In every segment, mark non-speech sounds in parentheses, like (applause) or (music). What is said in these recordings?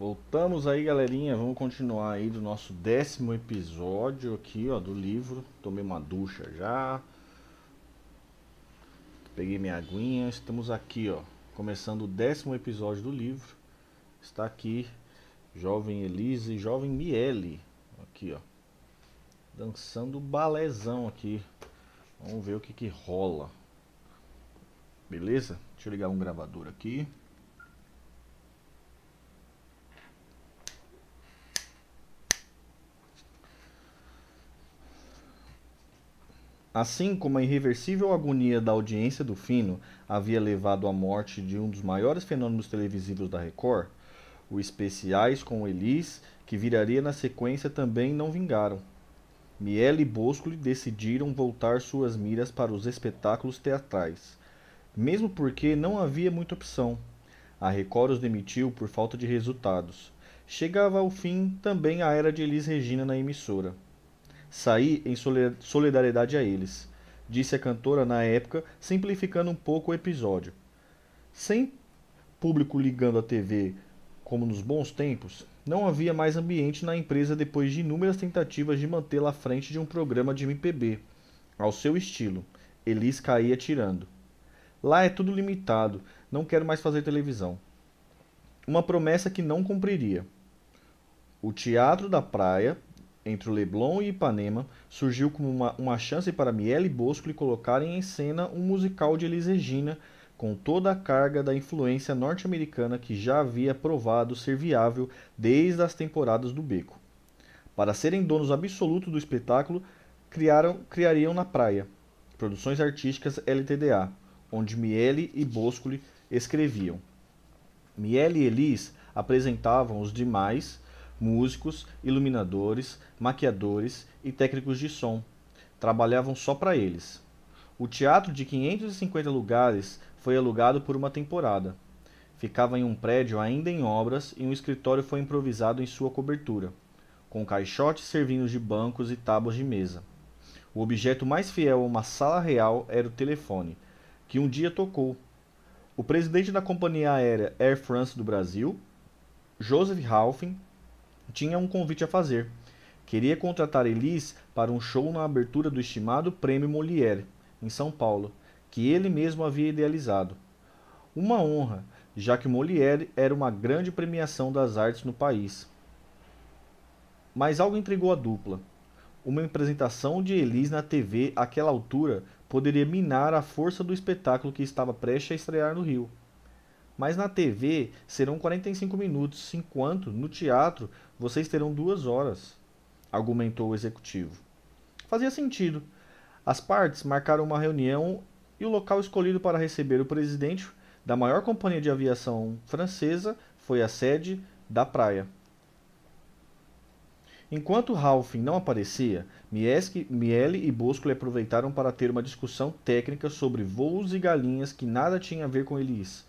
Voltamos aí, galerinha. Vamos continuar aí do nosso décimo episódio aqui, ó, do livro. Tomei uma ducha já. Peguei minha aguinha. Estamos aqui, ó, começando o décimo episódio do livro. Está aqui jovem Elise e jovem Miele. Aqui, ó. Dançando balézão aqui. Vamos ver o que que rola. Beleza? Deixa eu ligar um gravador aqui. Assim como a irreversível agonia da audiência do Fino havia levado à morte de um dos maiores fenômenos televisivos da Record, os especiais com Elis, que viraria na sequência, também não vingaram. Miele e Boscoli decidiram voltar suas miras para os espetáculos teatrais, mesmo porque não havia muita opção. A Record os demitiu por falta de resultados. Chegava ao fim também a era de Elis Regina na emissora. Saí em solidariedade a eles, disse a cantora na época, simplificando um pouco o episódio. Sem público ligando a TV como nos bons tempos, não havia mais ambiente na empresa depois de inúmeras tentativas de mantê-la à frente de um programa de MPB, ao seu estilo. Elis caía tirando. Lá é tudo limitado, não quero mais fazer televisão. Uma promessa que não cumpriria. O Teatro da Praia entre o Leblon e Ipanema, surgiu como uma, uma chance para Miele e Bosco colocarem em cena um musical de Elis Regina com toda a carga da influência norte-americana que já havia provado ser viável desde as temporadas do Beco. Para serem donos absolutos do espetáculo, criaram, criariam na praia produções artísticas LTDA, onde Miele e Boscoli escreviam. Miele e Elis apresentavam os demais músicos, iluminadores, maquiadores e técnicos de som. Trabalhavam só para eles. O teatro de 550 lugares foi alugado por uma temporada. Ficava em um prédio ainda em obras e um escritório foi improvisado em sua cobertura, com caixotes servindo de bancos e tábuas de mesa. O objeto mais fiel a uma sala real era o telefone, que um dia tocou. O presidente da companhia aérea Air France do Brasil, Joseph Halfin, tinha um convite a fazer. Queria contratar Elis para um show na abertura do estimado Prêmio Molière, em São Paulo, que ele mesmo havia idealizado. Uma honra, já que Molière era uma grande premiação das artes no país. Mas algo intrigou a dupla. Uma apresentação de Elis na TV àquela altura poderia minar a força do espetáculo que estava prestes a estrear no Rio. Mas na TV serão 45 minutos, enquanto no teatro vocês terão duas horas, argumentou o executivo. Fazia sentido. As partes marcaram uma reunião e o local escolhido para receber o presidente da maior companhia de aviação francesa foi a sede da praia. Enquanto Ralphin não aparecia, Miele e Bosco aproveitaram para ter uma discussão técnica sobre voos e galinhas que nada tinha a ver com eles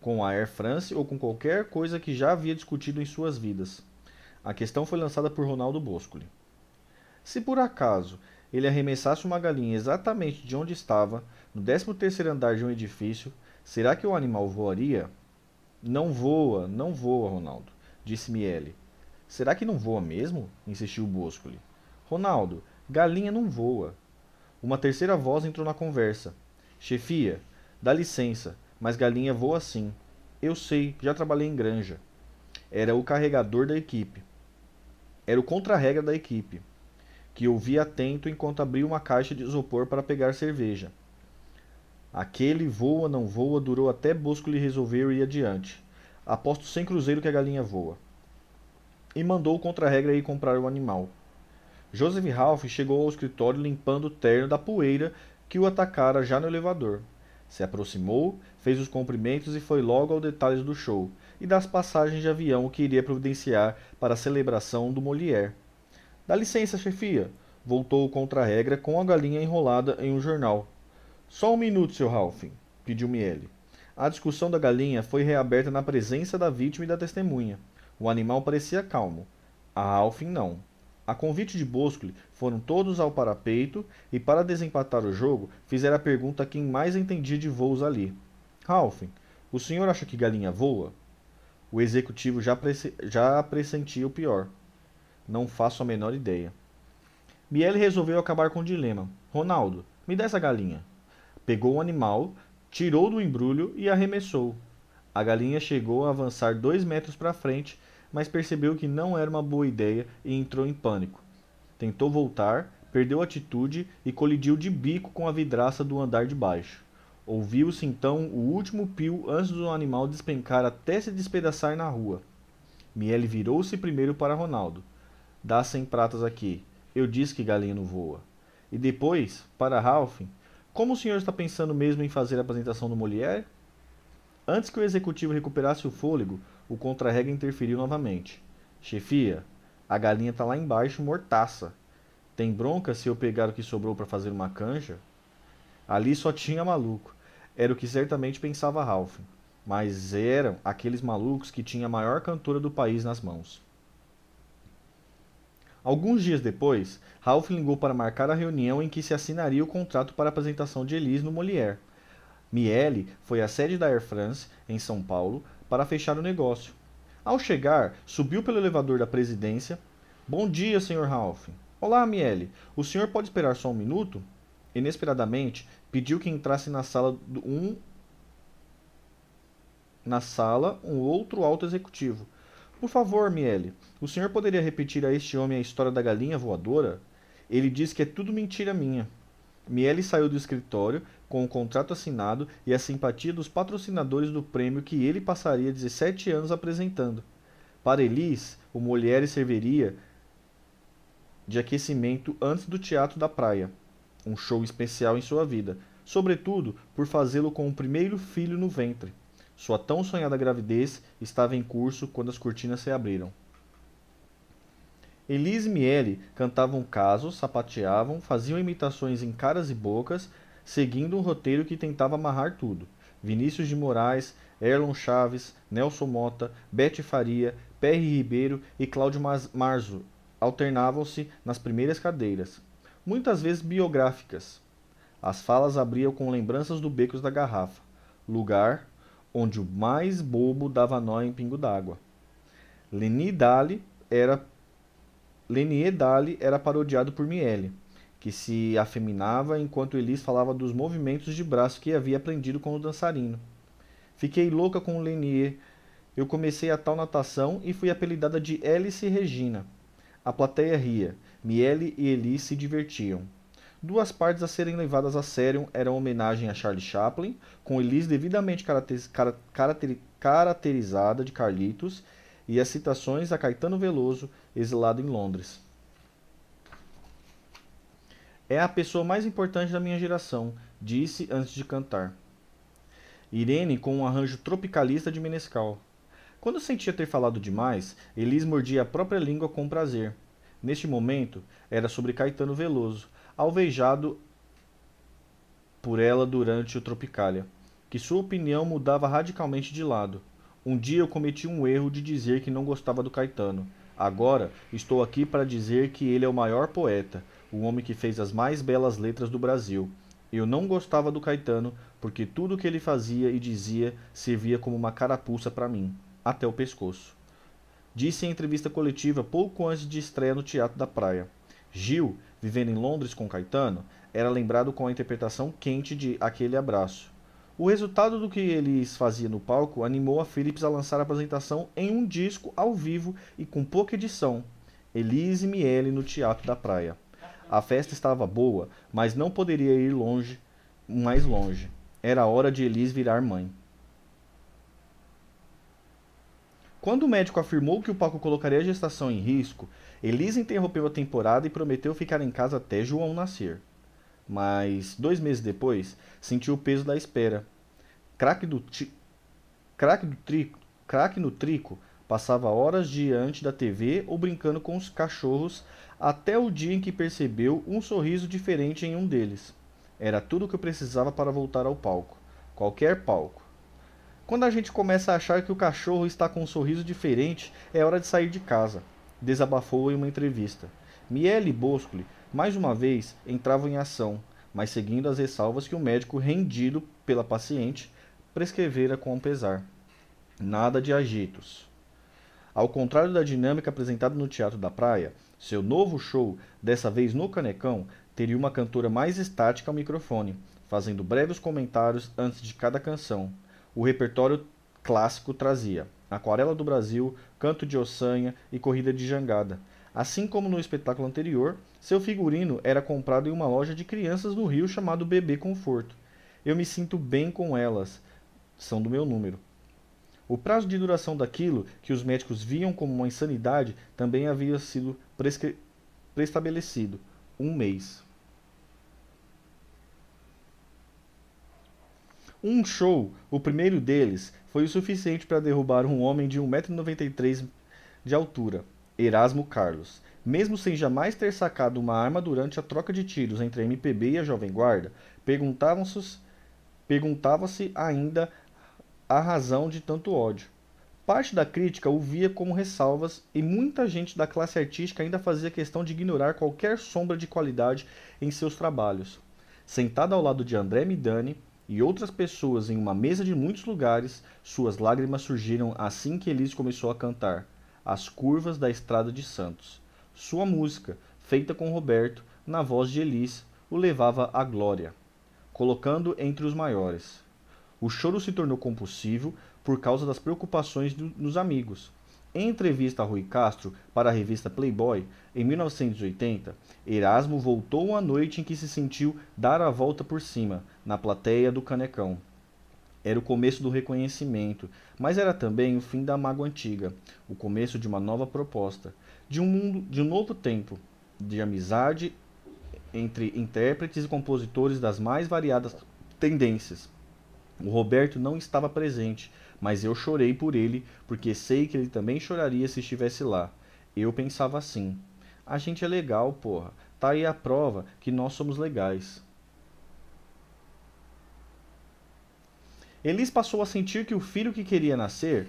com a Air France ou com qualquer coisa que já havia discutido em suas vidas. A questão foi lançada por Ronaldo Boscoli. Se por acaso ele arremessasse uma galinha exatamente de onde estava, no 13º andar de um edifício, será que o animal voaria? Não voa, não voa, Ronaldo, disse Miele. Será que não voa mesmo? insistiu Boscoli. Ronaldo, galinha não voa. Uma terceira voz entrou na conversa. Chefia, dá licença, mas galinha voa sim. Eu sei, já trabalhei em granja. Era o carregador da equipe. Era o contra-regra da equipe, que ouvia atento enquanto abria uma caixa de isopor para pegar cerveja. Aquele voa não voa durou até Bosco lhe resolver ir adiante. Aposto sem cruzeiro que a galinha voa. E mandou o contra-regra ir comprar o animal. Joseph Ralph chegou ao escritório limpando o terno da poeira que o atacara já no elevador. Se aproximou, fez os cumprimentos e foi logo aos detalhes do show e das passagens de avião que iria providenciar para a celebração do Molière. Dá licença, chefia, voltou o contra-regra com a galinha enrolada em um jornal. Só um minuto, seu Ralphin, pediu Miele. A discussão da galinha foi reaberta na presença da vítima e da testemunha. O animal parecia calmo. A Ralphin não. A convite de Boscoli, foram todos ao parapeito e, para desempatar o jogo, fizeram a pergunta a quem mais entendia de voos ali. Ralph, o senhor acha que galinha voa? O executivo já, já pressentia o pior. Não faço a menor ideia. Miele resolveu acabar com o dilema. Ronaldo, me dá essa galinha. Pegou o animal, tirou do embrulho e arremessou. A galinha chegou a avançar dois metros para frente, mas percebeu que não era uma boa ideia e entrou em pânico. Tentou voltar, perdeu a atitude e colidiu de bico com a vidraça do andar de baixo. Ouviu-se então o último pio antes do animal despencar até se despedaçar na rua. Miele virou-se primeiro para Ronaldo. Dá cem pratas aqui. Eu disse que galinha não voa. E depois, para Ralph, como o senhor está pensando mesmo em fazer a apresentação do Molière? Antes que o executivo recuperasse o fôlego, o contra-rega interferiu novamente. Chefia, a galinha está lá embaixo, mortaça. Tem bronca se eu pegar o que sobrou para fazer uma canja? Ali só tinha maluco. Era o que certamente pensava Ralph. Mas eram aqueles malucos que tinha a maior cantora do país nas mãos. Alguns dias depois, Ralph ligou para marcar a reunião em que se assinaria o contrato para a apresentação de Elise no Molière. Miele foi à sede da Air France, em São Paulo, para fechar o negócio. Ao chegar, subiu pelo elevador da presidência. Bom dia, Sr. Ralph. Olá, Miele. O senhor pode esperar só um minuto? Inesperadamente, pediu que entrasse na sala um na sala um outro alto executivo. Por favor, Miele, o senhor poderia repetir a este homem a história da galinha voadora? Ele diz que é tudo mentira minha. Miele saiu do escritório com o contrato assinado e a simpatia dos patrocinadores do prêmio que ele passaria 17 anos apresentando. Para Elis, o Molière serviria de aquecimento antes do Teatro da Praia, um show especial em sua vida, sobretudo por fazê-lo com o primeiro filho no ventre. Sua tão sonhada gravidez estava em curso quando as cortinas se abriram. Elise e Miele cantavam casos, sapateavam, faziam imitações em caras e bocas, seguindo um roteiro que tentava amarrar tudo. Vinícius de Moraes, Erlon Chaves, Nelson Mota, Bete Faria, Perry Ribeiro e Cláudio Marzo alternavam-se nas primeiras cadeiras, muitas vezes biográficas. As falas abriam com lembranças do Becos da Garrafa, lugar onde o mais bobo dava nó em pingo d'água. Leni Dali era Lenier Dali era parodiado por Miele, que se afeminava enquanto Elis falava dos movimentos de braço que havia aprendido com o dançarino. Fiquei louca com Lenier. Eu comecei a tal natação e fui apelidada de Alice Regina. A plateia ria. Miele e Elis se divertiam. Duas partes a serem levadas a sério eram homenagem a Charlie Chaplin, com Elise devidamente caracterizada de Carlitos, e as citações a Caetano Veloso, exilado em Londres. É a pessoa mais importante da minha geração, disse antes de cantar. Irene com um arranjo tropicalista de Menescal. Quando sentia ter falado demais, Elis mordia a própria língua com prazer. Neste momento, era sobre Caetano Veloso, alvejado por ela durante o Tropicália, que sua opinião mudava radicalmente de lado. Um dia eu cometi um erro de dizer que não gostava do Caetano. Agora estou aqui para dizer que ele é o maior poeta, o homem que fez as mais belas letras do Brasil. Eu não gostava do Caetano porque tudo o que ele fazia e dizia servia como uma carapuça para mim, até o pescoço. Disse em entrevista coletiva pouco antes de estreia no Teatro da Praia. Gil vivendo em Londres com Caetano, era lembrado com a interpretação quente de Aquele Abraço. O resultado do que eles faziam no palco animou a Philips a lançar a apresentação em um disco ao vivo e com pouca edição, Elise Miele no Teatro da Praia. A festa estava boa, mas não poderia ir longe, mais longe. Era hora de Elise virar mãe. Quando o médico afirmou que o palco colocaria a gestação em risco, Elisa interrompeu a temporada e prometeu ficar em casa até João nascer. Mas, dois meses depois, sentiu o peso da espera. Craque do, Craque do trico, craque no trico passava horas diante da TV ou brincando com os cachorros até o dia em que percebeu um sorriso diferente em um deles. Era tudo o que precisava para voltar ao palco. Qualquer palco. Quando a gente começa a achar que o cachorro está com um sorriso diferente, é hora de sair de casa desabafou em uma entrevista. Miele e Boscoli, mais uma vez, entravam em ação, mas seguindo as ressalvas que o médico rendido pela paciente prescrevera com pesar. Nada de agitos. Ao contrário da dinâmica apresentada no Teatro da Praia, seu novo show, dessa vez no Canecão, teria uma cantora mais estática ao microfone, fazendo breves comentários antes de cada canção. O repertório clássico trazia Aquarela do Brasil, Canto de Ossanha e Corrida de Jangada. Assim como no espetáculo anterior, seu figurino era comprado em uma loja de crianças no Rio chamado Bebê Conforto. Eu me sinto bem com elas, são do meu número. O prazo de duração daquilo que os médicos viam como uma insanidade também havia sido preestabelecido um mês. Um show, o primeiro deles, foi o suficiente para derrubar um homem de 1,93m de altura, Erasmo Carlos. Mesmo sem jamais ter sacado uma arma durante a troca de tiros entre a MPB e a Jovem Guarda, perguntavam-se perguntava-se ainda a razão de tanto ódio. Parte da crítica o via como ressalvas e muita gente da classe artística ainda fazia questão de ignorar qualquer sombra de qualidade em seus trabalhos. Sentado ao lado de André Midani, e outras pessoas em uma mesa de muitos lugares, suas lágrimas surgiram assim que Elis começou a cantar As Curvas da Estrada de Santos. Sua música, feita com Roberto, na voz de Elis, o levava à glória, colocando entre os maiores. O choro se tornou compulsivo por causa das preocupações do, dos amigos. Em entrevista a Rui Castro para a revista Playboy, em 1980, Erasmo voltou à noite em que se sentiu dar a volta por cima, na plateia do Canecão. Era o começo do reconhecimento, mas era também o fim da mágoa antiga, o começo de uma nova proposta, de um mundo, de um novo tempo, de amizade entre intérpretes e compositores das mais variadas tendências. O Roberto não estava presente, mas eu chorei por ele, porque sei que ele também choraria se estivesse lá. Eu pensava assim: a gente é legal, porra. Tá aí a prova que nós somos legais. Elis passou a sentir que o filho que queria nascer.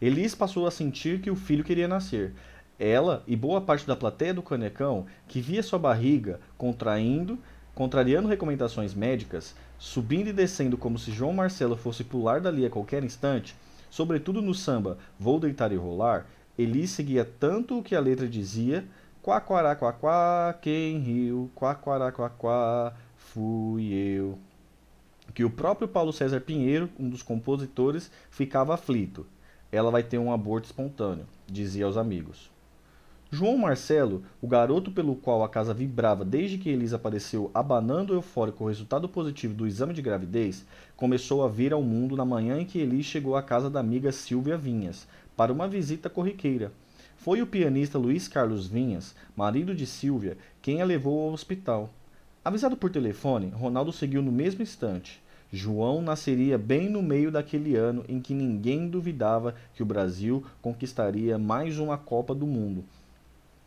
Elis passou a sentir que o filho queria nascer. Ela e boa parte da plateia do Canecão, que via sua barriga contraindo, contrariando recomendações médicas, subindo e descendo como se João Marcelo fosse pular dali a qualquer instante, sobretudo no samba Vou Deitar e Rolar, Elis seguia tanto o que a letra dizia, Quaquará, quaquá, quem riu, quaquará, quaquá, fui eu. Que o próprio Paulo César Pinheiro, um dos compositores, ficava aflito. Ela vai ter um aborto espontâneo, dizia aos amigos. João Marcelo, o garoto pelo qual a casa vibrava desde que Elisa apareceu abanando eufórico o resultado positivo do exame de gravidez, começou a vir ao mundo na manhã em que Elis chegou à casa da amiga Silvia Vinhas, para uma visita corriqueira. Foi o pianista Luiz Carlos Vinhas, marido de Silvia, quem a levou ao hospital. Avisado por telefone, Ronaldo seguiu no mesmo instante. João nasceria bem no meio daquele ano em que ninguém duvidava que o Brasil conquistaria mais uma Copa do Mundo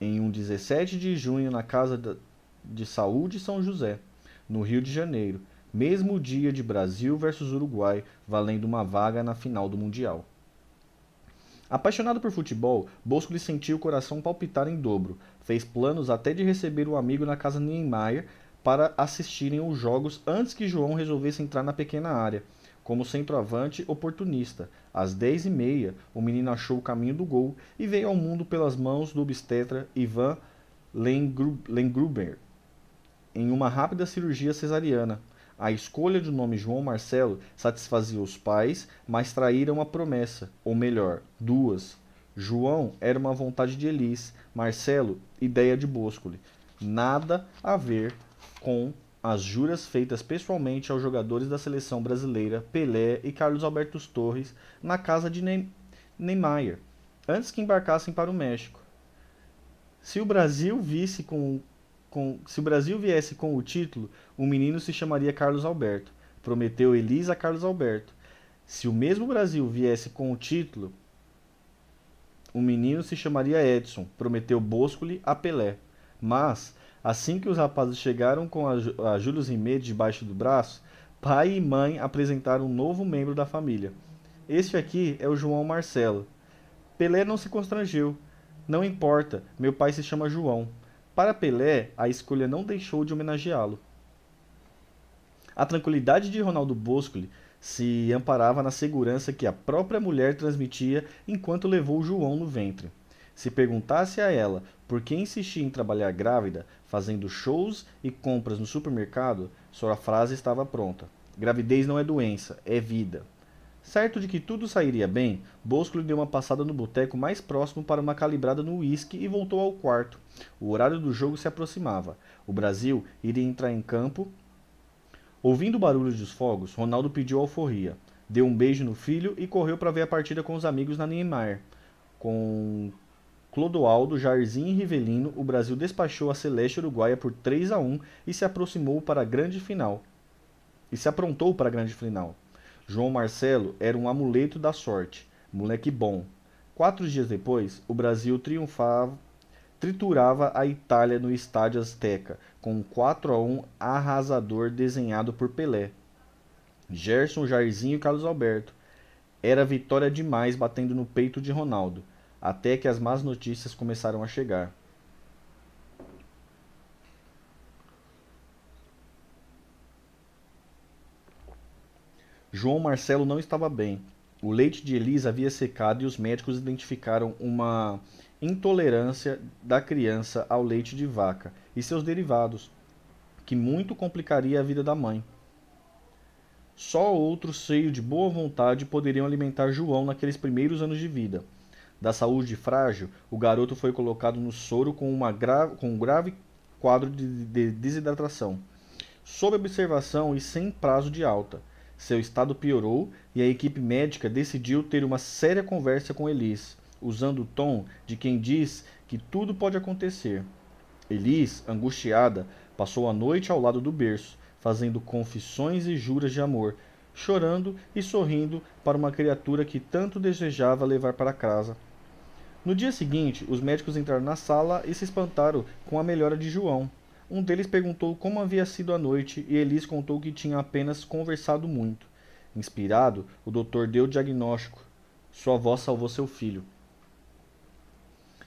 em um 17 de junho na Casa de Saúde São José, no Rio de Janeiro, mesmo dia de Brasil versus Uruguai, valendo uma vaga na final do Mundial. Apaixonado por futebol, Bosco lhe sentiu o coração palpitar em dobro. Fez planos até de receber um amigo na casa Niemeyer para assistirem os jogos antes que João resolvesse entrar na pequena área como centroavante oportunista. Às 10h30, o menino achou o caminho do gol e veio ao mundo pelas mãos do obstetra Ivan Lengruber, em uma rápida cirurgia cesariana. A escolha do nome João Marcelo satisfazia os pais, mas traíram a promessa, ou melhor, duas. João era uma vontade de Elis, Marcelo, ideia de Boscoli. Nada a ver com as juras feitas pessoalmente aos jogadores da seleção brasileira Pelé e Carlos Alberto Torres na casa de Neymar, antes que embarcassem para o México. Se o Brasil visse com, com, se o Brasil viesse com o título, o menino se chamaria Carlos Alberto, prometeu Elisa a Carlos Alberto. Se o mesmo Brasil viesse com o título, o menino se chamaria Edson, prometeu Boscoli a Pelé. Mas Assim que os rapazes chegaram com a, a Júlio Rimet debaixo do braço, pai e mãe apresentaram um novo membro da família. Este aqui é o João Marcelo. Pelé não se constrangeu. Não importa, meu pai se chama João. Para Pelé, a escolha não deixou de homenageá-lo. A tranquilidade de Ronaldo Boscoli se amparava na segurança que a própria mulher transmitia enquanto levou João no ventre. Se perguntasse a ela por que insistia em trabalhar grávida, fazendo shows e compras no supermercado, sua frase estava pronta. Gravidez não é doença, é vida. Certo de que tudo sairia bem, Bosco lhe deu uma passada no boteco mais próximo para uma calibrada no uísque e voltou ao quarto. O horário do jogo se aproximava. O Brasil iria entrar em campo. Ouvindo o barulho dos fogos, Ronaldo pediu alforria. Deu um beijo no filho e correu para ver a partida com os amigos na Niemeyer. Com Clodoaldo, Jairzinho e Rivelino, o Brasil despachou a Celeste Uruguaia por 3 a 1 e se aproximou para a grande final. E se aprontou para a grande final. João Marcelo era um amuleto da sorte, moleque bom. Quatro dias depois, o Brasil triunfava, triturava a Itália no estádio Azteca, com um 4 a 1 arrasador desenhado por Pelé. Gerson, Jairzinho e Carlos Alberto. Era vitória demais batendo no peito de Ronaldo, até que as más notícias começaram a chegar. João Marcelo não estava bem. O leite de Elisa havia secado e os médicos identificaram uma intolerância da criança ao leite de vaca e seus derivados, que muito complicaria a vida da mãe. Só outros cheios de boa vontade poderiam alimentar João naqueles primeiros anos de vida. Da saúde frágil, o garoto foi colocado no soro com, uma gra... com um grave quadro de desidratação, sob observação e sem prazo de alta. Seu estado piorou e a equipe médica decidiu ter uma séria conversa com Elis, usando o tom de quem diz que tudo pode acontecer. Elis, angustiada, passou a noite ao lado do berço, fazendo confissões e juras de amor, chorando e sorrindo para uma criatura que tanto desejava levar para casa. No dia seguinte, os médicos entraram na sala e se espantaram com a melhora de João. Um deles perguntou como havia sido a noite e Elis contou que tinha apenas conversado muito. Inspirado, o doutor deu o diagnóstico. Sua avó salvou seu filho.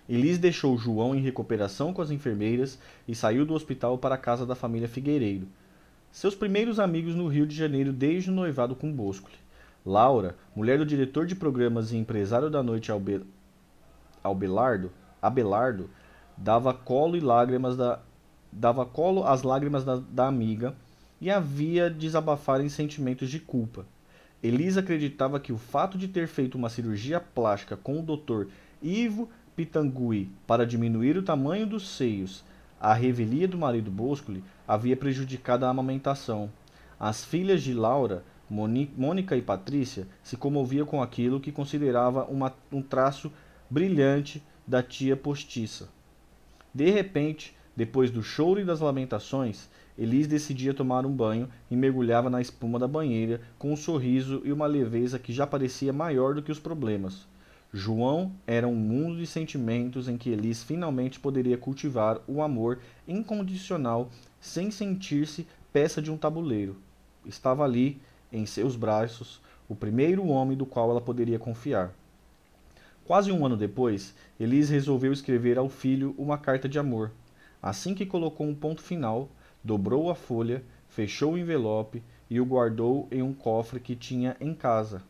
Elis deixou João em recuperação com as enfermeiras e saiu do hospital para a casa da família Figueiredo. Seus primeiros amigos no Rio de Janeiro desde o noivado com Bosco. Laura, mulher do diretor de programas e empresário da noite Abelardo, Abelardo dava colo e lágrimas da dava colo às lágrimas da, da amiga e havia desabafar em sentimentos de culpa. Elisa acreditava que o fato de ter feito uma cirurgia plástica com o Dr. Ivo Pitangui para diminuir o tamanho dos seios, a revelia do marido Boscoli havia prejudicado a amamentação. As filhas de Laura, Mônica e Patrícia, se comoviam com aquilo que considerava uma, um traço brilhante da tia postiça. De repente, depois do choro e das lamentações, Elis decidia tomar um banho e mergulhava na espuma da banheira com um sorriso e uma leveza que já parecia maior do que os problemas. João era um mundo de sentimentos em que Elis finalmente poderia cultivar o amor incondicional sem sentir-se peça de um tabuleiro. Estava ali, em seus braços, o primeiro homem do qual ela poderia confiar. Quase um ano depois, Elis resolveu escrever ao filho uma carta de amor. Assim que colocou um ponto final, dobrou a folha, fechou o envelope e o guardou em um cofre que tinha em casa.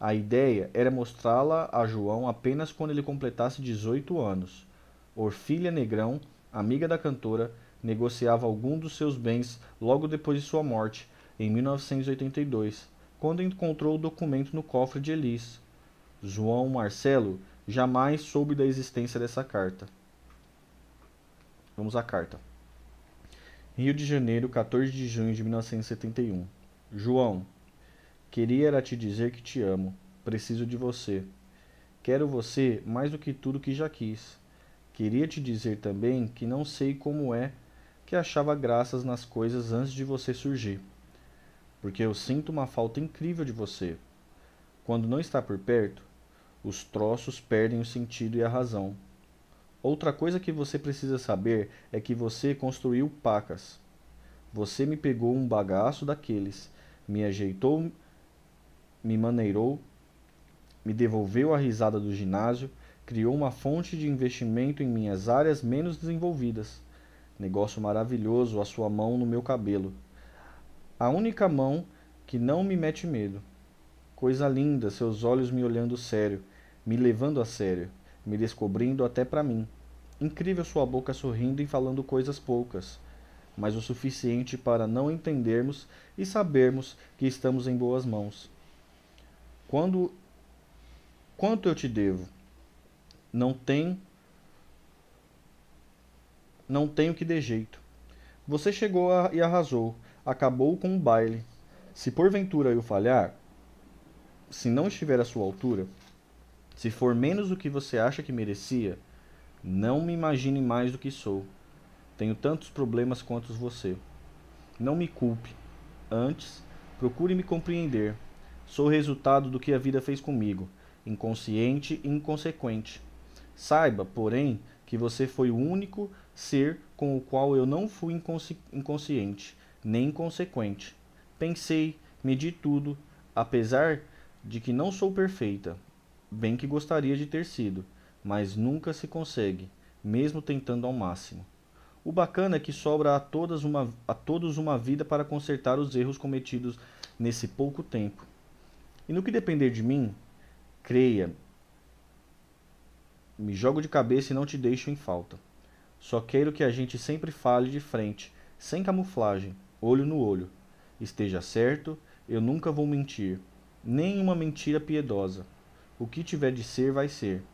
A ideia era mostrá-la a João apenas quando ele completasse 18 anos. Orfília Negrão, amiga da cantora, negociava algum dos seus bens logo depois de sua morte, em 1982, quando encontrou o documento no cofre de Elis. João Marcelo jamais soube da existência dessa carta. Vamos à carta. Rio de Janeiro, 14 de junho de 1971. João, queria era te dizer que te amo. Preciso de você. Quero você mais do que tudo que já quis. Queria te dizer também que não sei como é que achava graças nas coisas antes de você surgir. Porque eu sinto uma falta incrível de você. Quando não está por perto, os troços perdem o sentido e a razão. Outra coisa que você precisa saber é que você construiu pacas. Você me pegou um bagaço daqueles, me ajeitou, me maneirou, me devolveu a risada do ginásio, criou uma fonte de investimento em minhas áreas menos desenvolvidas. Negócio maravilhoso, a sua mão no meu cabelo. A única mão que não me mete medo. Coisa linda, seus olhos me olhando sério, me levando a sério, me descobrindo até para mim. Incrível sua boca sorrindo e falando coisas poucas, mas o suficiente para não entendermos e sabermos que estamos em boas mãos. Quando quanto eu te devo? Não tem não tenho que de jeito. Você chegou a, e arrasou, acabou com o baile. Se porventura eu falhar, se não estiver à sua altura, se for menos do que você acha que merecia, não me imagine mais do que sou. Tenho tantos problemas quanto você. Não me culpe. Antes, procure me compreender. Sou resultado do que a vida fez comigo, inconsciente e inconsequente. Saiba, porém, que você foi o único ser com o qual eu não fui inconsci inconsciente, nem inconsequente. Pensei, medi tudo, apesar de que não sou perfeita, bem que gostaria de ter sido mas nunca se consegue, mesmo tentando ao máximo. O bacana é que sobra a, todas uma, a todos uma vida para consertar os erros cometidos nesse pouco tempo. E no que depender de mim, creia, me jogo de cabeça e não te deixo em falta. Só quero que a gente sempre fale de frente, sem camuflagem, olho no olho. Esteja certo, eu nunca vou mentir, nem uma mentira piedosa. O que tiver de ser, vai ser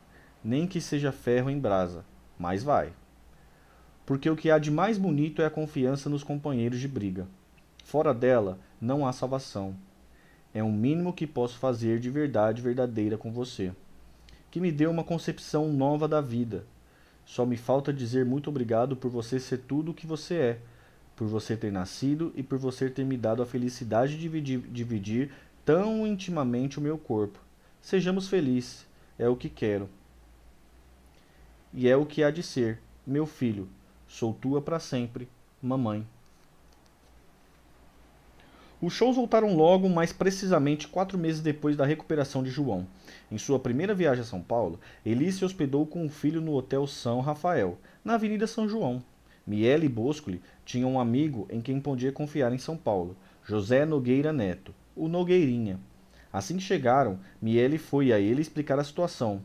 nem que seja ferro em brasa, mas vai. Porque o que há de mais bonito é a confiança nos companheiros de briga. Fora dela, não há salvação. É o mínimo que posso fazer de verdade verdadeira com você, que me deu uma concepção nova da vida. Só me falta dizer muito obrigado por você ser tudo o que você é, por você ter nascido e por você ter me dado a felicidade de dividir, dividir tão intimamente o meu corpo. Sejamos felizes, é o que quero e é o que há de ser, meu filho, sou tua para sempre, mamãe. Os shows voltaram logo, mais precisamente quatro meses depois da recuperação de João. Em sua primeira viagem a São Paulo, Eli se hospedou com o filho no Hotel São Rafael, na Avenida São João. Miele Boscoli tinham um amigo em quem podia confiar em São Paulo, José Nogueira Neto, o Nogueirinha. Assim que chegaram, Miele foi a ele explicar a situação.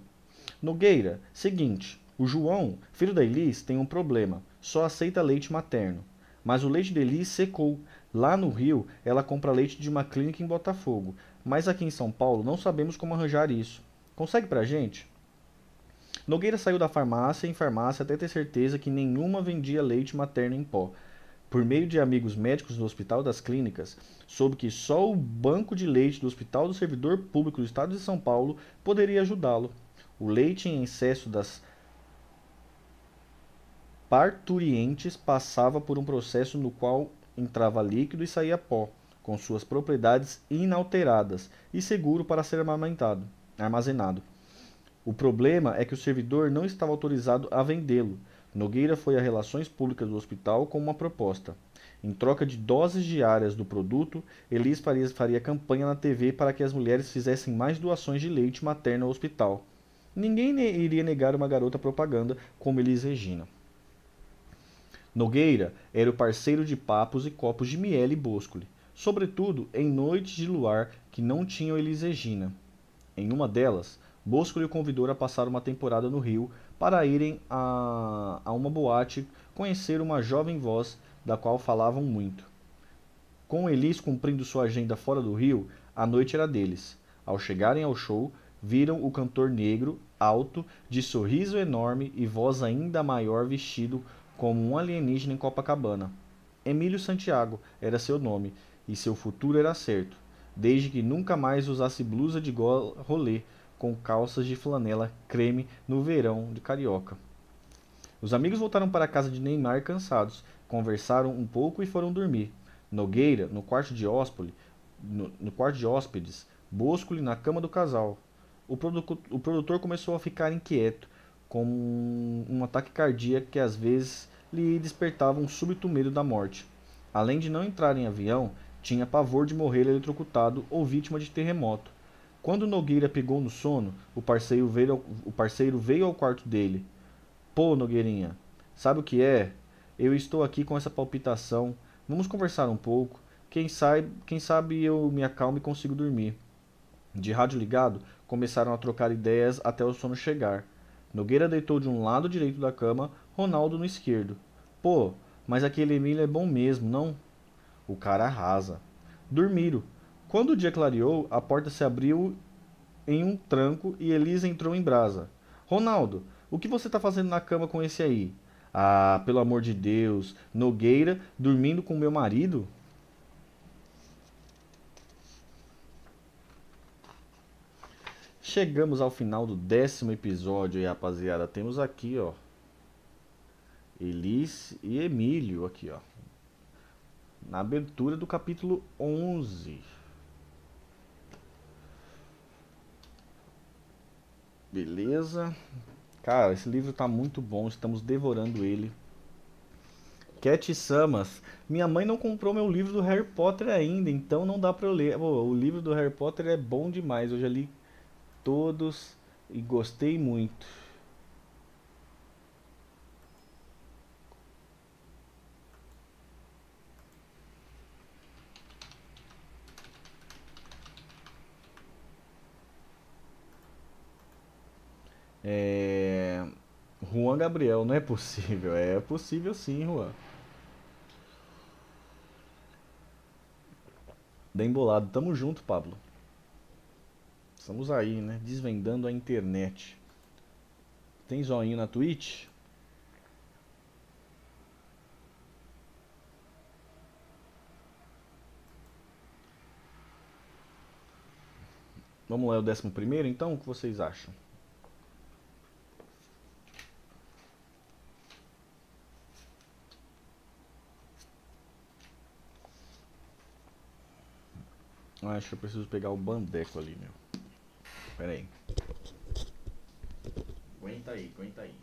Nogueira, seguinte, o João, filho da Elis, tem um problema. Só aceita leite materno. Mas o leite de Elis secou. Lá no Rio, ela compra leite de uma clínica em Botafogo. Mas aqui em São Paulo não sabemos como arranjar isso. Consegue pra gente? Nogueira saiu da farmácia em farmácia até ter certeza que nenhuma vendia leite materno em pó. Por meio de amigos médicos do Hospital das Clínicas, soube que só o banco de leite do Hospital do Servidor Público do Estado de São Paulo poderia ajudá-lo. O leite em excesso das parturientes passava por um processo no qual entrava líquido e saía pó, com suas propriedades inalteradas e seguro para ser armazenado. O problema é que o servidor não estava autorizado a vendê-lo. Nogueira foi a Relações Públicas do hospital com uma proposta. Em troca de doses diárias do produto, Elis faria, campanha na TV para que as mulheres fizessem mais doações de leite materno ao hospital. Ninguém iria negar uma garota propaganda como Elis Regina. Nogueira era o parceiro de papos e copos de miel e boscoli, sobretudo em noites de luar que não tinham Elis Regina. Em uma delas, Boscoli o convidou a passar uma temporada no Rio para irem a, a uma boate conhecer uma jovem voz da qual falavam muito. Com Elis cumprindo sua agenda fora do Rio, a noite era deles. Ao chegarem ao show, viram o cantor negro, alto, de sorriso enorme e voz ainda maior vestido como um alienígena em Copacabana. Emílio Santiago era seu nome, e seu futuro era certo, desde que nunca mais usasse blusa de rolê com calças de flanela creme no verão de carioca. Os amigos voltaram para a casa de Neymar cansados, conversaram um pouco e foram dormir. Nogueira, no quarto de hóspede, no, no quarto de hóspedes, Boscoli na cama do casal. O, o produtor começou a ficar inquieto com um ataque cardíaco que às vezes lhe despertava um súbito medo da morte. Além de não entrar em avião, tinha pavor de morrer eletrocutado ou vítima de terremoto. Quando Nogueira pegou no sono, o parceiro veio ao, o parceiro veio ao quarto dele. Pô, Nogueirinha, sabe o que é? Eu estou aqui com essa palpitação. Vamos conversar um pouco. Quem sabe, quem sabe eu me acalmo e consigo dormir. De rádio ligado, começaram a trocar ideias até o sono chegar. Nogueira deitou de um lado direito da cama, Ronaldo no esquerdo. Pô, mas aquele Emílio é bom mesmo, não? O cara arrasa. Dormiram. Quando o dia clareou, a porta se abriu em um tranco e Elisa entrou em brasa. Ronaldo, o que você está fazendo na cama com esse aí? Ah, pelo amor de Deus, Nogueira dormindo com meu marido? Chegamos ao final do décimo episódio aí, rapaziada. Temos aqui, ó. Elis e Emílio aqui, ó. Na abertura do capítulo 11. Beleza. Cara, esse livro tá muito bom, estamos devorando ele. Cat Samas. Minha mãe não comprou meu livro do Harry Potter ainda, então não dá pra eu ler. O livro do Harry Potter é bom demais, eu já li todos e gostei muito. É... Juan Gabriel, não é possível. É possível sim, Juan. Bem bolado. Tamo junto, Pablo. Estamos aí, né? Desvendando a internet. Tem zoinho na Twitch? Vamos lá, o décimo primeiro, então? O que vocês acham? Acho que eu preciso pegar o bandeco ali, meu. Pera aí. Aguenta aí, aguenta aí.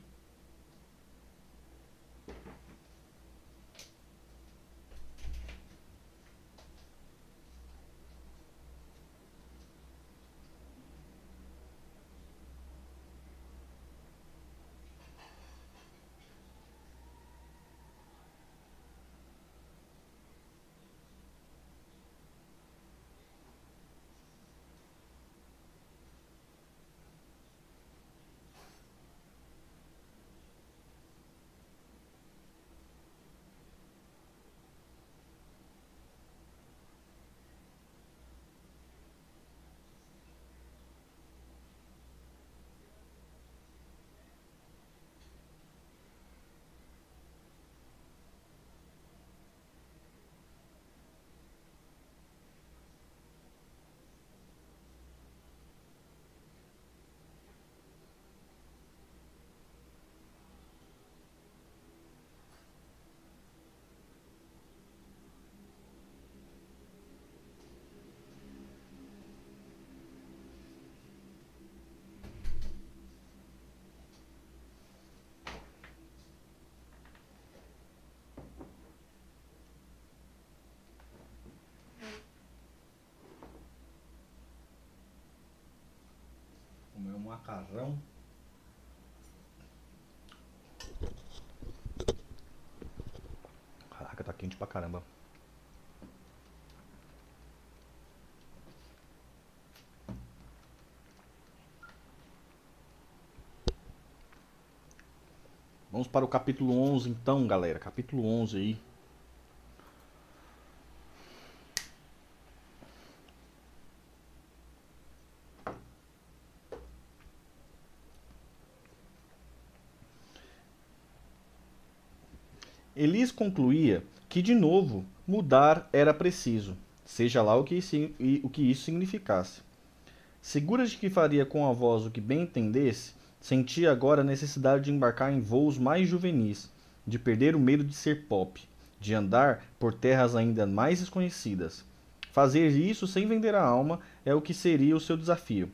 Comer um macarrão. Caraca, tá quente pra caramba. Vamos para o capítulo 11 então, galera. Capítulo 11 aí. Elis concluía que, de novo, mudar era preciso, seja lá o que, o que isso significasse. Segura de que faria com a voz o que bem entendesse, sentia agora a necessidade de embarcar em voos mais juvenis, de perder o medo de ser pop, de andar por terras ainda mais desconhecidas. Fazer isso sem vender a alma é o que seria o seu desafio.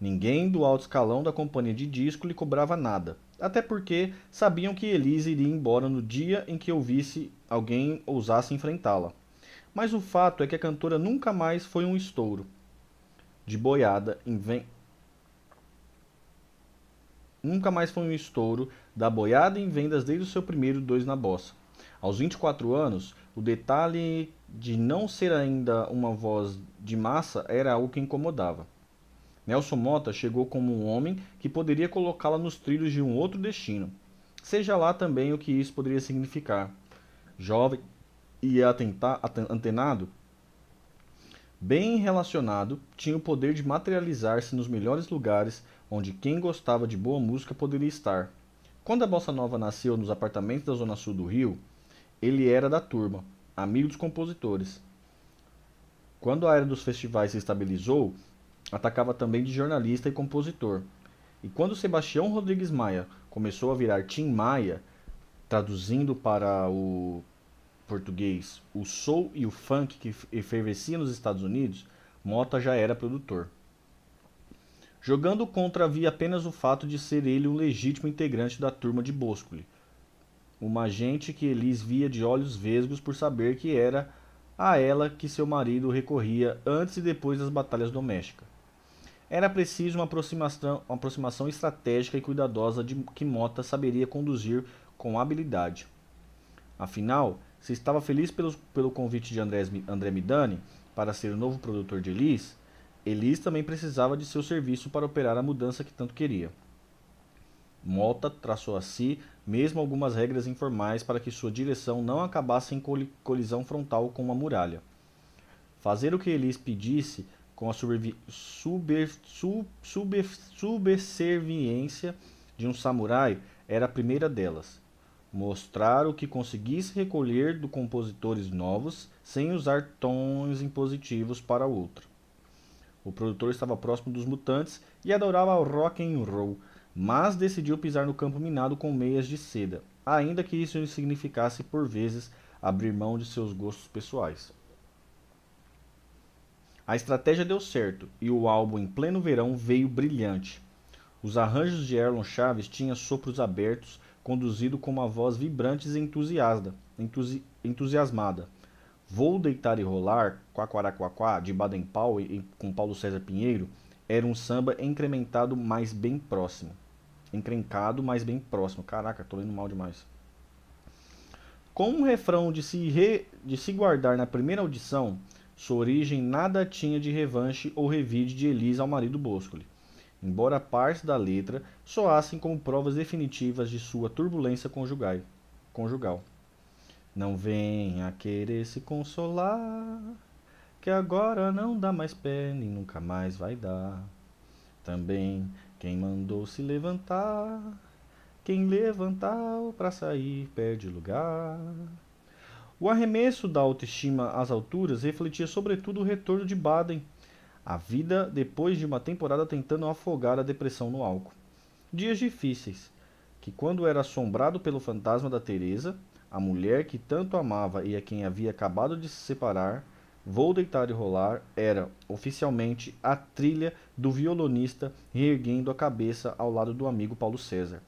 Ninguém do alto escalão da companhia de disco lhe cobrava nada, até porque sabiam que Elise iria embora no dia em que ouvisse alguém ousasse enfrentá-la. Mas o fato é que a cantora nunca mais foi um estouro. De boiada, inven... nunca mais foi um estouro da boiada em vendas desde o seu primeiro dois na bossa. Aos 24 anos, o detalhe de não ser ainda uma voz de massa era algo que incomodava. Nelson Mota chegou como um homem que poderia colocá-la nos trilhos de um outro destino, seja lá também o que isso poderia significar. Jovem e antenado, bem relacionado, tinha o poder de materializar-se nos melhores lugares onde quem gostava de boa música poderia estar. Quando a bossa nova nasceu nos apartamentos da zona sul do Rio, ele era da turma, amigo dos compositores. Quando a era dos festivais se estabilizou, atacava também de jornalista e compositor. E quando Sebastião Rodrigues Maia começou a virar Tim Maia, traduzindo para o português o soul e o funk que efervescia nos Estados Unidos, Mota já era produtor. Jogando contra havia apenas o fato de ser ele um legítimo integrante da turma de Boscoli, uma gente que Elis via de olhos vesgos por saber que era a ela que seu marido recorria antes e depois das batalhas domésticas. Era preciso uma aproximação, uma aproximação estratégica e cuidadosa de que Mota saberia conduzir com habilidade. Afinal, se estava feliz pelo, pelo convite de André, André Midani para ser o novo produtor de Elis, Elis também precisava de seu serviço para operar a mudança que tanto queria. Mota traçou a si mesmo algumas regras informais para que sua direção não acabasse em colisão frontal com uma muralha. Fazer o que Elis pedisse com a subserviência de um samurai era a primeira delas. Mostrar o que conseguisse recolher do compositores novos sem usar tons impositivos para outro. O produtor estava próximo dos mutantes e adorava o rock and roll, mas decidiu pisar no campo minado com meias de seda, ainda que isso significasse por vezes abrir mão de seus gostos pessoais. A estratégia deu certo e o álbum em pleno verão veio brilhante. Os arranjos de Erlon Chaves tinham sopros abertos, conduzido com uma voz vibrante e entusiasta, entusi entusiasmada. Vou deitar e rolar, Quaquaraquaquá, de Baden Powell com Paulo César Pinheiro, era um samba incrementado mais bem próximo encrencado, mas bem próximo. Caraca, tô lendo mal demais. Com um refrão de se, re, de se guardar na primeira audição, sua origem nada tinha de revanche ou revide de Elisa ao marido Boscoli, embora partes da letra soassem como provas definitivas de sua turbulência conjugal. Não venha querer se consolar, que agora não dá mais pé nem nunca mais vai dar. Também quem mandou se levantar, quem levantar para sair perde lugar. O arremesso da autoestima às alturas refletia sobretudo o retorno de Baden, a vida depois de uma temporada tentando afogar a depressão no álcool. Dias difíceis, que quando era assombrado pelo fantasma da Teresa, a mulher que tanto amava e a quem havia acabado de se separar, Vou Deitar e Rolar era, oficialmente, a trilha do violonista reerguendo a cabeça ao lado do amigo Paulo César.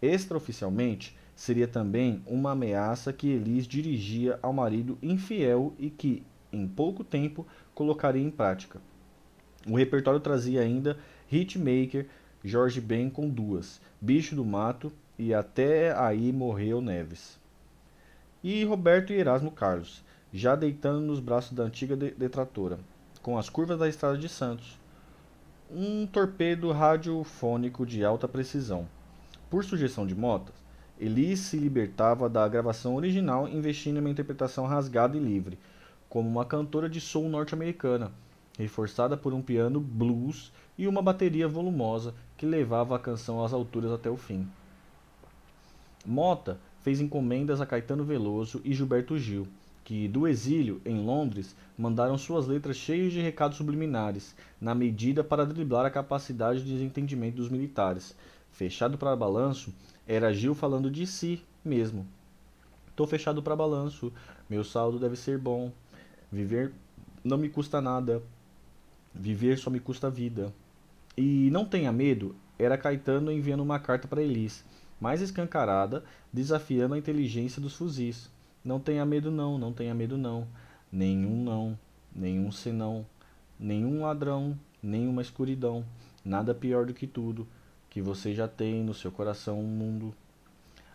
Extraoficialmente, seria também uma ameaça que Elis dirigia ao marido infiel e que, em pouco tempo, colocaria em prática. O repertório trazia ainda Hitmaker, Jorge Ben com duas, Bicho do Mato e Até Aí Morreu Neves. E Roberto e Erasmo Carlos já deitando nos braços da antiga detratora, com as curvas da estrada de Santos. Um torpedo radiofônico de alta precisão. Por sugestão de Motas, Elis se libertava da gravação original, investindo em uma interpretação rasgada e livre, como uma cantora de soul norte-americana, reforçada por um piano blues e uma bateria volumosa que levava a canção às alturas até o fim. Mota fez encomendas a Caetano Veloso e Gilberto Gil, que, do exílio, em Londres, mandaram suas letras cheias de recados subliminares, na medida para driblar a capacidade de desentendimento dos militares. Fechado para balanço, era Gil falando de si mesmo. Tô fechado para balanço, meu saldo deve ser bom. Viver não me custa nada, viver só me custa vida. E não tenha medo, era Caetano enviando uma carta para Elis, mais escancarada, desafiando a inteligência dos fuzis. Não tenha medo não, não tenha medo não. Nenhum não, nenhum senão, nenhum ladrão, nenhuma escuridão. Nada pior do que tudo, que você já tem no seu coração um mundo.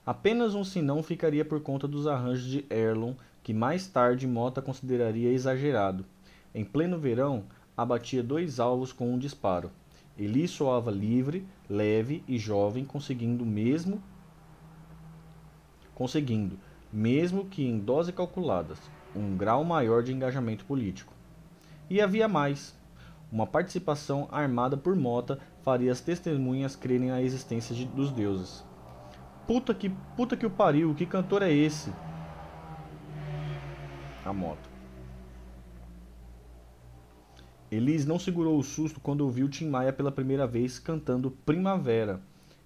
Apenas um sinão ficaria por conta dos arranjos de Erlon, que mais tarde Mota consideraria exagerado. Em pleno verão, abatia dois alvos com um disparo. Eli soava livre, leve e jovem, conseguindo mesmo conseguindo, mesmo que em dose calculadas, um grau maior de engajamento político. E havia mais. Uma participação armada por Mota faria as testemunhas crerem na existência de, dos deuses. Puta que, puta que o pariu, que cantor é esse? A moto. Elis não segurou o susto quando ouviu Tim Maia pela primeira vez cantando Primavera,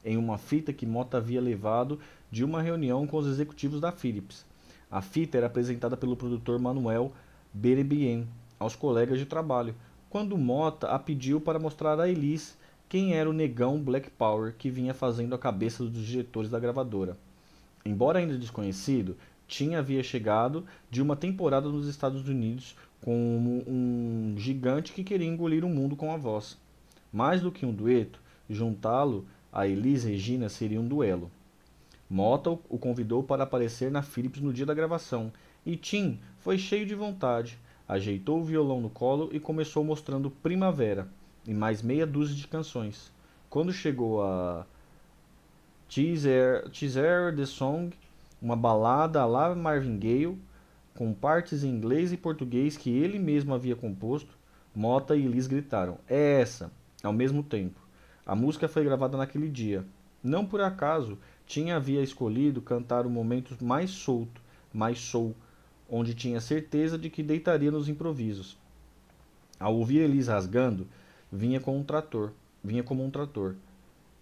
em uma fita que Mota havia levado de uma reunião com os executivos da Philips. A fita era apresentada pelo produtor Manuel Berebien aos colegas de trabalho, quando Mota a pediu para mostrar a Elis quem era o negão Black Power que vinha fazendo a cabeça dos diretores da gravadora. Embora ainda desconhecido, Tim havia chegado de uma temporada nos Estados Unidos como um gigante que queria engolir o mundo com a voz. Mais do que um dueto, juntá-lo a Elis Regina seria um duelo. Mota o convidou para aparecer na Philips no dia da gravação, e Tim foi cheio de vontade, ajeitou o violão no colo e começou mostrando Primavera, e mais meia dúzia de canções. Quando chegou a Teaser, Teaser the Song, uma balada lá Marvin Gaye, com partes em inglês e português que ele mesmo havia composto, Mota e Liz gritaram: É essa! ao mesmo tempo. A música foi gravada naquele dia. Não por acaso, tinha havia escolhido cantar o momento mais solto, mais soul, onde tinha certeza de que deitaria nos improvisos. Ao ouvir Elis rasgando, vinha com um trator, vinha como um trator.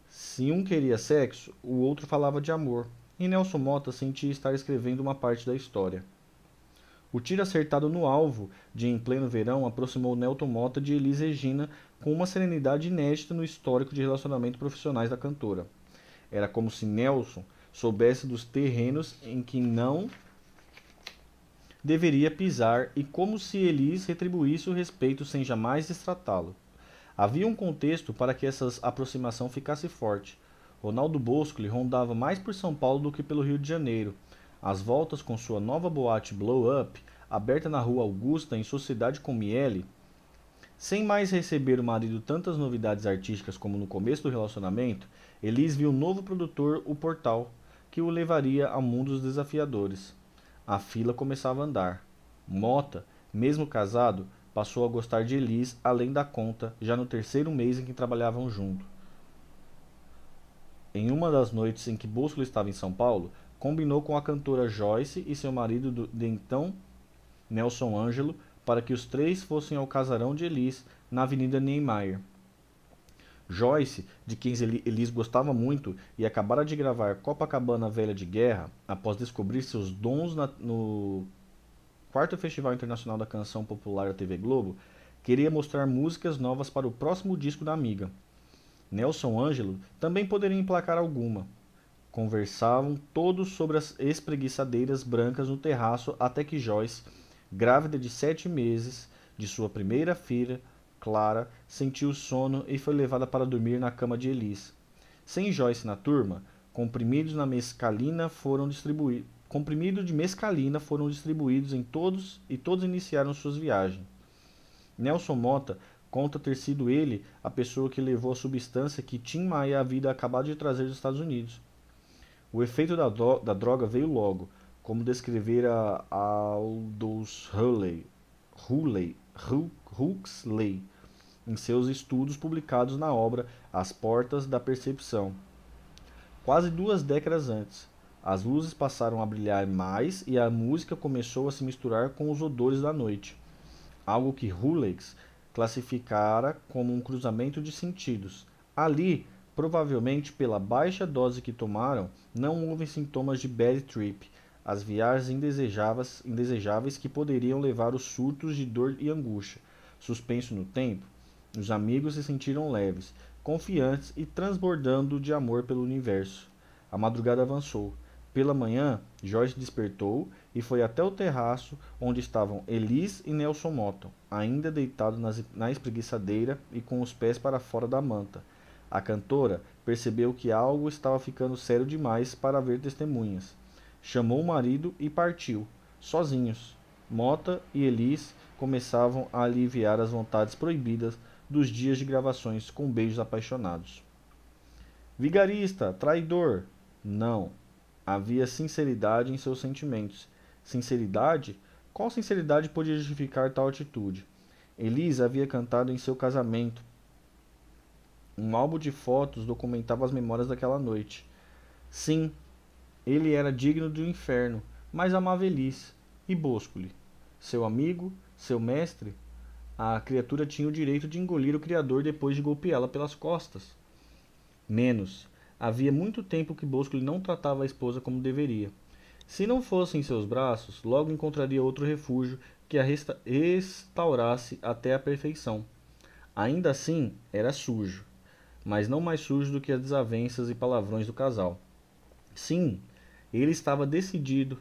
Se um queria sexo, o outro falava de amor, e Nelson Mota sentia estar escrevendo uma parte da história. O tiro acertado no alvo de Em Pleno Verão aproximou Nelton Mota de Elis Regina com uma serenidade inédita no histórico de relacionamentos profissionais da cantora. Era como se Nelson soubesse dos terrenos em que não deveria pisar e como se Elis retribuísse o respeito sem jamais destratá-lo. Havia um contexto para que essa aproximação ficasse forte. Ronaldo Bosco rondava mais por São Paulo do que pelo Rio de Janeiro. Às voltas com sua nova boate Blow Up, aberta na rua Augusta em sociedade com Miele, sem mais receber o marido tantas novidades artísticas como no começo do relacionamento, Elis viu o novo produtor, o Portal, que o levaria ao mundo dos desafiadores. A fila começava a andar. Mota, mesmo casado, passou a gostar de Elis além da conta, já no terceiro mês em que trabalhavam junto. Em uma das noites em que Bosco estava em São Paulo, combinou com a cantora Joyce e seu marido do, de então, Nelson Ângelo, para que os três fossem ao casarão de Elis, na Avenida Niemeyer. Joyce, de quem Elis gostava muito e acabara de gravar Copacabana Velha de Guerra, após descobrir seus dons na, no quarto Festival Internacional da Canção Popular da TV Globo, queria mostrar músicas novas para o próximo disco da amiga. Nelson Ângelo também poderia emplacar alguma. Conversavam todos sobre as espreguiçadeiras brancas no terraço até que Joyce, grávida de sete meses de sua primeira filha, Clara, sentiu sono e foi levada para dormir na cama de Elis. Sem Joyce na turma, comprimidos na mescalina foram distribuídos comprimidos de mescalina foram distribuídos em todos e todos iniciaram suas viagens. Nelson Mota conta ter sido ele a pessoa que levou a substância que Tim Maia havia acabado de trazer dos Estados Unidos. O efeito da, da droga veio logo, como descrevera Aldous Huxley, Huxley, Huxley em seus estudos publicados na obra As Portas da Percepção. Quase duas décadas antes, as luzes passaram a brilhar mais e a música começou a se misturar com os odores da noite, algo que Hulix classificara como um cruzamento de sentidos. Ali, provavelmente pela baixa dose que tomaram, não houve sintomas de bad trip, as viagens indesejáveis, indesejáveis que poderiam levar os surtos de dor e angústia. Suspenso no tempo, os amigos se sentiram leves, confiantes e transbordando de amor pelo universo. A madrugada avançou. Pela manhã, Joyce despertou e foi até o terraço onde estavam Elis e Nelson Motton, ainda deitados na espreguiçadeira e com os pés para fora da manta. A cantora percebeu que algo estava ficando sério demais para haver testemunhas. Chamou o marido e partiu, sozinhos. Mota e Elis começavam a aliviar as vontades proibidas dos dias de gravações com beijos apaixonados. Vigarista, traidor! Não. Havia sinceridade em seus sentimentos. Sinceridade? Qual sinceridade podia justificar tal atitude? Elisa havia cantado em seu casamento. Um álbum de fotos documentava as memórias daquela noite. Sim, ele era digno do inferno, mas amava Elis e Boscoli. Seu amigo, seu mestre, a criatura tinha o direito de engolir o Criador depois de golpeá-la pelas costas. Menos. Havia muito tempo que Boscoli não tratava a esposa como deveria. Se não fosse em seus braços, logo encontraria outro refúgio que a restaurasse até a perfeição. Ainda assim, era sujo, mas não mais sujo do que as desavenças e palavrões do casal. Sim, ele estava decidido,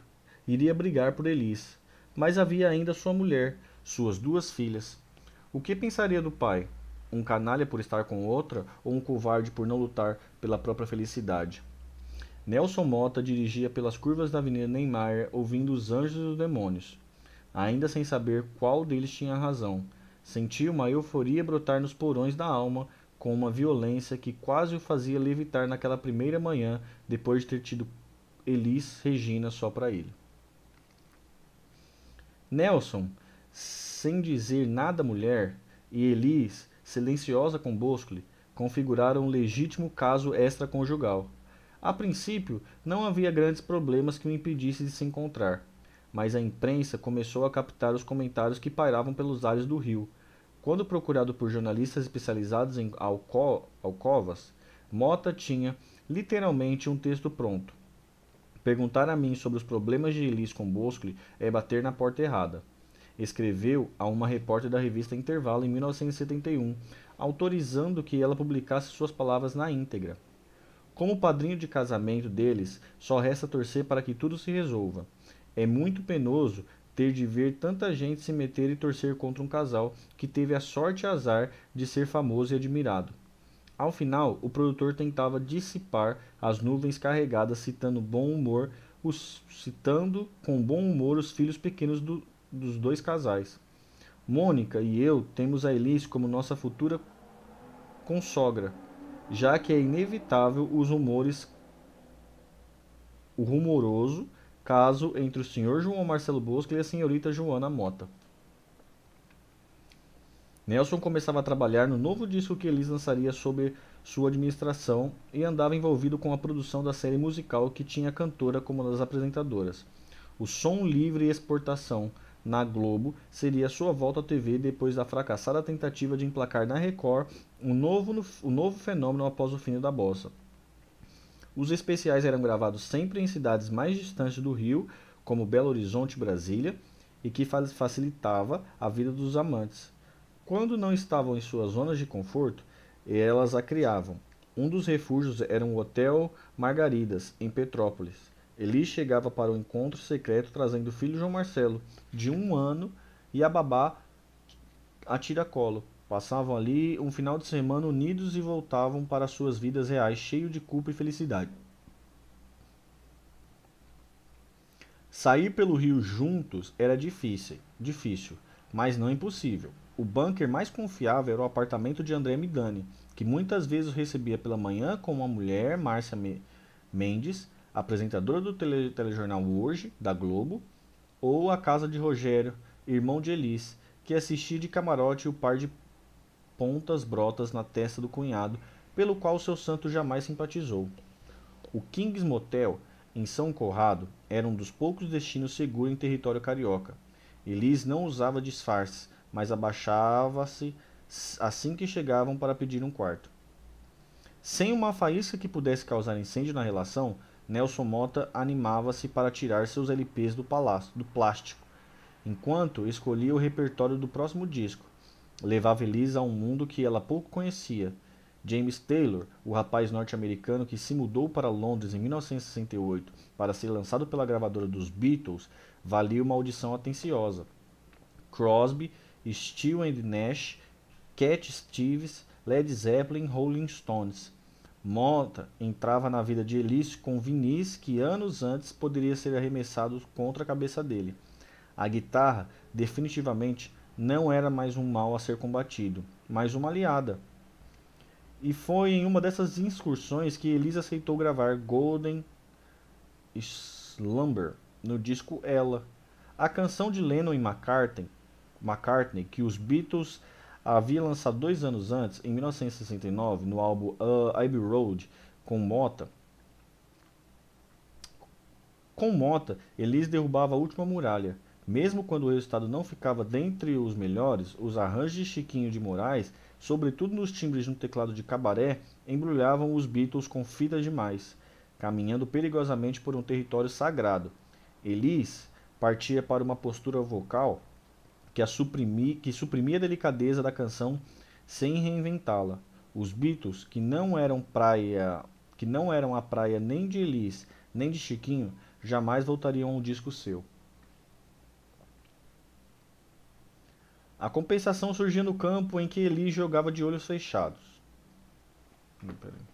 iria brigar por Elis, mas havia ainda sua mulher, suas duas filhas. O que pensaria do pai? Um canalha por estar com outra ou um covarde por não lutar pela própria felicidade? Nelson Mota dirigia pelas curvas da Avenida Neymar, ouvindo os anjos e os demônios, ainda sem saber qual deles tinha razão. Sentia uma euforia brotar nos porões da alma, com uma violência que quase o fazia levitar naquela primeira manhã, depois de ter tido Elis Regina só para ele. Nelson, sem dizer nada à mulher, e Elis, silenciosa com Boscoli, configuraram um legítimo caso extraconjugal. A princípio, não havia grandes problemas que o impedissem de se encontrar, mas a imprensa começou a captar os comentários que pairavam pelos ares do rio. Quando procurado por jornalistas especializados em alco alcovas, Mota tinha literalmente um texto pronto. Perguntar a mim sobre os problemas de Elis com Boscoli é bater na porta errada escreveu a uma repórter da revista Intervalo em 1971, autorizando que ela publicasse suas palavras na íntegra. Como padrinho de casamento deles, só resta torcer para que tudo se resolva. É muito penoso ter de ver tanta gente se meter e torcer contra um casal que teve a sorte e azar de ser famoso e admirado. Ao final, o produtor tentava dissipar as nuvens carregadas, citando bom humor, os, citando com bom humor os filhos pequenos do, dos dois casais. Mônica e eu temos a Elise como nossa futura consogra, já que é inevitável os rumores o rumoroso caso entre o senhor João Marcelo Bosco e a senhorita Joana Mota. Nelson começava a trabalhar no novo disco que Elis lançaria sob sua administração e andava envolvido com a produção da série musical que tinha a cantora como uma das apresentadoras. O Som Livre e Exportação, na Globo seria sua volta à TV depois da fracassada tentativa de emplacar na Record um novo, um novo fenômeno após o fim da bossa. Os especiais eram gravados sempre em cidades mais distantes do Rio, como Belo Horizonte Brasília, e que facilitava a vida dos amantes. Quando não estavam em suas zonas de conforto, elas a criavam. Um dos refúgios era um hotel Margaridas, em Petrópolis. Eli chegava para o encontro secreto trazendo o filho João Marcelo, de um ano, e a babá a tiracolo. Passavam ali um final de semana unidos e voltavam para suas vidas reais, cheio de culpa e felicidade. Sair pelo rio juntos era difícil, difícil, mas não impossível. O bunker mais confiável era o apartamento de André Midani, que muitas vezes recebia pela manhã com uma mulher, Márcia Mendes, apresentadora do tele, telejornal Hoje, da Globo, ou a casa de Rogério, irmão de Elis, que assistia de camarote o par de pontas brotas na testa do cunhado, pelo qual seu santo jamais simpatizou. O Kings Motel, em São Corrado, era um dos poucos destinos seguros em território carioca. Elis não usava disfarces, mas abaixava-se assim que chegavam para pedir um quarto. Sem uma faísca que pudesse causar incêndio na relação, Nelson Mota animava-se para tirar seus LPs do, palácio, do plástico, enquanto escolhia o repertório do próximo disco. Levava Elisa a um mundo que ela pouco conhecia. James Taylor, o rapaz norte-americano que se mudou para Londres em 1968 para ser lançado pela gravadora dos Beatles, valia uma audição atenciosa. Crosby, Steele and Nash, Cat Stevens, Led Zeppelin, Rolling Stones Mota entrava na vida de Elis com vinis que anos antes poderia ser arremessado contra a cabeça dele. A guitarra definitivamente não era mais um mal a ser combatido, mas uma aliada. E foi em uma dessas excursões que Elis aceitou gravar Golden Slumber no disco Ella. A canção de Lennon e McCartney, McCartney que os Beatles havia lançado dois anos antes, em 1969, no álbum uh, Abbey Road, com Mota. Com Mota, Elis derrubava a última muralha. Mesmo quando o resultado não ficava dentre os melhores, os arranjos de Chiquinho de Moraes, sobretudo nos timbres no teclado de cabaré, embrulhavam os Beatles com fita demais, caminhando perigosamente por um território sagrado. Elis partia para uma postura vocal que, a suprimi, que suprimia a delicadeza da canção sem reinventá-la. Os Beatles, que não eram praia, que não eram a praia nem de Elis, nem de Chiquinho, jamais voltariam a um disco seu. A compensação surgia no campo em que Elis jogava de olhos fechados. Peraí.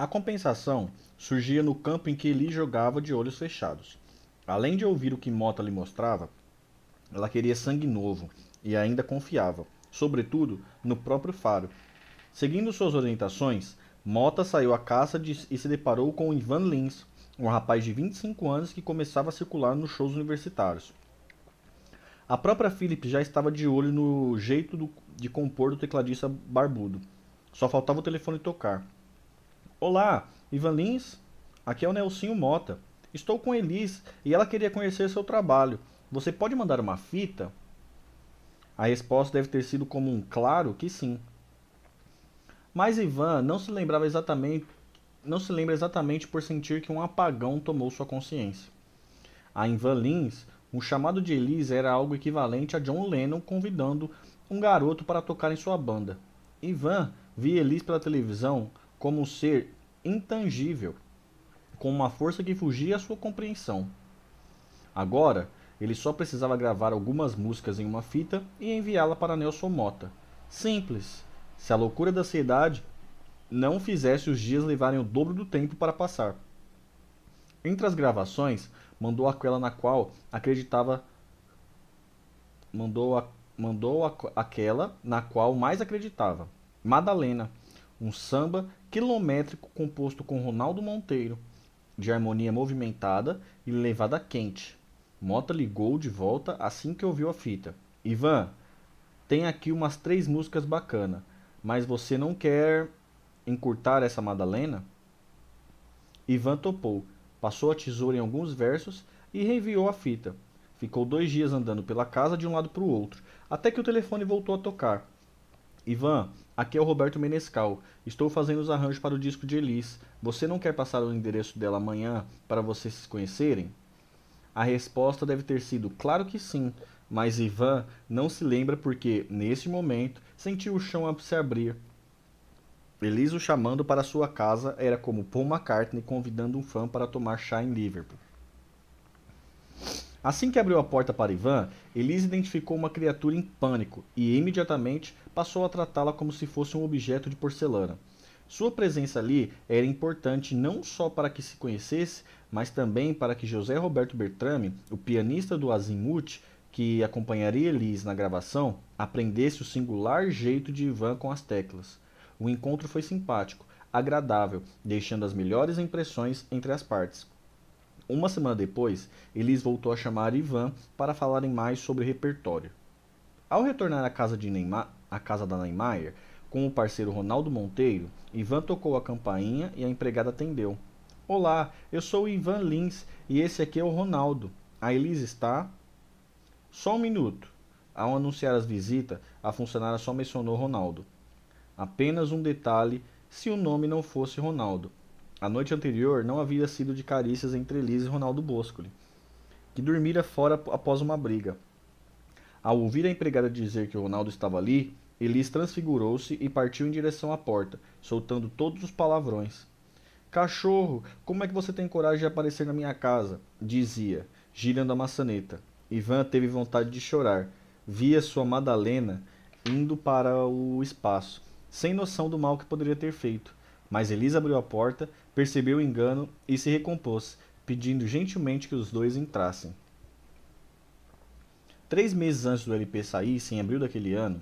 A compensação surgia no campo em que Eli jogava de olhos fechados. Além de ouvir o que Mota lhe mostrava, ela queria sangue novo e ainda confiava, sobretudo, no próprio Faro. Seguindo suas orientações, Mota saiu à caça de, e se deparou com Ivan Lins, um rapaz de 25 anos que começava a circular nos shows universitários. A própria Philip já estava de olho no jeito do, de compor do tecladista barbudo. Só faltava o telefone tocar. Olá, Ivan Lins. Aqui é o Nelsinho Mota. Estou com Elis e ela queria conhecer seu trabalho. Você pode mandar uma fita? A resposta deve ter sido como um claro que sim. Mas Ivan não se lembrava exatamente, não se lembra exatamente por sentir que um apagão tomou sua consciência. A Ivan Lins, um chamado de Elis era algo equivalente a John Lennon convidando um garoto para tocar em sua banda. Ivan via Elis pela televisão como um ser intangível, com uma força que fugia à sua compreensão. Agora, ele só precisava gravar algumas músicas em uma fita e enviá-la para Nelson Mota. Simples. Se a loucura da ansiedade não fizesse os dias levarem o dobro do tempo para passar. Entre as gravações, mandou aquela na qual acreditava mandou a, mandou a, aquela na qual mais acreditava. Madalena, um samba quilométrico composto com Ronaldo Monteiro, de harmonia movimentada e levada quente. Mota ligou de volta assim que ouviu a fita. Ivan, tem aqui umas três músicas bacana, mas você não quer encurtar essa Madalena? Ivan topou, passou a tesoura em alguns versos e reenviou a fita. Ficou dois dias andando pela casa de um lado para o outro, até que o telefone voltou a tocar. Ivan, aqui é o Roberto Menescal. Estou fazendo os arranjos para o disco de Elis. Você não quer passar o endereço dela amanhã para vocês se conhecerem? A resposta deve ter sido claro que sim, mas Ivan não se lembra porque, neste momento, sentiu o chão se abrir. Elis o chamando para sua casa era como Paul McCartney convidando um fã para tomar chá em Liverpool. Assim que abriu a porta para Ivan, Elise identificou uma criatura em pânico e imediatamente passou a tratá-la como se fosse um objeto de porcelana. Sua presença ali era importante não só para que se conhecesse, mas também para que José Roberto Bertrame, o pianista do Azimuth, que acompanharia Elise na gravação, aprendesse o singular jeito de Ivan com as teclas. O encontro foi simpático, agradável, deixando as melhores impressões entre as partes. Uma semana depois, Elis voltou a chamar Ivan para falarem mais sobre repertório. Ao retornar à casa, de Neymar, à casa da Neymar, com o parceiro Ronaldo Monteiro, Ivan tocou a campainha e a empregada atendeu. Olá, eu sou o Ivan Lins e esse aqui é o Ronaldo. A Elis está? Só um minuto. Ao anunciar as visitas, a funcionária só mencionou Ronaldo. Apenas um detalhe se o nome não fosse Ronaldo. A noite anterior não havia sido de carícias entre Elise e Ronaldo Boscoli, que dormira fora após uma briga. Ao ouvir a empregada dizer que Ronaldo estava ali, Elise transfigurou-se e partiu em direção à porta, soltando todos os palavrões. Cachorro, como é que você tem coragem de aparecer na minha casa? dizia, girando a maçaneta. Ivan teve vontade de chorar. Via sua Madalena indo para o espaço, sem noção do mal que poderia ter feito. Mas Elisa abriu a porta, percebeu o engano e se recompôs, pedindo gentilmente que os dois entrassem. Três meses antes do LP sair, em abril daquele ano,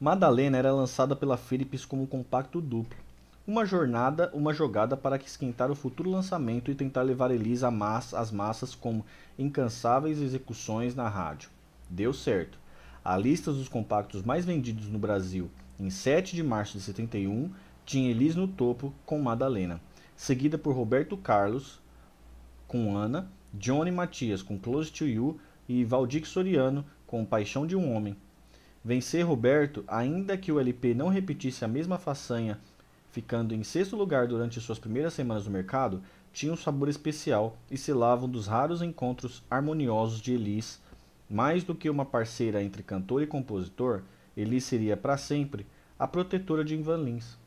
Madalena era lançada pela Philips como um compacto duplo. Uma jornada, uma jogada para esquentar o futuro lançamento e tentar levar Elisa às massas com incansáveis execuções na rádio. Deu certo. A lista dos compactos mais vendidos no Brasil em 7 de março de 71, tinha Elis no topo com Madalena, seguida por Roberto Carlos com Ana, Johnny Matias com Close to You e Valdir Soriano com Paixão de um Homem. Vencer Roberto, ainda que o LP não repetisse a mesma façanha, ficando em sexto lugar durante suas primeiras semanas no mercado, tinha um sabor especial e selava um dos raros encontros harmoniosos de Elis. Mais do que uma parceira entre cantor e compositor, Elis seria para sempre a protetora de Ivan Lins.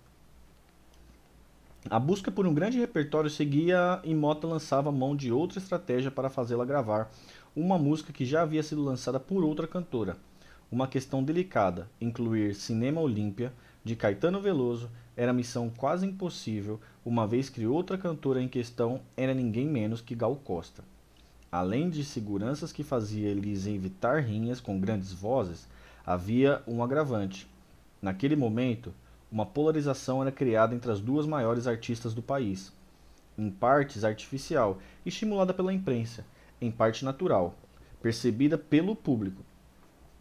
A busca por um grande repertório seguia e Mota lançava mão de outra estratégia para fazê-la gravar uma música que já havia sido lançada por outra cantora. Uma questão delicada, incluir Cinema Olímpia, de Caetano Veloso, era missão quase impossível, uma vez que outra cantora em questão era ninguém menos que Gal Costa. Além de seguranças que fazia Elis evitar rinhas com grandes vozes, havia um agravante. Naquele momento, uma polarização era criada entre as duas maiores artistas do país, em partes artificial, estimulada pela imprensa, em parte natural, percebida pelo público.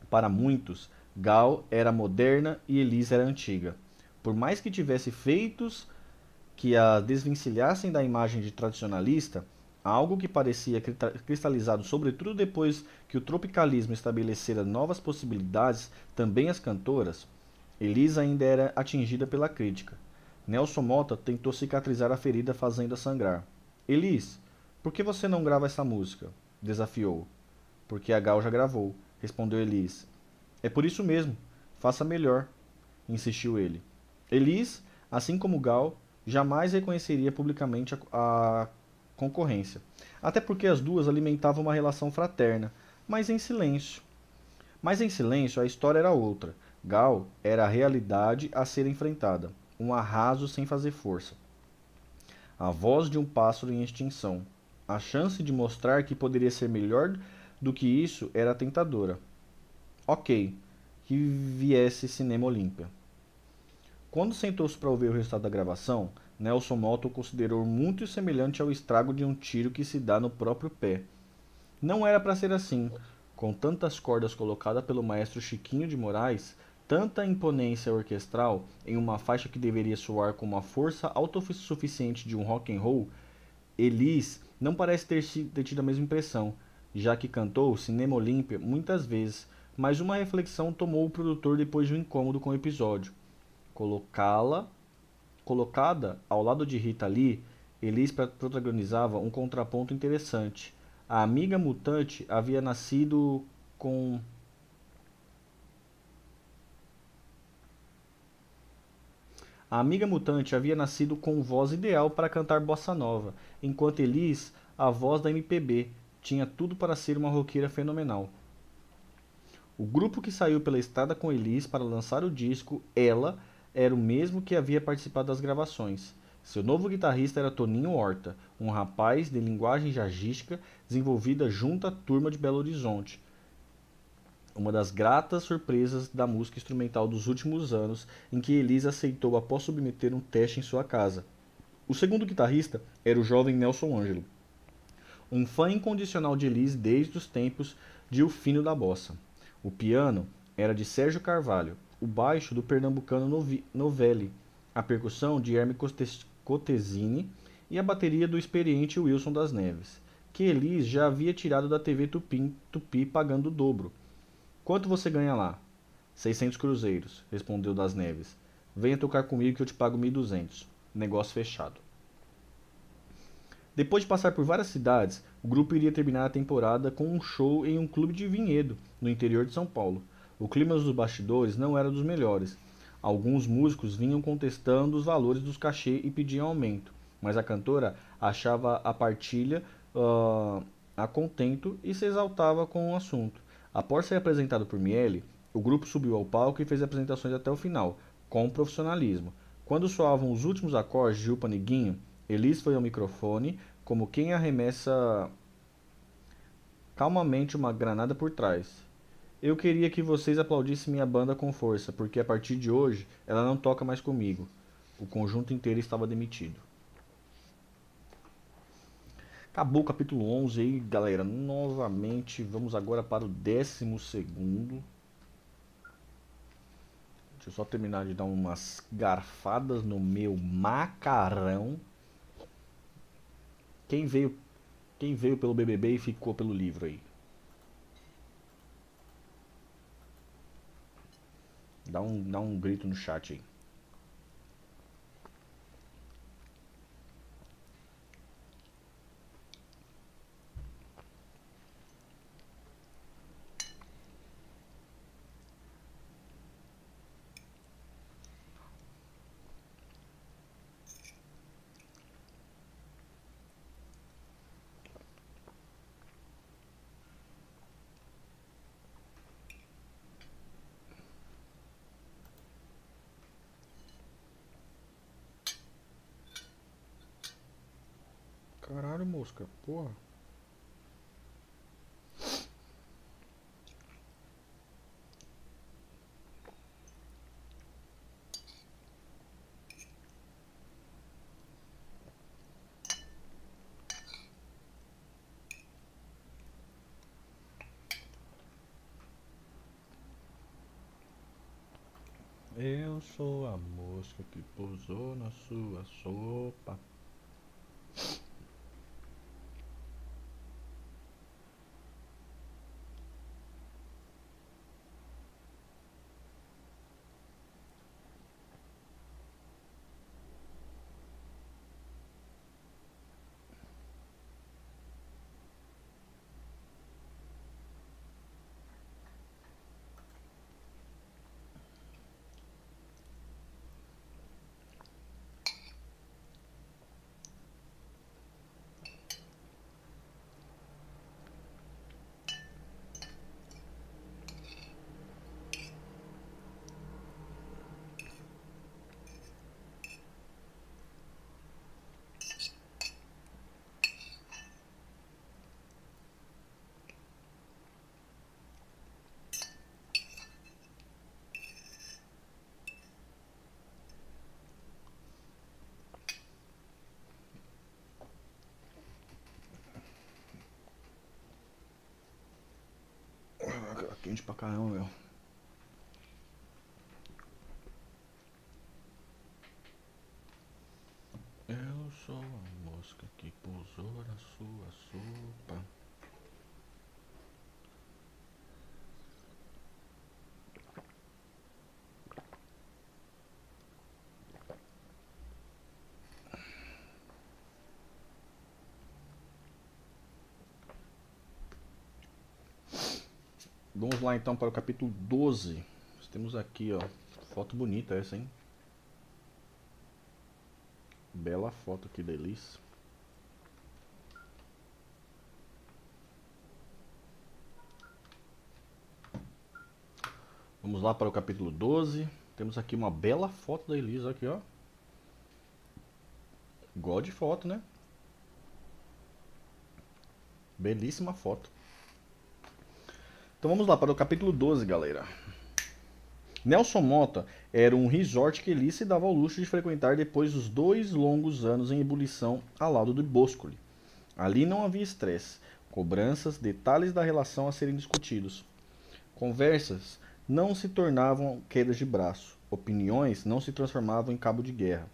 Para muitos, Gal era moderna e Elisa era antiga. Por mais que tivesse feitos que a desvencilhassem da imagem de tradicionalista, algo que parecia cristalizado sobretudo depois que o tropicalismo estabelecera novas possibilidades, também as cantoras, Elisa ainda era atingida pela crítica. Nelson Mota tentou cicatrizar a ferida fazendo-a sangrar. Elis, por que você não grava essa música? desafiou. Porque a Gal já gravou, respondeu Elis. É por isso mesmo, faça melhor, insistiu ele. Elis, assim como Gal, jamais reconheceria publicamente a, a concorrência. Até porque as duas alimentavam uma relação fraterna, mas em silêncio. Mas em silêncio a história era outra. Gal era a realidade a ser enfrentada, um arraso sem fazer força. A voz de um pássaro em extinção. A chance de mostrar que poderia ser melhor do que isso era tentadora. Ok, que viesse Cinema Olímpia. Quando sentou-se para ouvir o resultado da gravação, Nelson Mota o considerou muito semelhante ao estrago de um tiro que se dá no próprio pé. Não era para ser assim. Com tantas cordas colocadas pelo maestro Chiquinho de Moraes, tanta imponência orquestral em uma faixa que deveria soar com uma força autossuficiente de um rock and roll, Elis não parece ter, ter tido a mesma impressão, já que cantou Cinema Olímpia muitas vezes mas uma reflexão tomou o produtor depois de um incômodo com o episódio. Colocá-la, colocada ao lado de Rita Lee, Elise protagonizava um contraponto interessante. A amiga mutante havia nascido com A amiga mutante havia nascido com voz ideal para cantar bossa nova, enquanto Elis, a voz da MPB, tinha tudo para ser uma roqueira fenomenal. O grupo que saiu pela estrada com Elis para lançar o disco Ela era o mesmo que havia participado das gravações. Seu novo guitarrista era Toninho Horta, um rapaz de linguagem jazzística desenvolvida junto à turma de Belo Horizonte, uma das gratas surpresas da música instrumental dos últimos anos, em que Elisa aceitou após submeter um teste em sua casa. O segundo guitarrista era o jovem Nelson Ângelo, um fã incondicional de Elise desde os tempos de O Fino da Bossa. O piano era de Sérgio Carvalho, o baixo do pernambucano Novelli, a percussão de Herme Cotesini e a bateria do experiente Wilson das Neves, que Elis já havia tirado da TV Tupi, Tupi pagando o dobro Quanto você ganha lá? 600 cruzeiros, respondeu das Neves. Venha tocar comigo que eu te pago 1.200. Negócio fechado. Depois de passar por várias cidades, o grupo iria terminar a temporada com um show em um clube de vinhedo, no interior de São Paulo. O clima dos bastidores não era dos melhores. Alguns músicos vinham contestando os valores dos cachê e pediam aumento, mas a cantora achava a partilha uh, a contento e se exaltava com o assunto. Após ser apresentado por Miele, o grupo subiu ao palco e fez apresentações até o final, com profissionalismo. Quando soavam os últimos acordes de Upa Niguinho, Elis foi ao microfone, como quem arremessa calmamente uma granada por trás. Eu queria que vocês aplaudissem minha banda com força, porque a partir de hoje ela não toca mais comigo. O conjunto inteiro estava demitido. Acabou o capítulo 11 aí, galera. Novamente, vamos agora para o décimo segundo. Deixa eu só terminar de dar umas garfadas no meu macarrão. Quem veio, quem veio pelo BBB e ficou pelo livro aí? Dá um, dá um grito no chat aí. Caralho, mosca, porra. Eu sou a mosca que pousou na sua sopa. Quente pra caramba, meu. Eu sou a mosca que pousou na sua sopa. Vamos lá então para o capítulo 12. Nós temos aqui, ó, foto bonita essa, hein? Bela foto da Elis. Vamos lá para o capítulo 12. Temos aqui uma bela foto da Elisa aqui, ó. De foto, né? Belíssima foto. Então vamos lá para o capítulo 12, galera. Nelson Mota era um resort que Elise se dava ao luxo de frequentar depois dos dois longos anos em ebulição ao lado do Boscoli. Ali não havia estresse, cobranças, detalhes da relação a serem discutidos. Conversas não se tornavam quedas de braço, opiniões não se transformavam em cabo de guerra.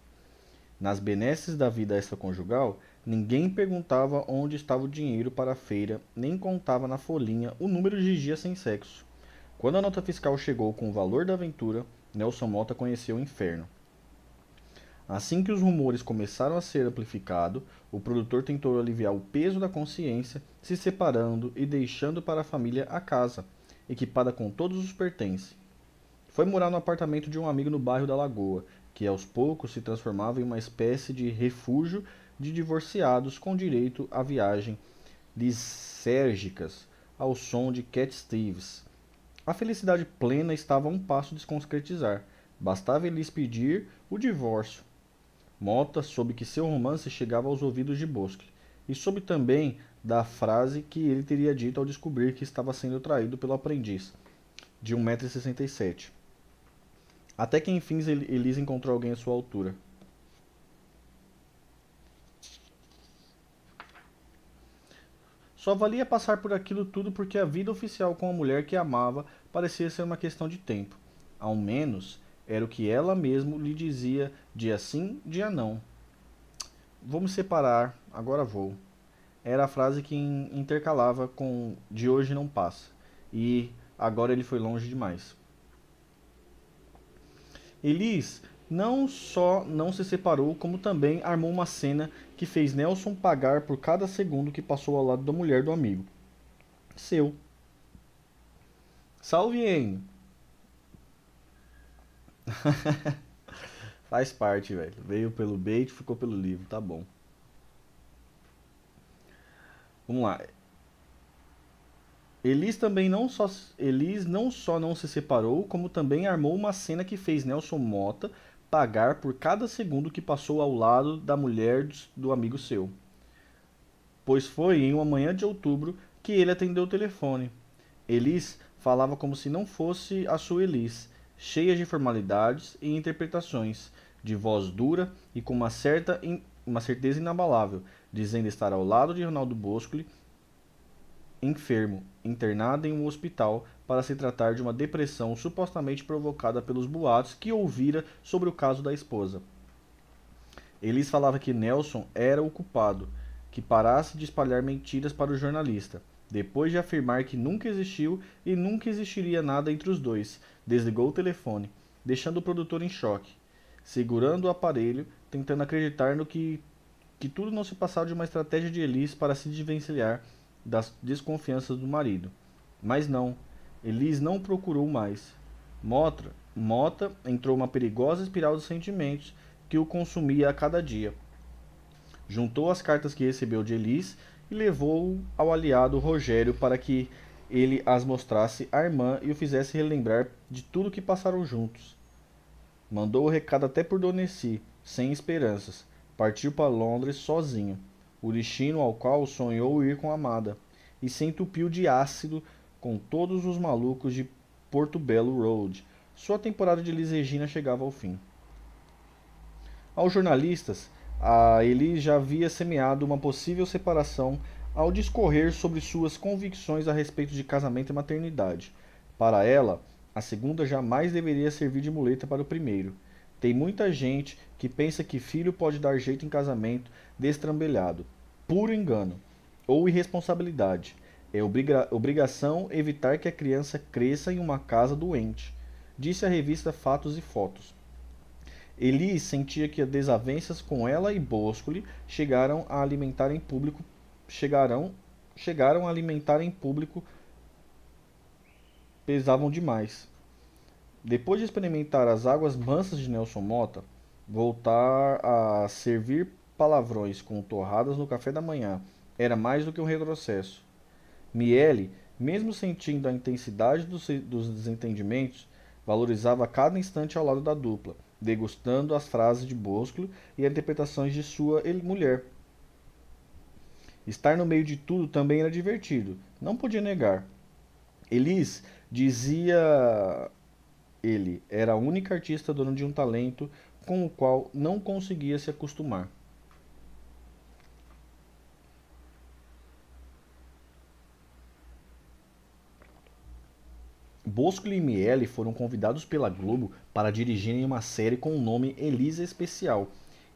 Nas benesses da vida extraconjugal, ninguém perguntava onde estava o dinheiro para a feira, nem contava na folhinha o número de dias sem sexo. Quando a nota fiscal chegou com o valor da aventura, Nelson Mota conheceu o inferno. Assim que os rumores começaram a ser amplificados, o produtor tentou aliviar o peso da consciência, se separando e deixando para a família a casa, equipada com todos os pertences. Foi morar no apartamento de um amigo no bairro da Lagoa, que aos poucos se transformava em uma espécie de refúgio de divorciados com direito à viagem lisérgicas ao som de Cat Stevens. A felicidade plena estava a um passo de se concretizar. Bastava lhes pedir o divórcio. Mota soube que seu romance chegava aos ouvidos de Bosque, e soube também da frase que ele teria dito ao descobrir que estava sendo traído pelo aprendiz, de 1,67m. Até que enfim Elisa encontrou alguém à sua altura. Só valia passar por aquilo tudo porque a vida oficial com a mulher que amava parecia ser uma questão de tempo. Ao menos era o que ela mesma lhe dizia dia sim, dia não. Vou me separar, agora vou era a frase que intercalava com de hoje não passa. E agora ele foi longe demais. Elis não só não se separou, como também armou uma cena que fez Nelson pagar por cada segundo que passou ao lado da mulher do amigo. Seu. Salve, hein? (laughs) Faz parte, velho. Veio pelo bait, ficou pelo livro, tá bom. Vamos lá. Elis também não só Elis não só não se separou, como também armou uma cena que fez Nelson Mota pagar por cada segundo que passou ao lado da mulher do amigo seu. Pois foi em uma manhã de outubro que ele atendeu o telefone. Elis falava como se não fosse a sua Elis, cheia de formalidades e interpretações, de voz dura e com uma certa uma certeza inabalável dizendo estar ao lado de Ronaldo Boscoli, enfermo, internado em um hospital para se tratar de uma depressão supostamente provocada pelos boatos que ouvira sobre o caso da esposa. Elis falava que Nelson era o culpado, que parasse de espalhar mentiras para o jornalista. Depois de afirmar que nunca existiu e nunca existiria nada entre os dois, desligou o telefone, deixando o produtor em choque, segurando o aparelho, tentando acreditar no que que tudo não se passava de uma estratégia de Elis para se desvencilhar das desconfianças do marido. Mas não, Elis não procurou mais. Mota, Mota entrou uma perigosa espiral de sentimentos que o consumia a cada dia. Juntou as cartas que recebeu de Elis e levou ao aliado Rogério para que ele as mostrasse à irmã e o fizesse relembrar de tudo que passaram juntos. Mandou o recado até por Doneci, sem esperanças, Partiu para Londres sozinho, o destino ao qual sonhou ir com a amada, e se entupiu de ácido com todos os malucos de Porto Belo Road. Sua temporada de Liz Regina chegava ao fim. Aos jornalistas, a Elis já havia semeado uma possível separação ao discorrer sobre suas convicções a respeito de casamento e maternidade. Para ela, a segunda jamais deveria servir de muleta para o primeiro. Tem muita gente que pensa que filho pode dar jeito em casamento destrambelhado. Puro engano ou irresponsabilidade. É obriga obrigação evitar que a criança cresça em uma casa doente, disse a revista Fatos e Fotos. Elis sentia que as desavenças com ela e Boscoli chegaram a alimentar em público chegarão chegaram a alimentar em público pesavam demais. Depois de experimentar as águas mansas de Nelson Mota, voltar a servir palavrões com torradas no café da manhã era mais do que um retrocesso. Miele, mesmo sentindo a intensidade dos, dos desentendimentos, valorizava cada instante ao lado da dupla, degustando as frases de Bosco e as interpretações de sua mulher. Estar no meio de tudo também era divertido, não podia negar. Elis dizia ele era a única artista dona de um talento com o qual não conseguia se acostumar. Bosco e Miele foram convidados pela Globo para dirigirem uma série com o nome Elisa Especial,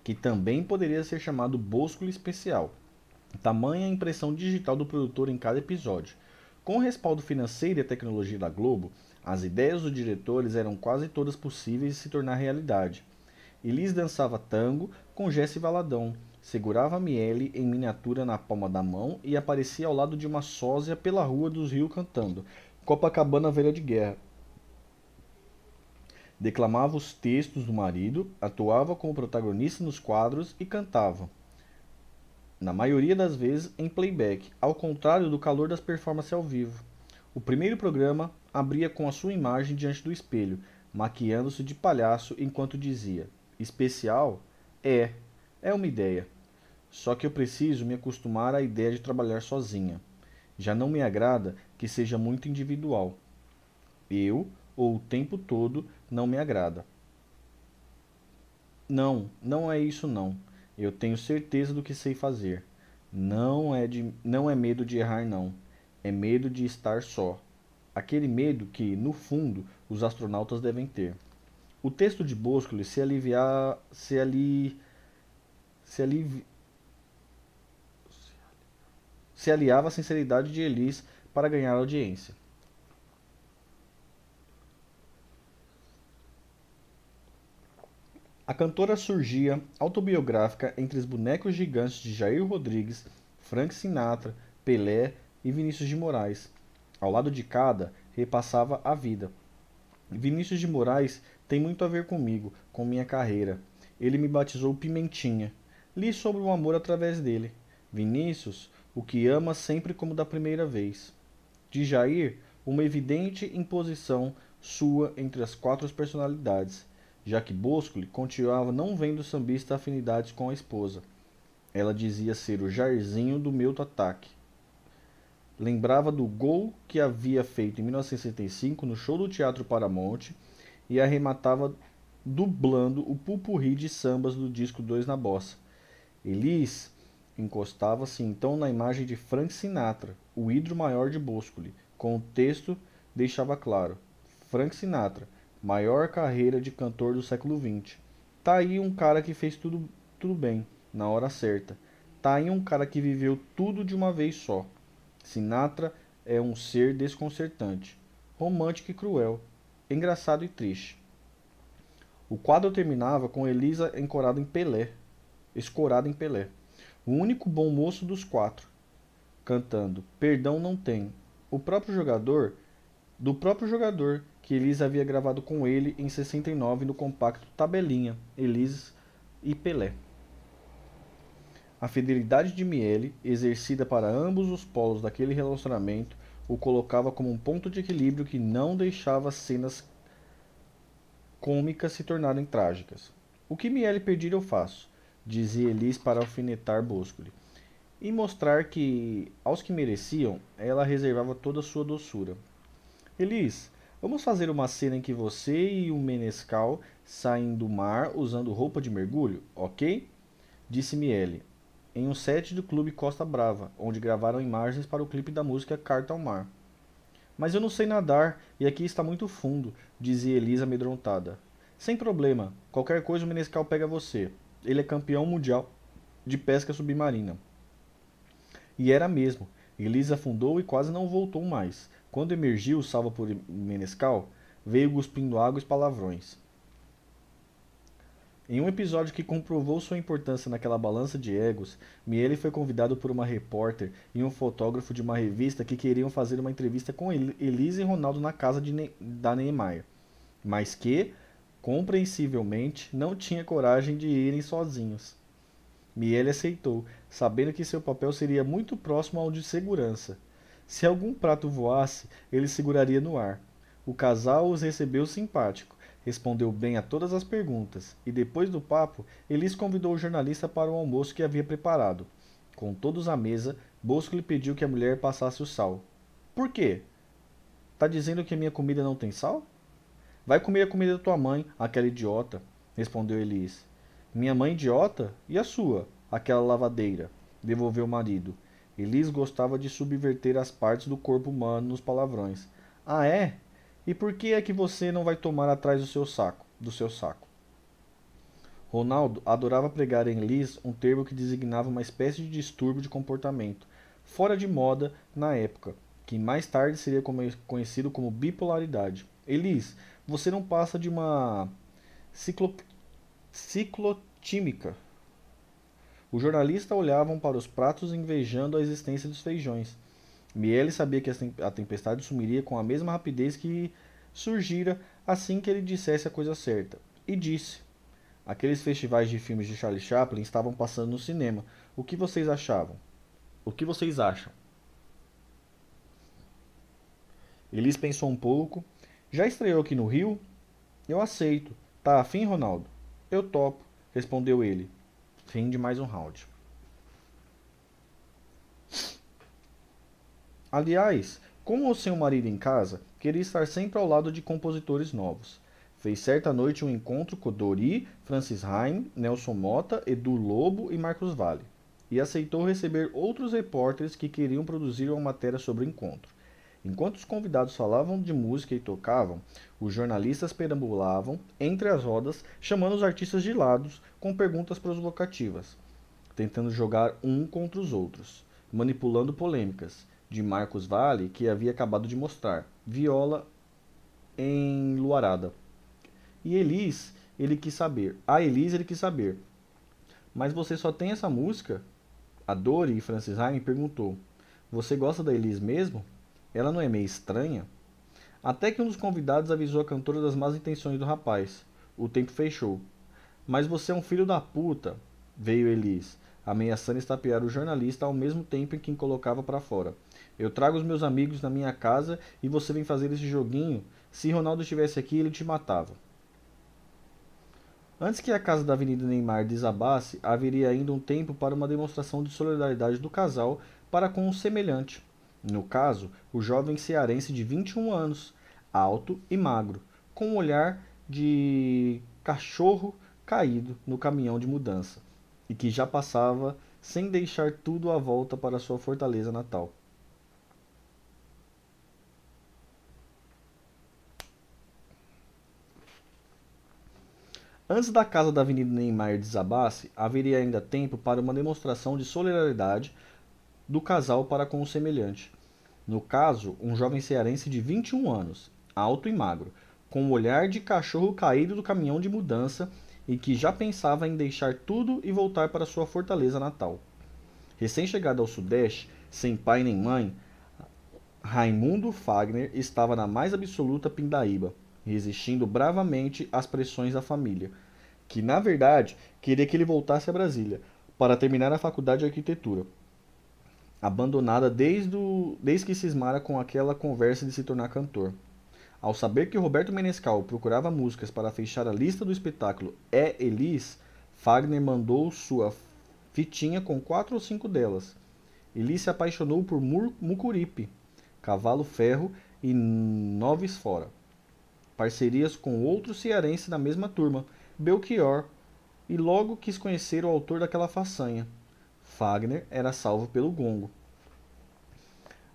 que também poderia ser chamado Bosco Especial. Tamanha a impressão digital do produtor em cada episódio. Com o respaldo financeiro e a tecnologia da Globo, as ideias dos diretores eram quase todas possíveis de se tornar realidade. Elis dançava tango com Jesse Valadão, segurava Miele em miniatura na palma da mão e aparecia ao lado de uma sósia pela rua dos rios cantando Copacabana Velha de Guerra. Declamava os textos do marido, atuava como protagonista nos quadros e cantava. Na maioria das vezes em playback, ao contrário do calor das performances ao vivo. O primeiro programa abria com a sua imagem diante do espelho, maquiando-se de palhaço enquanto dizia: Especial? É, é uma ideia. Só que eu preciso me acostumar à ideia de trabalhar sozinha. Já não me agrada que seja muito individual. Eu, ou o tempo todo, não me agrada. Não, não é isso não. Eu tenho certeza do que sei fazer. Não é de não é medo de errar não. É medo de estar só. Aquele medo que, no fundo, os astronautas devem ter. O texto de Bosco se aliviar se ali se alivi, se aliava à sinceridade de Elis para ganhar audiência. A cantora surgia autobiográfica entre os bonecos gigantes de Jair Rodrigues, Frank Sinatra, Pelé e Vinícius de Moraes. Ao lado de cada, repassava a vida. Vinícius de Moraes tem muito a ver comigo, com minha carreira. Ele me batizou Pimentinha. Li sobre o amor através dele. Vinícius o que ama sempre como da primeira vez. De Jair, uma evidente imposição sua entre as quatro personalidades, já que Boscoli continuava não vendo sambista afinidades com a esposa. Ela dizia ser o Jairzinho do meu ataque. Lembrava do gol que havia feito em 1965 no show do Teatro Paramount e arrematava dublando o pupurri de sambas do disco 2 na bossa. Elis Encostava-se então na imagem de Frank Sinatra, o hidro maior de Boscoli, com o texto deixava claro: Frank Sinatra, maior carreira de cantor do século XX. Tá aí um cara que fez tudo, tudo bem, na hora certa. Tá aí um cara que viveu tudo de uma vez só. Sinatra é um ser desconcertante, romântico e cruel, engraçado e triste. O quadro terminava com Elisa encorada em Pelé, escorada em Pelé o único bom moço dos quatro, cantando Perdão não tem. O próprio jogador, do próprio jogador que Elise havia gravado com ele em 69 no compacto Tabelinha, Elise e Pelé. A fidelidade de Miele, exercida para ambos os polos daquele relacionamento, o colocava como um ponto de equilíbrio que não deixava cenas cômicas se tornarem trágicas. O que Miele pedir eu faço dizia Elis para alfinetar Boscoli, e mostrar que, aos que mereciam, ela reservava toda a sua doçura. Elis, vamos fazer uma cena em que você e o Menescal saem do mar usando roupa de mergulho, ok? Disse Miele, em um set do Clube Costa Brava, onde gravaram imagens para o clipe da música Carta ao Mar. Mas eu não sei nadar e aqui está muito fundo, dizia Elisa amedrontada. Sem problema, qualquer coisa o Menescal pega você ele é campeão mundial de pesca submarina. E era mesmo. Elisa afundou e quase não voltou mais. Quando emergiu, salva por Menescal, veio cuspindo água e palavrões. Em um episódio que comprovou sua importância naquela balança de egos, Miele foi convidado por uma repórter e um fotógrafo de uma revista que queriam fazer uma entrevista com Elise e Ronaldo na casa ne da Neymar, mas que, compreensivelmente, não tinha coragem de irem sozinhos. Miele aceitou, sabendo que seu papel seria muito próximo ao de segurança. Se algum prato voasse, ele seguraria no ar. O casal os recebeu simpático, respondeu bem a todas as perguntas, e depois do papo, Elis convidou o jornalista para o almoço que havia preparado. Com todos à mesa, Bosco lhe pediu que a mulher passasse o sal. Por quê? Tá dizendo que minha comida não tem sal? Vai comer a comida da tua mãe, aquela idiota, respondeu Elis. Minha mãe idiota? E a sua, aquela lavadeira? devolveu o marido. Elis gostava de subverter as partes do corpo humano nos palavrões. Ah, é? E por que é que você não vai tomar atrás do seu saco, do seu saco? Ronaldo adorava pregar em Liz um termo que designava uma espécie de distúrbio de comportamento, fora de moda na época, que mais tarde seria conhecido como bipolaridade. Elis, você não passa de uma ciclo... ciclotímica. Os jornalistas olhavam para os pratos invejando a existência dos feijões. Miele sabia que a tempestade sumiria com a mesma rapidez que surgira assim que ele dissesse a coisa certa. E disse: Aqueles festivais de filmes de Charlie Chaplin estavam passando no cinema. O que vocês achavam? O que vocês acham? Elis pensou um pouco. Já estreou aqui no Rio? Eu aceito. Tá afim, Ronaldo? Eu topo, respondeu ele. Fim de mais um round. Aliás, com o seu marido em casa, queria estar sempre ao lado de compositores novos. Fez certa noite um encontro com Dori, Francis Haim, Nelson Mota, Edu Lobo e Marcos Vale. E aceitou receber outros repórteres que queriam produzir uma matéria sobre o encontro. Enquanto os convidados falavam de música e tocavam, os jornalistas perambulavam entre as rodas, chamando os artistas de lados com perguntas provocativas, tentando jogar um contra os outros, manipulando polêmicas de Marcos Vale que havia acabado de mostrar, Viola em Luarada. E Elis, ele quis saber. A Elis, ele quis saber. Mas você só tem essa música? A Dori Francis Haim perguntou. Você gosta da Elis mesmo? Ela não é meio estranha? Até que um dos convidados avisou a cantora das más intenções do rapaz. O tempo fechou. Mas você é um filho da puta, veio Elis, ameaçando estapear o jornalista ao mesmo tempo em que colocava para fora. Eu trago os meus amigos na minha casa e você vem fazer esse joguinho. Se Ronaldo estivesse aqui, ele te matava. Antes que a casa da Avenida Neymar desabasse, haveria ainda um tempo para uma demonstração de solidariedade do casal para com o semelhante. No caso, o jovem cearense de 21 anos, alto e magro, com um olhar de cachorro caído no caminhão de mudança, e que já passava sem deixar tudo à volta para sua fortaleza natal. Antes da casa da Avenida Neymar desabasse, haveria ainda tempo para uma demonstração de solidariedade do casal para com o semelhante. No caso, um jovem cearense de 21 anos, alto e magro, com o olhar de cachorro caído do caminhão de mudança e que já pensava em deixar tudo e voltar para sua fortaleza natal. Recém-chegado ao Sudeste, sem pai nem mãe, Raimundo Fagner estava na mais absoluta pindaíba resistindo bravamente às pressões da família, que na verdade queria que ele voltasse a Brasília para terminar a faculdade de arquitetura, abandonada desde, o, desde que cismara com aquela conversa de se tornar cantor. Ao saber que Roberto Menescal procurava músicas para fechar a lista do espetáculo É Elis, Fagner mandou sua fitinha com quatro ou cinco delas. Elis se apaixonou por Mucuripe, Cavalo Ferro e Noves Fora parcerias com outro cearense da mesma turma, Belchior, e logo quis conhecer o autor daquela façanha. Fagner era salvo pelo gongo.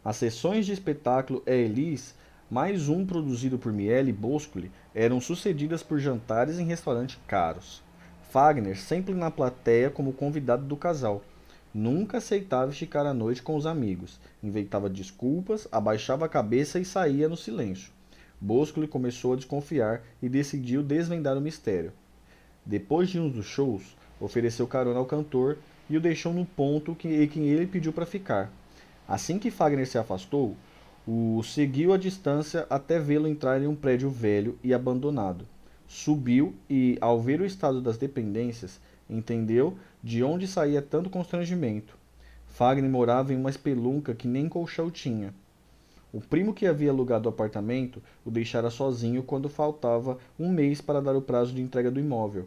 As sessões de espetáculo É Elis, mais um produzido por Miele Boscoli, eram sucedidas por jantares em restaurantes caros. Fagner sempre na plateia como convidado do casal. Nunca aceitava esticar a noite com os amigos. Inventava desculpas, abaixava a cabeça e saía no silêncio. Boscoli começou a desconfiar e decidiu desvendar o mistério. Depois de um dos shows, ofereceu carona ao cantor e o deixou no ponto que, que ele pediu para ficar. Assim que Fagner se afastou, o seguiu à distância até vê-lo entrar em um prédio velho e abandonado. Subiu e, ao ver o estado das dependências, entendeu de onde saía tanto constrangimento. Fagner morava em uma espelunca que nem colchão tinha. O primo que havia alugado o apartamento o deixara sozinho quando faltava um mês para dar o prazo de entrega do imóvel.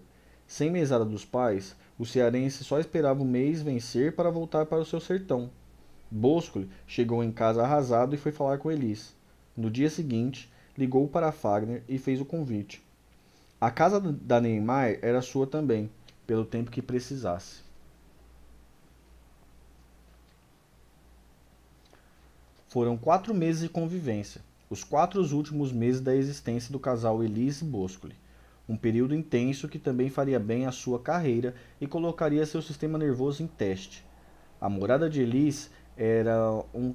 Sem mesada dos pais, o cearense só esperava o mês vencer para voltar para o seu sertão. Bosco chegou em casa arrasado e foi falar com Elis. No dia seguinte, ligou para Fagner e fez o convite. A casa da Neymar era sua também, pelo tempo que precisasse. Foram quatro meses de convivência, os quatro últimos meses da existência do casal Elis e Boscoli um período intenso que também faria bem à sua carreira e colocaria seu sistema nervoso em teste. A morada de Elis era um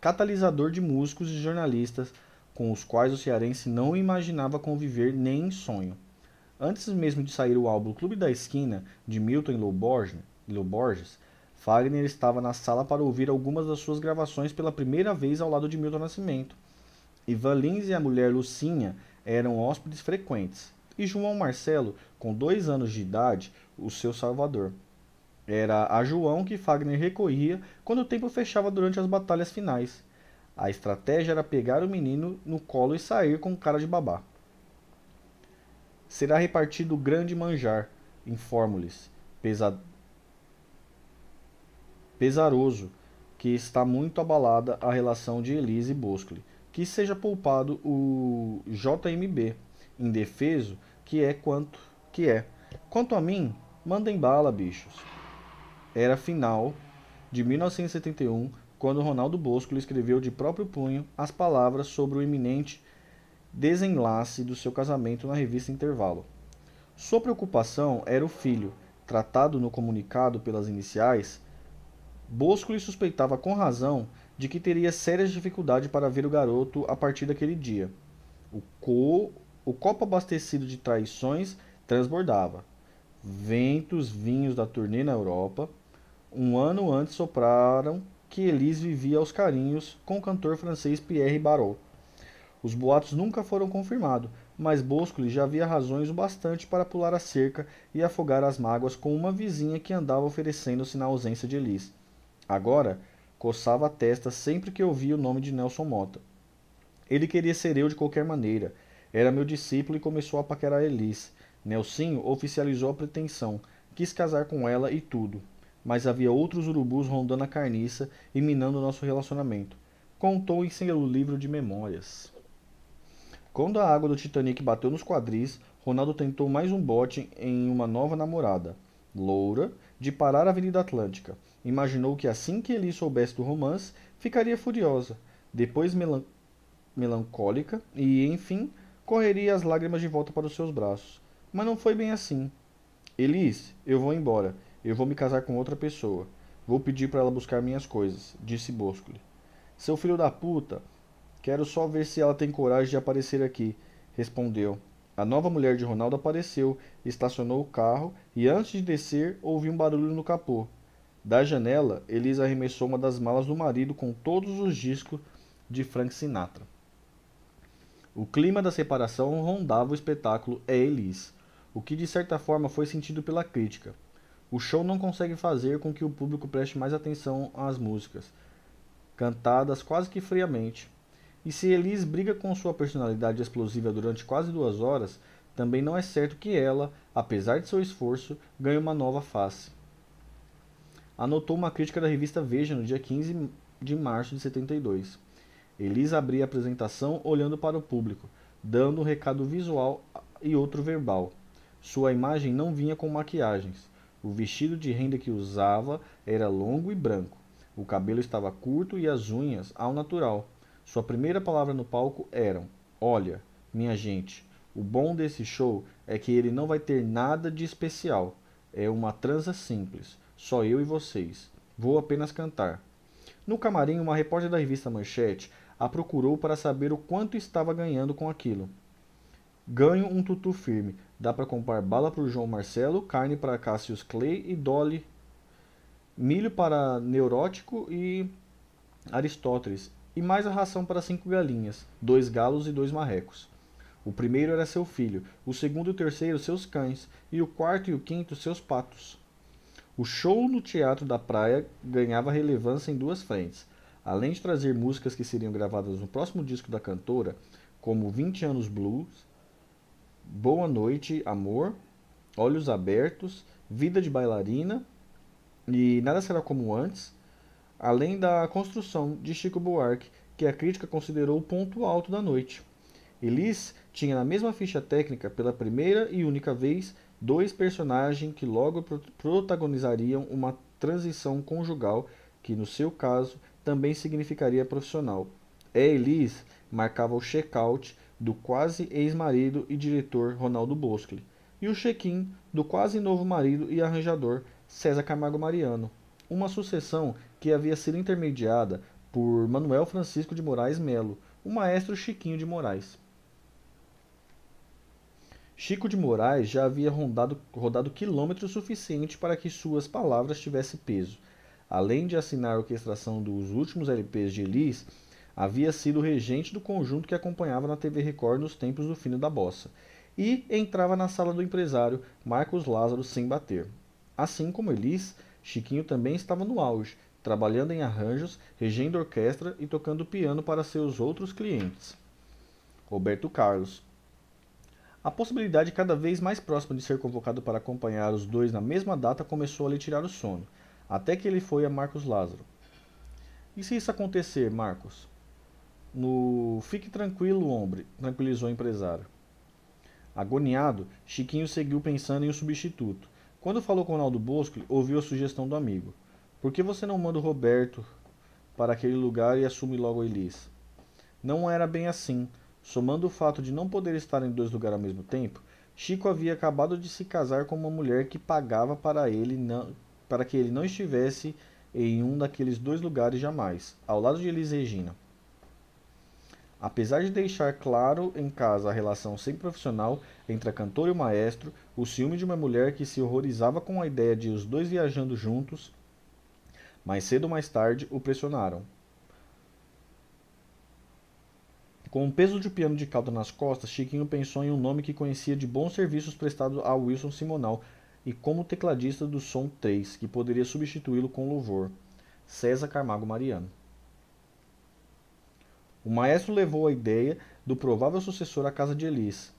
catalisador de músicos e jornalistas com os quais o cearense não imaginava conviver nem em sonho. Antes mesmo de sair o álbum Clube da Esquina, de Milton e Lou Borges, Fagner estava na sala para ouvir algumas das suas gravações pela primeira vez ao lado de Milton Nascimento. Ivan Lins e a mulher Lucinha eram hóspedes frequentes, e João Marcelo, com dois anos de idade, o seu salvador. Era a João que Fagner recorria quando o tempo fechava durante as batalhas finais. A estratégia era pegar o menino no colo e sair com cara de babá. Será repartido o grande manjar, informo-lhes, pesa... pesaroso, que está muito abalada a relação de Elise e Boscoli que seja poupado o JMB, indefeso, que é quanto que é. Quanto a mim, mandem bala, bichos. Era final de 1971, quando Ronaldo Bosco escreveu de próprio punho as palavras sobre o iminente desenlace do seu casamento na revista Intervalo. Sua preocupação era o filho, tratado no comunicado pelas iniciais. Bosco lhe suspeitava com razão de que teria sérias dificuldades para ver o garoto a partir daquele dia. O, co... o copo abastecido de traições transbordava. Ventos vinhos da turnê na Europa. Um ano antes sopraram que Elise vivia aos carinhos com o cantor francês Pierre Barot. Os boatos nunca foram confirmados, mas Boscoli já havia razões o bastante para pular a cerca e afogar as mágoas com uma vizinha que andava oferecendo-se na ausência de Elise. Agora, Coçava a testa sempre que ouvia o nome de Nelson Mota. Ele queria ser eu de qualquer maneira. Era meu discípulo e começou a paquerar Elis. Nelsinho oficializou a pretensão. Quis casar com ela e tudo. Mas havia outros urubus rondando a carniça e minando nosso relacionamento. Contou em seu livro de memórias. Quando a água do Titanic bateu nos quadris, Ronaldo tentou mais um bote em uma nova namorada, loura, de parar a Avenida Atlântica. Imaginou que assim que ele soubesse do romance, ficaria furiosa, depois melan melancólica e, enfim, correria as lágrimas de volta para os seus braços. Mas não foi bem assim. Elis, eu vou embora. Eu vou me casar com outra pessoa. Vou pedir para ela buscar minhas coisas, disse Boscoli. Seu filho da puta, quero só ver se ela tem coragem de aparecer aqui, respondeu. A nova mulher de Ronaldo apareceu, estacionou o carro e antes de descer ouvi um barulho no capô. Da janela, Elisa arremessou uma das malas do marido com todos os discos de Frank Sinatra. O clima da separação rondava o espetáculo É Elis, o que de certa forma foi sentido pela crítica. O show não consegue fazer com que o público preste mais atenção às músicas, cantadas quase que friamente. E se Elis briga com sua personalidade explosiva durante quase duas horas, também não é certo que ela, apesar de seu esforço, ganhe uma nova face anotou uma crítica da revista Veja no dia 15 de março de 72. Elisa abria a apresentação olhando para o público, dando um recado visual e outro verbal. Sua imagem não vinha com maquiagens. O vestido de renda que usava era longo e branco. O cabelo estava curto e as unhas ao natural. Sua primeira palavra no palco eram: Olha, minha gente, o bom desse show é que ele não vai ter nada de especial. É uma transa simples. Só eu e vocês. Vou apenas cantar. No camarim, uma repórter da revista Manchete a procurou para saber o quanto estava ganhando com aquilo. Ganho um tutu firme, Dá para comprar bala para o João Marcelo, carne para Cassius Clay e Dolly, milho para Neurótico e Aristóteles, e mais a ração para cinco galinhas, dois galos e dois marrecos. O primeiro era seu filho, o segundo e o terceiro seus cães, e o quarto e o quinto seus patos. O show no Teatro da Praia ganhava relevância em duas frentes. Além de trazer músicas que seriam gravadas no próximo disco da cantora, como 20 anos blues, Boa Noite, Amor, Olhos Abertos, Vida de Bailarina e Nada Será Como Antes, além da construção de Chico Buarque, que a crítica considerou o ponto alto da noite. Elis tinha na mesma ficha técnica, pela primeira e única vez, dois personagens que logo protagonizariam uma transição conjugal que, no seu caso, também significaria profissional. É Elis marcava o check-out do quase ex-marido e diretor Ronaldo Boscoli, e o check-in do quase novo marido e arranjador César Camargo Mariano, uma sucessão que havia sido intermediada por Manuel Francisco de Moraes Melo, o maestro Chiquinho de Moraes. Chico de Moraes já havia rondado, rodado quilômetro suficiente para que suas palavras tivessem peso. Além de assinar a orquestração dos últimos LPs de Elis, havia sido regente do conjunto que acompanhava na TV Record nos tempos do fino da bossa, e entrava na sala do empresário Marcos Lázaro sem bater. Assim como Elis, Chiquinho também estava no auge, trabalhando em arranjos, regendo orquestra e tocando piano para seus outros clientes. Roberto Carlos. A possibilidade cada vez mais próxima de ser convocado para acompanhar os dois na mesma data começou a lhe tirar o sono, até que ele foi a Marcos Lázaro. E se isso acontecer, Marcos? No Fique Tranquilo, Hombre, tranquilizou o empresário. Agoniado, Chiquinho seguiu pensando em um substituto. Quando falou com Ronaldo Bosco, ouviu a sugestão do amigo. Por que você não manda o Roberto para aquele lugar e assume logo a Elis? Não era bem assim. Somando o fato de não poder estar em dois lugares ao mesmo tempo, Chico havia acabado de se casar com uma mulher que pagava para ele não, para que ele não estivesse em um daqueles dois lugares jamais, ao lado de Elis Regina. Apesar de deixar claro em casa a relação sempre profissional entre a cantora e o maestro, o ciúme de uma mulher que se horrorizava com a ideia de os dois viajando juntos, mais cedo ou mais tarde, o pressionaram. Com o peso de piano de cauda nas costas, Chiquinho pensou em um nome que conhecia de bons serviços prestados a Wilson Simonal e como tecladista do Som 3, que poderia substituí-lo com louvor, César Carmago Mariano. O maestro levou a ideia do provável sucessor à casa de Elis.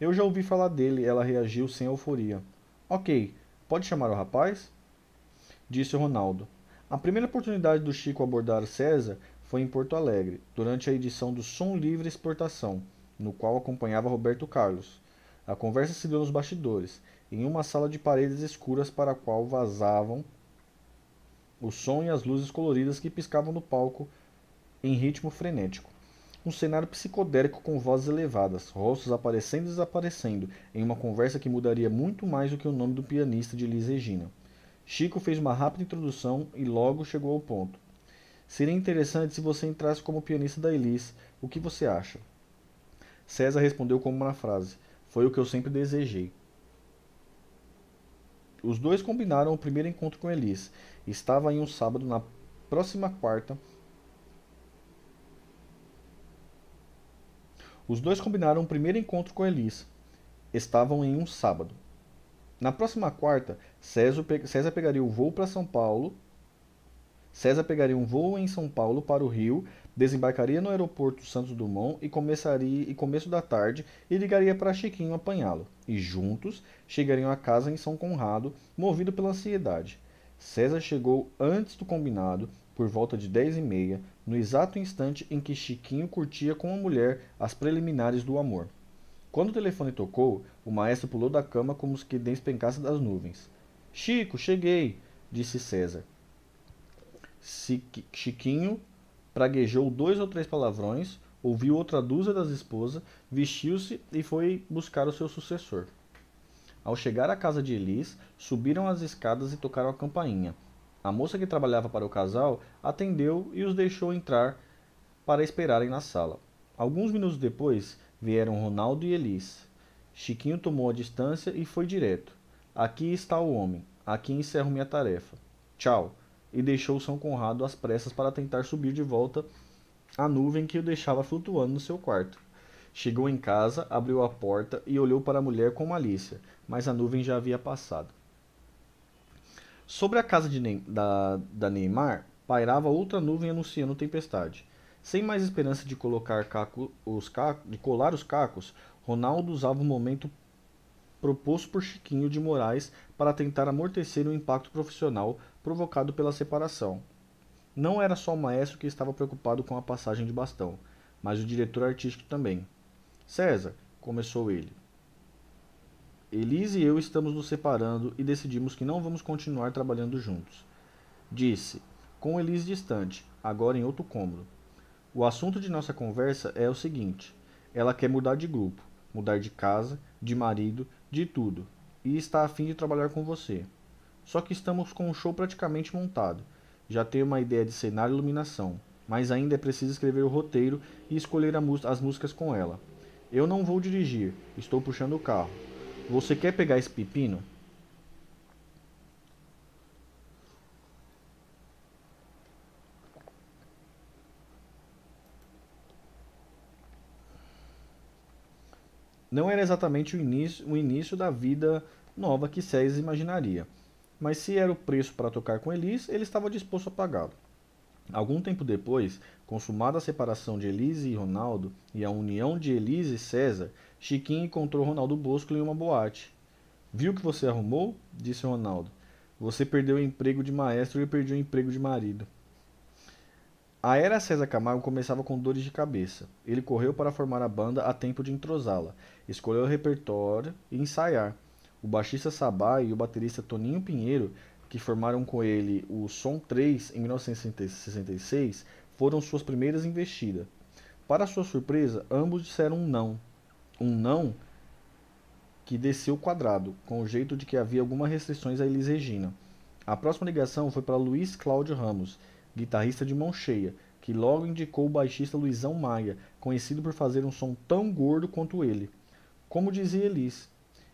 Eu já ouvi falar dele, ela reagiu sem euforia. Ok, pode chamar o rapaz? Disse Ronaldo. A primeira oportunidade do Chico abordar César foi em Porto Alegre, durante a edição do Som Livre Exportação, no qual acompanhava Roberto Carlos. A conversa se deu nos bastidores, em uma sala de paredes escuras para a qual vazavam o som e as luzes coloridas que piscavam no palco em ritmo frenético. Um cenário psicodélico com vozes elevadas, rostos aparecendo e desaparecendo, em uma conversa que mudaria muito mais do que o nome do pianista de Liz Regina. Chico fez uma rápida introdução e logo chegou ao ponto. Seria interessante se você entrasse como pianista da Elis. O que você acha? César respondeu como uma frase: Foi o que eu sempre desejei. Os dois combinaram o primeiro encontro com Elis. Estava em um sábado na próxima quarta Os dois combinaram um primeiro encontro com Elis. Estavam em um sábado. Na próxima quarta, César pegaria o voo para São Paulo. César pegaria um voo em São Paulo para o Rio, desembarcaria no aeroporto Santos Dumont e começaria e começo da tarde e ligaria para Chiquinho apanhá-lo. E juntos chegariam a casa em São Conrado, movido pela ansiedade. César chegou antes do combinado, por volta de dez e meia, no exato instante em que Chiquinho curtia com a mulher as preliminares do amor. Quando o telefone tocou, o maestro pulou da cama como se despencasse das nuvens. Chico, cheguei, disse César. Chiquinho praguejou dois ou três palavrões, ouviu outra dúzia das esposas, vestiu-se e foi buscar o seu sucessor. Ao chegar à casa de Elis, subiram as escadas e tocaram a campainha. A moça que trabalhava para o casal atendeu e os deixou entrar para esperarem na sala. Alguns minutos depois vieram Ronaldo e Elis. Chiquinho tomou a distância e foi direto. Aqui está o homem. Aqui encerro minha tarefa. Tchau. E deixou São Conrado às pressas para tentar subir de volta a nuvem que o deixava flutuando no seu quarto. Chegou em casa, abriu a porta e olhou para a mulher com malícia, mas a nuvem já havia passado. Sobre a casa de, da, da Neymar, pairava outra nuvem anunciando tempestade. Sem mais esperança de colocar caco, os de colar os cacos, Ronaldo usava o momento proposto por Chiquinho de Moraes para tentar amortecer o impacto profissional provocado pela separação. Não era só o maestro que estava preocupado com a passagem de bastão, mas o diretor artístico também. César, começou ele. Elise e eu estamos nos separando e decidimos que não vamos continuar trabalhando juntos. Disse, com Elise distante, agora em outro cômodo. O assunto de nossa conversa é o seguinte: ela quer mudar de grupo mudar de casa, de marido, de tudo, e está a fim de trabalhar com você. Só que estamos com o show praticamente montado. Já tenho uma ideia de cenário e iluminação, mas ainda é preciso escrever o roteiro e escolher as músicas com ela. Eu não vou dirigir, estou puxando o carro. Você quer pegar esse pepino? Não era exatamente o início, o início da vida nova que César imaginaria, mas se era o preço para tocar com Elis, ele estava disposto a pagá-lo. Algum tempo depois, consumada a separação de Elise e Ronaldo e a união de Elise e César, Chiquinho encontrou Ronaldo Bosco em uma boate. Viu o que você arrumou? disse Ronaldo. Você perdeu o emprego de maestro e eu perdi o emprego de marido. A era César Camargo começava com dores de cabeça. Ele correu para formar a banda a tempo de entrosá-la, escolheu o repertório e ensaiar. O baixista Sabá e o baterista Toninho Pinheiro, que formaram com ele o Som 3 em 1966, foram suas primeiras investidas. Para sua surpresa, ambos disseram um não. Um não que desceu quadrado, com o jeito de que havia algumas restrições a Elis Regina. A próxima ligação foi para Luiz Cláudio Ramos, guitarrista de mão cheia, que logo indicou o baixista Luizão Maia, conhecido por fazer um som tão gordo quanto ele, como dizia Elis,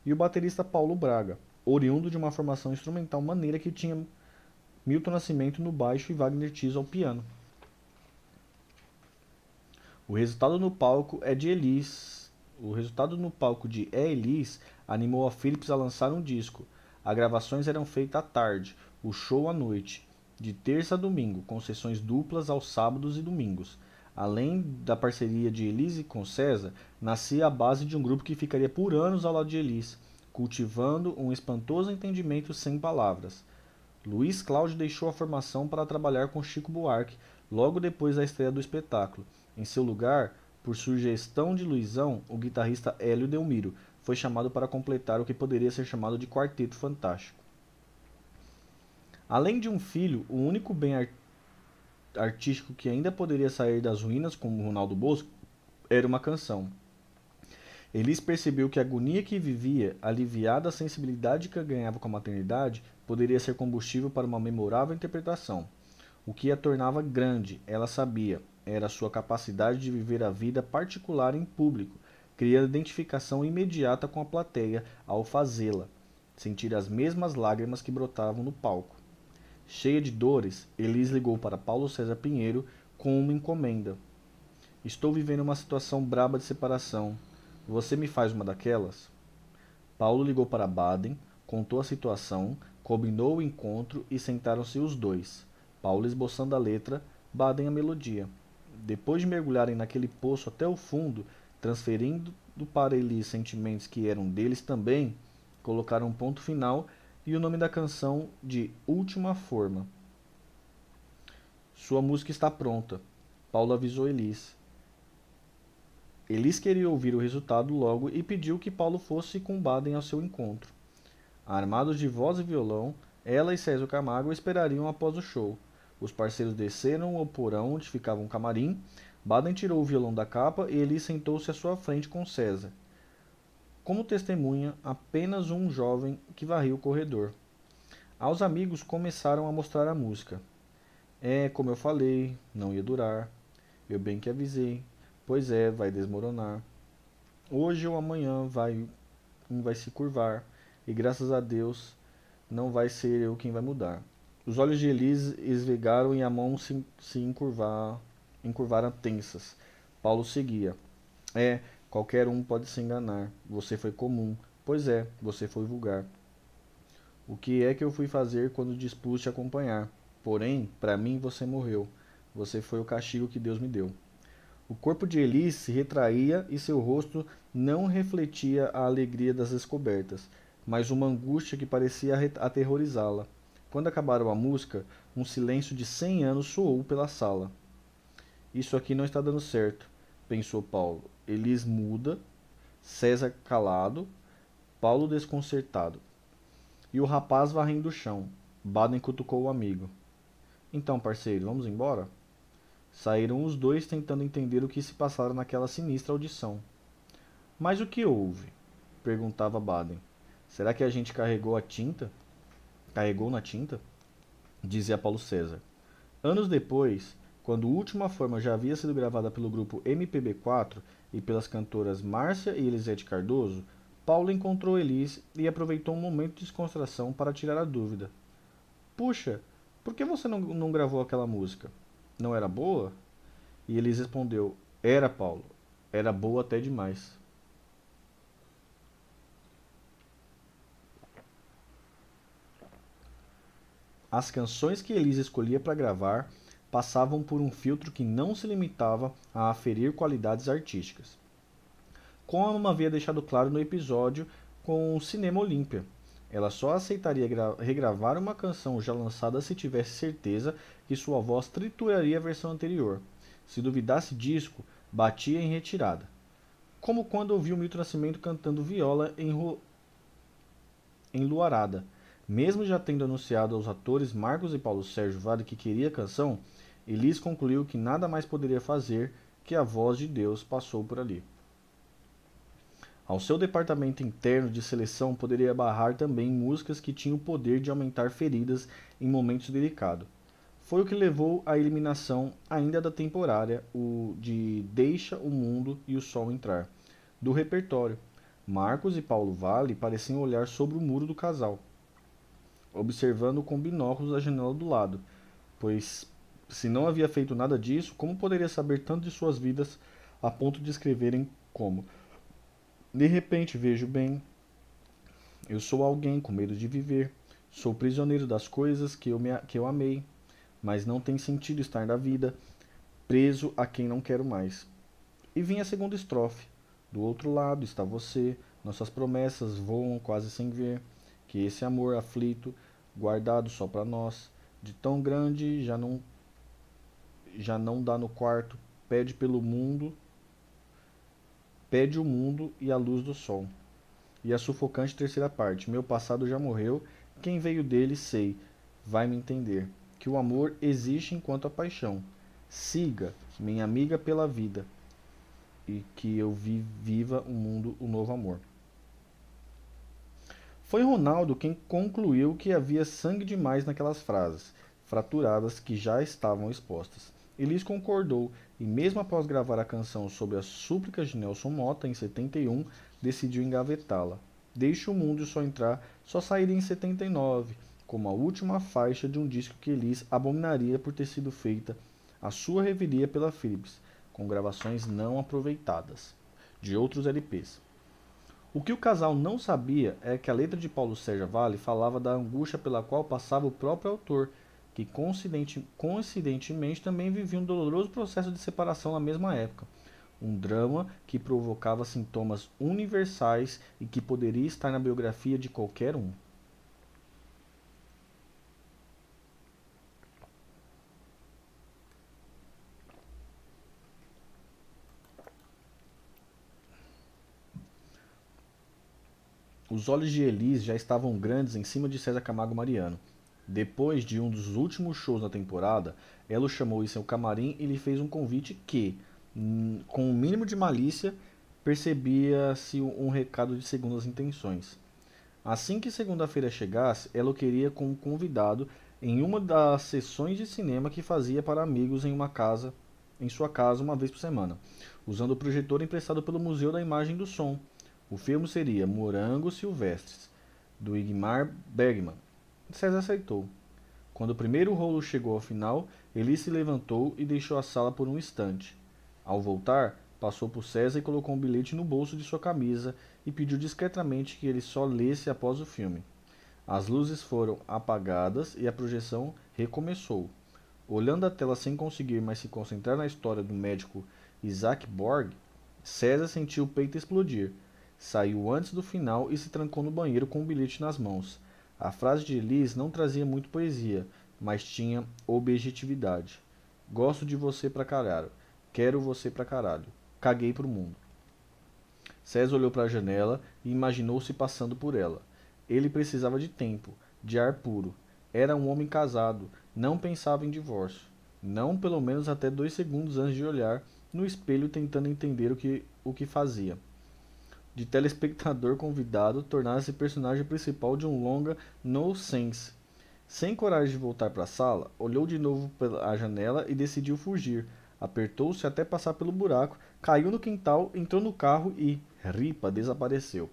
e o baterista Paulo Braga, oriundo de uma formação instrumental maneira que tinha Milton Nascimento no baixo e Wagner Tiso ao piano. O resultado no palco é de Elis. O resultado no palco de É Elis animou a Philips a lançar um disco. As gravações eram feitas à tarde, o show à noite de terça a domingo, com sessões duplas aos sábados e domingos. Além da parceria de Elise com César, nascia a base de um grupo que ficaria por anos ao lado de Elise, cultivando um espantoso entendimento sem palavras. Luiz Cláudio deixou a formação para trabalhar com Chico Buarque logo depois da estreia do espetáculo. Em seu lugar, por sugestão de Luizão, o guitarrista Hélio Delmiro foi chamado para completar o que poderia ser chamado de quarteto fantástico. Além de um filho, o único bem art artístico que ainda poderia sair das ruínas, como Ronaldo Bosco, era uma canção. Elis percebeu que a agonia que vivia, aliviada a sensibilidade que ganhava com a maternidade, poderia ser combustível para uma memorável interpretação. O que a tornava grande, ela sabia, era sua capacidade de viver a vida particular em público, criando identificação imediata com a plateia ao fazê-la, sentir as mesmas lágrimas que brotavam no palco. Cheia de dores, Elis ligou para Paulo César Pinheiro com uma encomenda. Estou vivendo uma situação braba de separação. Você me faz uma daquelas? Paulo ligou para Baden, contou a situação, combinou o encontro e sentaram-se os dois. Paulo esboçando a letra, Baden a melodia. Depois de mergulharem naquele poço até o fundo, transferindo para Elis sentimentos que eram deles também, colocaram um ponto final e o nome da canção de Última Forma. Sua música está pronta. Paulo avisou Elis. Elis queria ouvir o resultado logo e pediu que Paulo fosse com Baden ao seu encontro. Armados de voz e violão, ela e César Camargo esperariam após o show. Os parceiros desceram ao porão onde ficava um camarim. Baden tirou o violão da capa e Elis sentou-se à sua frente com César como testemunha apenas um jovem que varria o corredor. Aos amigos começaram a mostrar a música. É, como eu falei, não ia durar. Eu bem que avisei. Pois é, vai desmoronar. Hoje ou amanhã vai um vai se curvar, e graças a Deus não vai ser eu quem vai mudar. Os olhos de Elis esvegaram e a mão se, se encurvar, encurvaram tensas. Paulo seguia. É, qualquer um pode se enganar. Você foi comum. Pois é, você foi vulgar. O que é que eu fui fazer quando dispus te acompanhar? Porém, para mim você morreu. Você foi o castigo que Deus me deu. O corpo de Elis se retraía e seu rosto não refletia a alegria das descobertas, mas uma angústia que parecia aterrorizá-la. Quando acabaram a música, um silêncio de cem anos soou pela sala. Isso aqui não está dando certo, pensou Paulo. Elis muda, César calado, Paulo desconcertado. E o rapaz varrendo o chão. Baden cutucou o amigo. Então, parceiro, vamos embora? Saíram os dois tentando entender o que se passara naquela sinistra audição. Mas o que houve? perguntava Baden. Será que a gente carregou a tinta? Carregou na tinta? Dizia Paulo César. Anos depois, quando a última forma já havia sido gravada pelo grupo MPB4 e pelas cantoras Márcia e Elisete Cardoso, Paulo encontrou Elis e aproveitou um momento de descontração para tirar a dúvida. Puxa, por que você não, não gravou aquela música? Não era boa? E Elis respondeu: Era, Paulo. Era boa até demais. As canções que Elis escolhia para gravar passavam por um filtro que não se limitava a aferir qualidades artísticas. Como havia deixado claro no episódio com o Cinema Olímpia, ela só aceitaria regravar uma canção já lançada se tivesse certeza que sua voz trituraria a versão anterior. Se duvidasse disco, batia em retirada. Como quando ouviu Milton Nascimento cantando viola em, ru... em Luarada. Mesmo já tendo anunciado aos atores Marcos e Paulo Sérgio Vale que queria a canção, Elis concluiu que nada mais poderia fazer que a voz de Deus passou por ali. Ao seu departamento interno de seleção poderia barrar também músicas que tinham o poder de aumentar feridas em momentos delicados. Foi o que levou à eliminação, ainda da temporária, o de Deixa o Mundo e o Sol Entrar, do repertório. Marcos e Paulo Vale pareciam olhar sobre o muro do casal, observando com binóculos a janela do lado, pois se não havia feito nada disso, como poderia saber tanto de suas vidas a ponto de escreverem como de repente vejo bem. Eu sou alguém com medo de viver. Sou prisioneiro das coisas que eu, me, que eu amei, mas não tem sentido estar na vida, preso a quem não quero mais. E vinha a segunda estrofe. Do outro lado está você, nossas promessas voam quase sem ver, que esse amor aflito, guardado só para nós, de tão grande já não já não dá no quarto, pede pelo mundo Pede o mundo e a luz do sol. E a sufocante terceira parte. Meu passado já morreu, quem veio dele sei, vai me entender. Que o amor existe enquanto a paixão. Siga, minha amiga pela vida, e que eu vi, viva o mundo, o novo amor. Foi Ronaldo quem concluiu que havia sangue demais naquelas frases, fraturadas que já estavam expostas. Elis concordou e, mesmo após gravar a canção sobre as súplicas de Nelson Mota em 71, decidiu engavetá-la. Deixe o Mundo Só Entrar só sairia em 79, como a última faixa de um disco que Elis abominaria por ter sido feita a sua revelia pela Philips, com gravações não aproveitadas de outros LPs. O que o casal não sabia é que a letra de Paulo Sérgio Vale falava da angústia pela qual passava o próprio autor que coincidentemente também viviam um doloroso processo de separação na mesma época. Um drama que provocava sintomas universais e que poderia estar na biografia de qualquer um. Os olhos de Elis já estavam grandes em cima de César Camargo Mariano. Depois de um dos últimos shows da temporada, ela o chamou em seu camarim e lhe fez um convite que, hum, com o um mínimo de malícia, percebia-se um recado de segundas intenções. Assim que segunda-feira chegasse, ela o queria como convidado em uma das sessões de cinema que fazia para amigos em uma casa, em sua casa uma vez por semana, usando o projetor emprestado pelo Museu da Imagem do Som. O filme seria Morangos Silvestres, do Igmar Bergman. César aceitou. Quando o primeiro rolo chegou ao final, ele se levantou e deixou a sala por um instante. Ao voltar, passou por César e colocou um bilhete no bolso de sua camisa e pediu discretamente que ele só lesse após o filme. As luzes foram apagadas e a projeção recomeçou. Olhando a tela sem conseguir mais se concentrar na história do médico Isaac Borg, César sentiu o peito explodir. Saiu antes do final e se trancou no banheiro com o bilhete nas mãos. A frase de Liz não trazia muito poesia, mas tinha objetividade. Gosto de você pra caralho. Quero você pra caralho. Caguei pro mundo. César olhou para a janela e imaginou-se passando por ela. Ele precisava de tempo, de ar puro. Era um homem casado, não pensava em divórcio. Não pelo menos até dois segundos antes de olhar no espelho tentando entender o que, o que fazia. De telespectador convidado, tornar-se personagem principal de um longa no sense. Sem coragem de voltar para a sala, olhou de novo pela janela e decidiu fugir. Apertou-se até passar pelo buraco, caiu no quintal, entrou no carro e, ripa, desapareceu.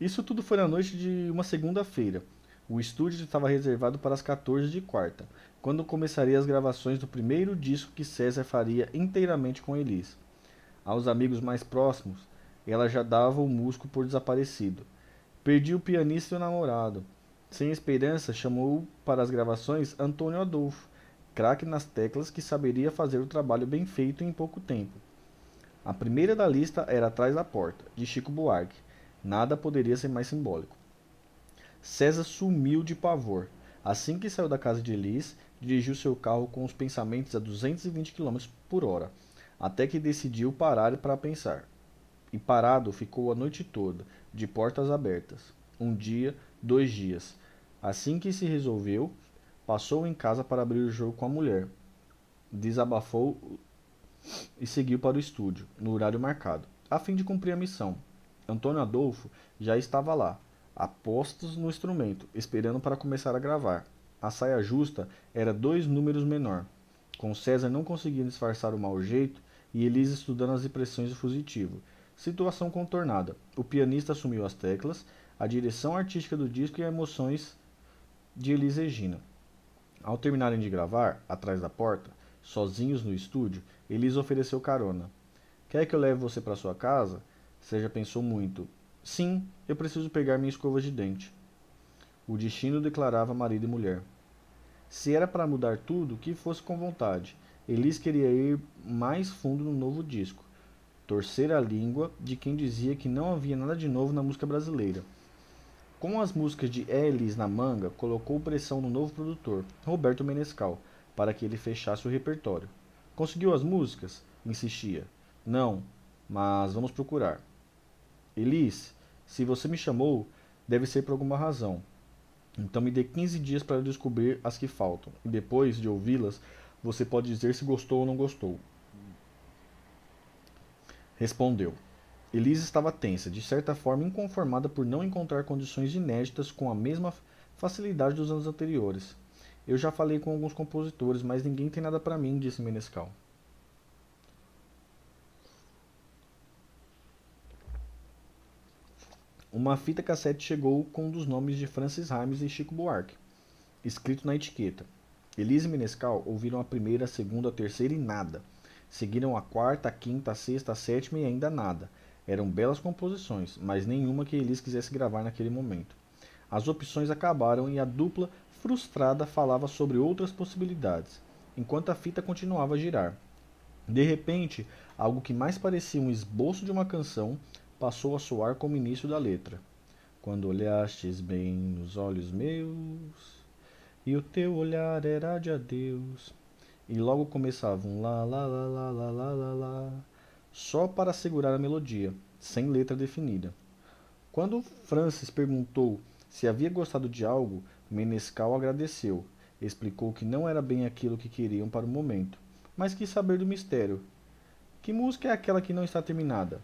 Isso tudo foi na noite de uma segunda-feira. O estúdio estava reservado para as 14 de quarta, quando começaria as gravações do primeiro disco que César faria inteiramente com Elis. Aos amigos mais próximos, ela já dava o músico por desaparecido. Perdi o pianista e o namorado. Sem esperança, chamou para as gravações Antônio Adolfo, craque nas teclas que saberia fazer o trabalho bem feito em pouco tempo. A primeira da lista era Atrás da Porta, de Chico Buarque. Nada poderia ser mais simbólico. César sumiu de pavor. Assim que saiu da casa de Elis, dirigiu seu carro com os pensamentos a 220 km por hora, até que decidiu parar para pensar. E parado ficou a noite toda, de portas abertas. Um dia, dois dias. Assim que se resolveu, passou em casa para abrir o jogo com a mulher. Desabafou e seguiu para o estúdio, no horário marcado, a fim de cumprir a missão. Antônio Adolfo já estava lá, apostos no instrumento, esperando para começar a gravar. A saia justa era dois números menor, com César não conseguindo disfarçar o mau jeito e Elisa estudando as impressões do fusitivo. Situação contornada. O pianista assumiu as teclas, a direção artística do disco e as emoções de Elisa Regina. Ao terminarem de gravar, atrás da porta, sozinhos no estúdio, Elisa ofereceu carona. Quer que eu leve você para sua casa? Seja pensou muito. Sim, eu preciso pegar minha escova de dente. O destino declarava marido e mulher. Se era para mudar tudo, que fosse com vontade. Elis queria ir mais fundo no novo disco. Torcer a língua de quem dizia que não havia nada de novo na música brasileira. Com as músicas de Elis na manga, colocou pressão no novo produtor, Roberto Menescal, para que ele fechasse o repertório. Conseguiu as músicas? Insistia. Não, mas vamos procurar. Elis, se você me chamou, deve ser por alguma razão. Então me dê 15 dias para descobrir as que faltam, e depois de ouvi-las, você pode dizer se gostou ou não gostou. Respondeu. Elisa estava tensa, de certa forma inconformada por não encontrar condições inéditas com a mesma facilidade dos anos anteriores. Eu já falei com alguns compositores, mas ninguém tem nada para mim, disse Menescal. Uma fita cassete chegou com um dos nomes de Francis Himes e Chico Buarque, escrito na etiqueta. Elise e Menescal ouviram a primeira, a segunda, a terceira e nada. Seguiram a quarta, quinta, sexta, sétima e ainda nada. Eram belas composições, mas nenhuma que Elise quisesse gravar naquele momento. As opções acabaram e a dupla, frustrada, falava sobre outras possibilidades, enquanto a fita continuava a girar. De repente, algo que mais parecia um esboço de uma canção passou a soar como início da letra. Quando olhastes bem nos olhos meus, e o teu olhar era de adeus, e logo começava um lá lá lá lá lá lá lá lá, só para segurar a melodia, sem letra definida. Quando Francis perguntou se havia gostado de algo, Menescal agradeceu, explicou que não era bem aquilo que queriam para o momento, mas quis saber do mistério. Que música é aquela que não está terminada?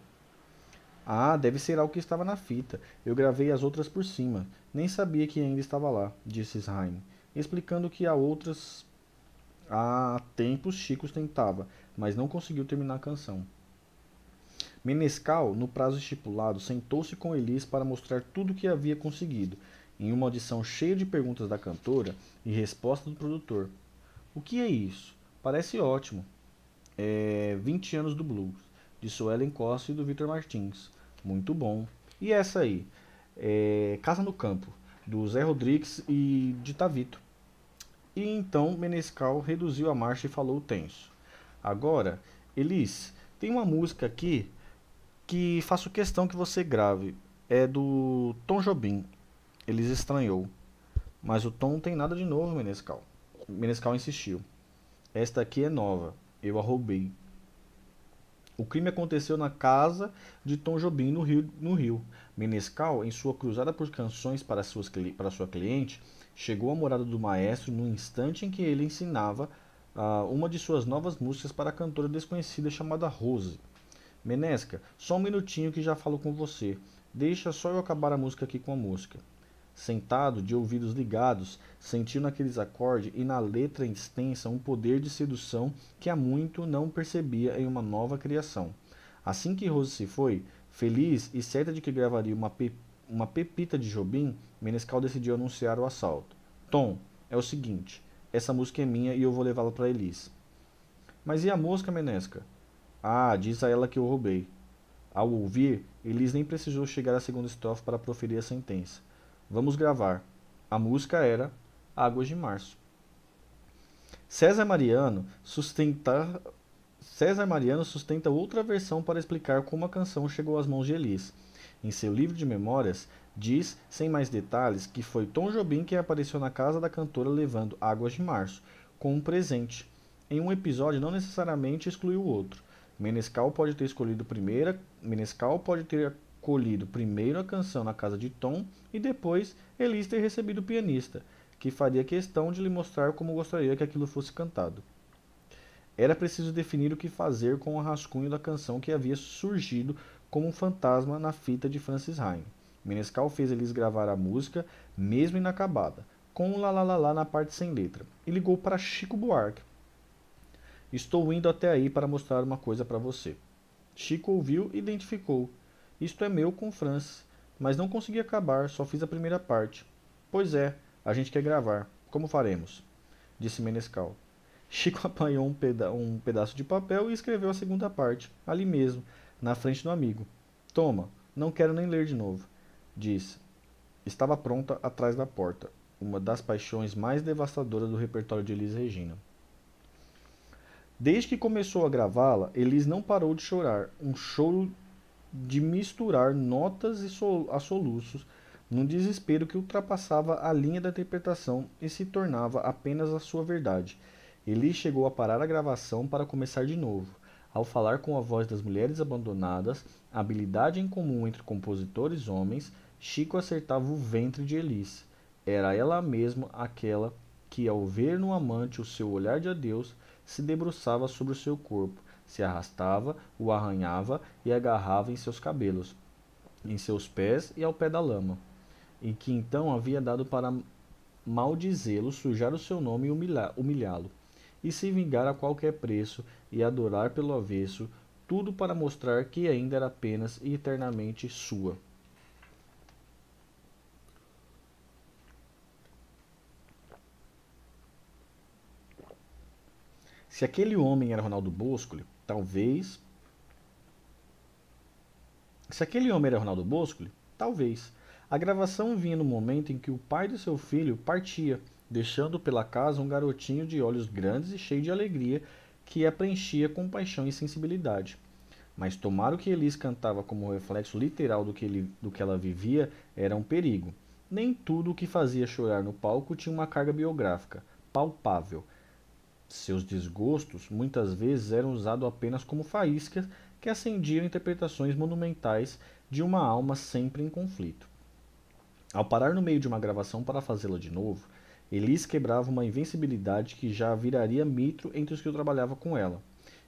Ah, deve ser algo que estava na fita. Eu gravei as outras por cima. Nem sabia que ainda estava lá, disse Sraim, explicando que há outras. Há tempos Chico tentava, mas não conseguiu terminar a canção. Menescal, no prazo estipulado, sentou-se com Elis para mostrar tudo o que havia conseguido, em uma audição cheia de perguntas da cantora e respostas do produtor. O que é isso? Parece ótimo. É 20 anos do blues, de Suelen Costa e do Victor Martins. Muito bom. E essa aí? É Casa no Campo, do Zé Rodrigues e de Tavito. E então Menescal reduziu a marcha e falou tenso. Agora, Elis, tem uma música aqui que faço questão que você grave. É do Tom Jobim. Elis estranhou. Mas o Tom tem nada de novo, Menescal. Menescal insistiu. Esta aqui é nova. Eu a roubei. O crime aconteceu na casa de Tom Jobim, no Rio. No Rio. Menescal, em sua cruzada por canções para, suas, para sua cliente, chegou à morada do maestro no instante em que ele ensinava uh, uma de suas novas músicas para a cantora desconhecida chamada Rose. Menesca, só um minutinho que já falo com você. Deixa só eu acabar a música aqui com a música. Sentado, de ouvidos ligados, sentiu naqueles acordes e na letra extensa um poder de sedução que há muito não percebia em uma nova criação. Assim que Rose se foi, feliz e certa de que gravaria uma, uma pepita de Jobim, Menescal decidiu anunciar o assalto. Tom, é o seguinte, essa música é minha e eu vou levá-la para Elis. Mas e a música, Menesca? Ah, diz a ela que eu roubei. Ao ouvir, Elis nem precisou chegar à segunda estrofe para proferir a sentença. Vamos gravar. A música era Águas de Março. César Mariano sustenta César Mariano sustenta outra versão para explicar como a canção chegou às mãos de Elis. Em seu livro de memórias, diz, sem mais detalhes, que foi Tom Jobim quem apareceu na casa da cantora levando Águas de Março, com um presente. Em um episódio não necessariamente excluiu o outro. Menescal pode ter escolhido primeira, Menescal pode ter colhido primeiro a canção na casa de Tom e depois Elis ter recebido o pianista, que faria questão de lhe mostrar como gostaria que aquilo fosse cantado. Era preciso definir o que fazer com o rascunho da canção que havia surgido como um fantasma na fita de Francis Heim. Menescal fez Elis gravar a música, mesmo inacabada, com um lá na parte sem letra, e ligou para Chico Buarque. Estou indo até aí para mostrar uma coisa para você. Chico ouviu e identificou. Isto é meu com Francis, mas não consegui acabar, só fiz a primeira parte. Pois é, a gente quer gravar. Como faremos? Disse Menescal. Chico (laughs) apanhou um, peda um pedaço de papel e escreveu a segunda parte, ali mesmo, na frente do amigo. Toma, não quero nem ler de novo. Disse. Estava pronta atrás da porta, uma das paixões mais devastadoras do repertório de Elis Regina. Desde que começou a gravá-la, Elis não parou de chorar, um choro de misturar notas e sol a soluços, num desespero que ultrapassava a linha da interpretação e se tornava apenas a sua verdade. Eli chegou a parar a gravação para começar de novo. Ao falar com a voz das mulheres abandonadas, habilidade em comum entre compositores homens, Chico acertava o ventre de Elis. Era ela mesma aquela que, ao ver no amante o seu olhar de adeus, se debruçava sobre o seu corpo, se arrastava, o arranhava e agarrava em seus cabelos, em seus pés e ao pé da lama, e que então havia dado para maldizê-lo, sujar o seu nome e humilhá-lo, e se vingar a qualquer preço e adorar pelo avesso, tudo para mostrar que ainda era apenas e eternamente sua. Se aquele homem era Ronaldo Bosco, Talvez. Se aquele homem era Ronaldo Bosco, talvez. A gravação vinha no momento em que o pai do seu filho partia, deixando pela casa um garotinho de olhos grandes e cheio de alegria que a preenchia com paixão e sensibilidade. Mas tomar o que Elis cantava como reflexo literal do que, ele, do que ela vivia era um perigo. Nem tudo o que fazia chorar no palco tinha uma carga biográfica, palpável. Seus desgostos muitas vezes eram usados apenas como faíscas que acendiam interpretações monumentais de uma alma sempre em conflito. Ao parar no meio de uma gravação para fazê-la de novo, Elis quebrava uma invencibilidade que já viraria mito entre os que trabalhava com ela.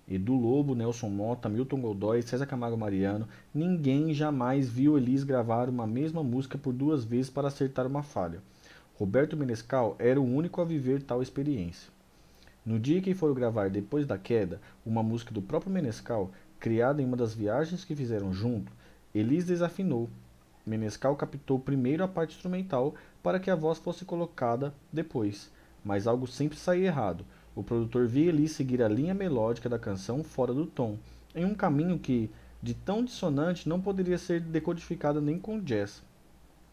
Edu Lobo, Nelson Mota, Milton Godoy, César Camargo Mariano, ninguém jamais viu Elis gravar uma mesma música por duas vezes para acertar uma falha. Roberto Menescal era o único a viver tal experiência. No dia que foram gravar Depois da Queda, uma música do próprio Menescal, criada em uma das viagens que fizeram junto, Elis desafinou. Menescal captou primeiro a parte instrumental para que a voz fosse colocada depois, mas algo sempre saía errado. O produtor via Elis seguir a linha melódica da canção fora do tom, em um caminho que, de tão dissonante, não poderia ser decodificado nem com jazz.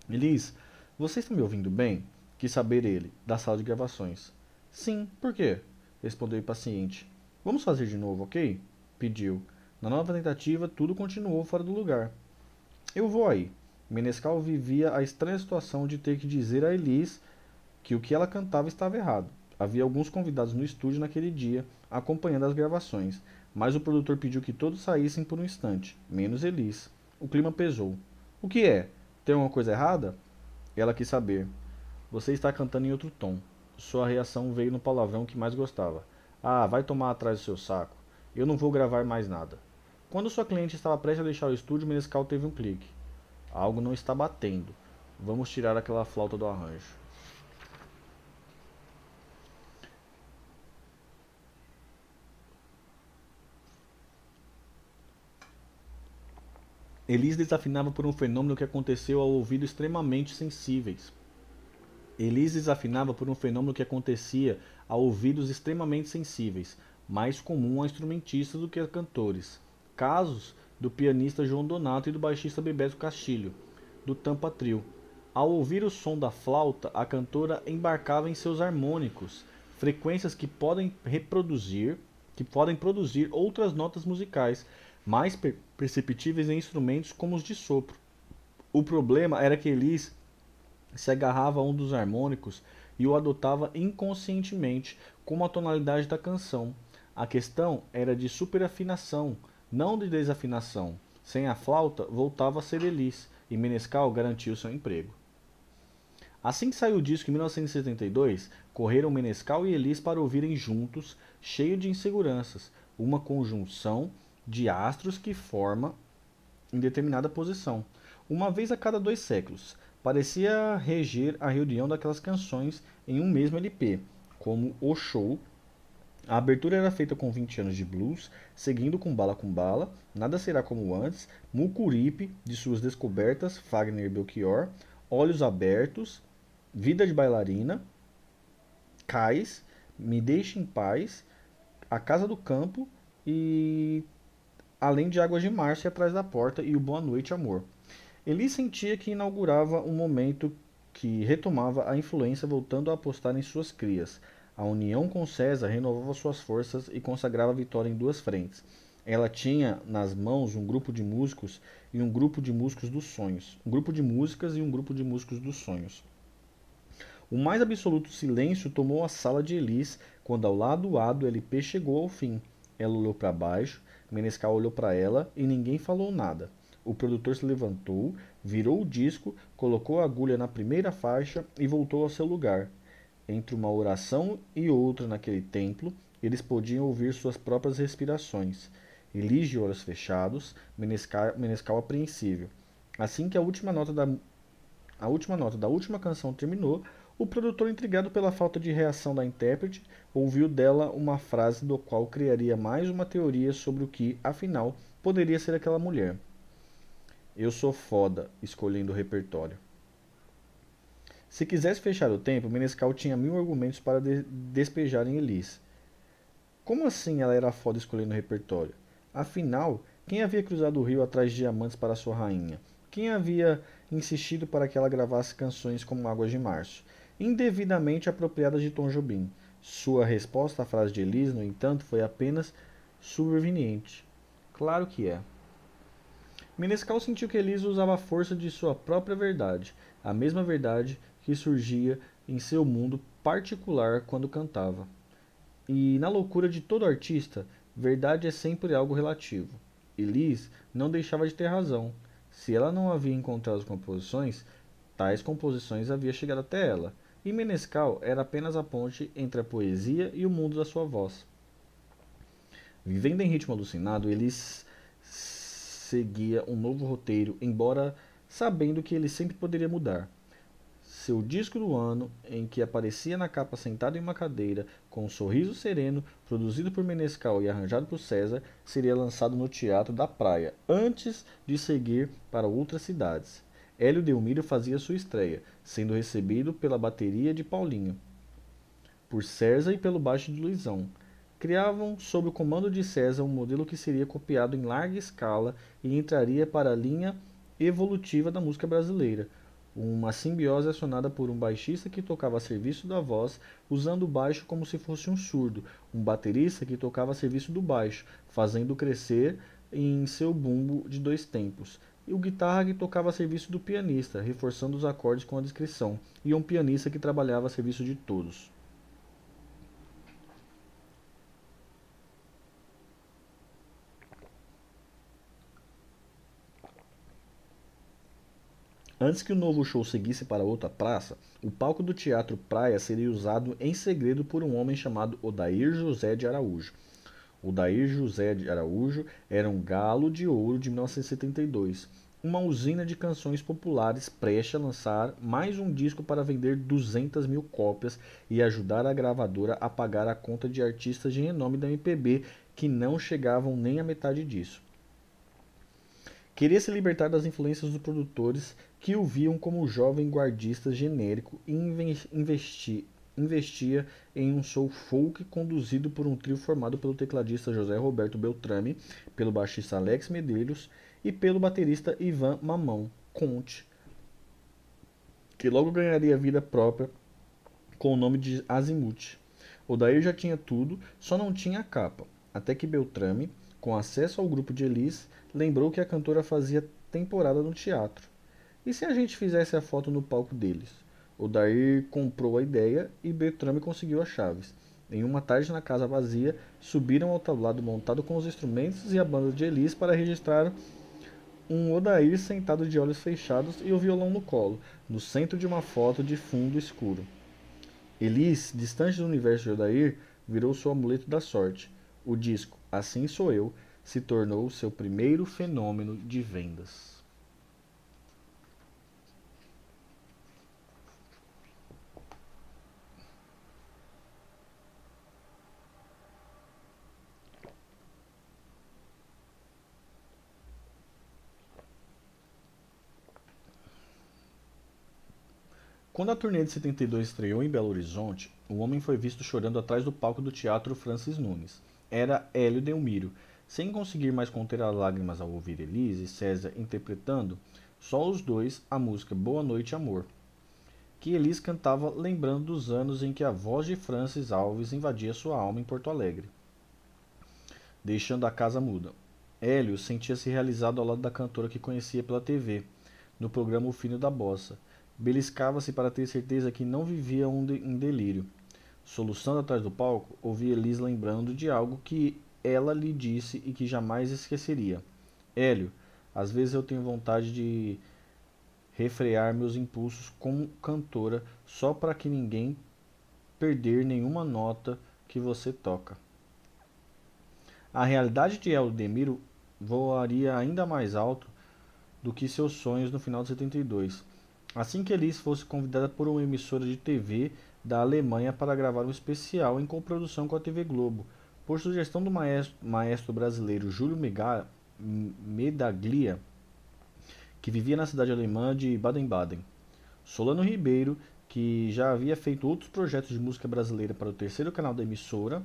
Elis, você está me ouvindo bem? Quis saber ele, da sala de gravações. Sim, por quê? Respondeu impaciente. Vamos fazer de novo, ok? Pediu. Na nova tentativa, tudo continuou fora do lugar. Eu vou aí. Menescal vivia a estranha situação de ter que dizer a Elis que o que ela cantava estava errado. Havia alguns convidados no estúdio naquele dia, acompanhando as gravações, mas o produtor pediu que todos saíssem por um instante, menos Elis. O clima pesou. O que é? Tem alguma coisa errada? Ela quis saber. Você está cantando em outro tom. Sua reação veio no palavrão que mais gostava. Ah, vai tomar atrás do seu saco. Eu não vou gravar mais nada. Quando sua cliente estava prestes a deixar o estúdio, Menescal teve um clique. Algo não está batendo. Vamos tirar aquela flauta do arranjo. Elis desafinava por um fenômeno que aconteceu ao ouvido extremamente sensíveis. Elis desafinava por um fenômeno que acontecia a ouvidos extremamente sensíveis, mais comum a instrumentistas do que a cantores. Casos do pianista João Donato e do baixista Bebeto Castilho, do Tampa Trio. Ao ouvir o som da flauta, a cantora embarcava em seus harmônicos, frequências que podem reproduzir, que podem produzir outras notas musicais, mais per perceptíveis em instrumentos como os de sopro. O problema era que Elis se agarrava a um dos harmônicos e o adotava inconscientemente como a tonalidade da canção. A questão era de superafinação, não de desafinação. Sem a flauta, voltava a ser Elis, e Menescal garantiu seu emprego. Assim que saiu o disco em 1972, correram Menescal e Elis para ouvirem juntos, cheio de inseguranças, uma conjunção de astros que forma em determinada posição, uma vez a cada dois séculos. Parecia reger a reunião daquelas canções em um mesmo LP, como O Show. A abertura era feita com 20 anos de blues, seguindo com Bala com Bala, Nada Será Como Antes, Mucuripe, de suas descobertas, Fagner Belchior, Olhos Abertos, Vida de Bailarina, Cais, Me Deixe em Paz, A Casa do Campo e além de Águas de Março atrás da porta e o Boa Noite Amor. Eli sentia que inaugurava um momento que retomava a influência voltando a apostar em suas crias. A união com César renovava suas forças e consagrava a vitória em duas frentes. Ela tinha nas mãos um grupo de músicos e um grupo de músicos dos sonhos. Um grupo de músicas e um grupo de músicos dos sonhos. O mais absoluto silêncio tomou a sala de Elis quando ao lado A do LP chegou ao fim. Ela olhou para baixo, Menescal olhou para ela e ninguém falou nada. O produtor se levantou, virou o disco, colocou a agulha na primeira faixa e voltou ao seu lugar. Entre uma oração e outra naquele templo, eles podiam ouvir suas próprias respirações. Elis de olhos fechados, Menescal, Menescal apreensível. Assim que a última nota da a última nota da última canção terminou, o produtor, intrigado pela falta de reação da intérprete, ouviu dela uma frase do qual criaria mais uma teoria sobre o que, afinal, poderia ser aquela mulher. Eu sou foda, escolhendo o repertório. Se quisesse fechar o tempo, Menescal tinha mil argumentos para de despejar em Elis. Como assim ela era foda escolhendo o repertório? Afinal, quem havia cruzado o rio atrás de diamantes para sua rainha? Quem havia insistido para que ela gravasse canções como Águas de Março? indevidamente apropriadas de Tom Jobim. Sua resposta à frase de Elis, no entanto, foi apenas superveniente. Claro que é. Menescal sentiu que Elis usava a força de sua própria verdade, a mesma verdade que surgia em seu mundo particular quando cantava. E na loucura de todo artista, verdade é sempre algo relativo. Elis não deixava de ter razão. Se ela não havia encontrado as composições, tais composições haviam chegado até ela e Menescal era apenas a ponte entre a poesia e o mundo da sua voz. Vivendo em ritmo alucinado, ele seguia um novo roteiro, embora sabendo que ele sempre poderia mudar. Seu disco do ano, em que aparecia na capa sentado em uma cadeira, com um sorriso sereno, produzido por Menescal e arranjado por César, seria lançado no Teatro da Praia, antes de seguir para outras cidades. Hélio Delmiro fazia sua estreia, sendo recebido pela bateria de Paulinho, por César e pelo baixo de Luizão. Criavam, sob o comando de César, um modelo que seria copiado em larga escala e entraria para a linha evolutiva da música brasileira. Uma simbiose acionada por um baixista que tocava a serviço da voz, usando o baixo como se fosse um surdo, um baterista que tocava a serviço do baixo, fazendo crescer em seu bumbo de dois tempos, e o guitarra que tocava a serviço do pianista, reforçando os acordes com a descrição, e um pianista que trabalhava a serviço de todos. Antes que o novo show seguisse para outra praça, o palco do Teatro Praia seria usado em segredo por um homem chamado Odair José de Araújo. Odair José de Araújo era um galo de ouro de 1972, uma usina de canções populares prestes a lançar mais um disco para vender 200 mil cópias e ajudar a gravadora a pagar a conta de artistas de renome da MPB que não chegavam nem à metade disso. Queria se libertar das influências dos produtores que o viam como jovem guardista genérico e investi, investia em um soul folk conduzido por um trio formado pelo tecladista José Roberto Beltrame, pelo baixista Alex Medeiros e pelo baterista Ivan Mamão Conte, que logo ganharia vida própria com o nome de Azimuth. Odair já tinha tudo, só não tinha a capa, até que Beltrame, com acesso ao grupo de Elis, lembrou que a cantora fazia temporada no teatro. E se a gente fizesse a foto no palco deles? O Dair comprou a ideia e Beltrame conseguiu as chaves. Em uma tarde na casa vazia, subiram ao tablado montado com os instrumentos e a banda de Elis para registrar um Odair sentado de olhos fechados e o violão no colo, no centro de uma foto de fundo escuro. Elis, distante do universo de Odair, virou seu amuleto da sorte. O disco Assim Sou Eu se tornou seu primeiro fenômeno de vendas. Quando a turnê de 72 estreou em Belo Horizonte, o homem foi visto chorando atrás do palco do Teatro Francis Nunes. Era Hélio Delmiro, sem conseguir mais conter as lágrimas ao ouvir Elise e César interpretando, só os dois, a música Boa Noite Amor, que Elise cantava lembrando dos anos em que a voz de Francis Alves invadia sua alma em Porto Alegre, deixando a casa muda. Hélio sentia-se realizado ao lado da cantora que conhecia pela TV, no programa O Fino da Bossa. Beliscava-se para ter certeza que não vivia um, de, um delírio. Soluçando atrás do palco, ouvia Elise lembrando de algo que ela lhe disse e que jamais esqueceria. Hélio, às vezes eu tenho vontade de refrear meus impulsos como cantora só para que ninguém perder nenhuma nota que você toca. A realidade de Eldemiro voaria ainda mais alto do que seus sonhos no final de 72. Assim que Elis fosse convidada por uma emissora de TV da Alemanha para gravar um especial em coprodução com a TV Globo, por sugestão do maestro, maestro brasileiro Júlio Medaglia, que vivia na cidade alemã de Baden-Baden. Solano Ribeiro, que já havia feito outros projetos de música brasileira para o terceiro canal da emissora,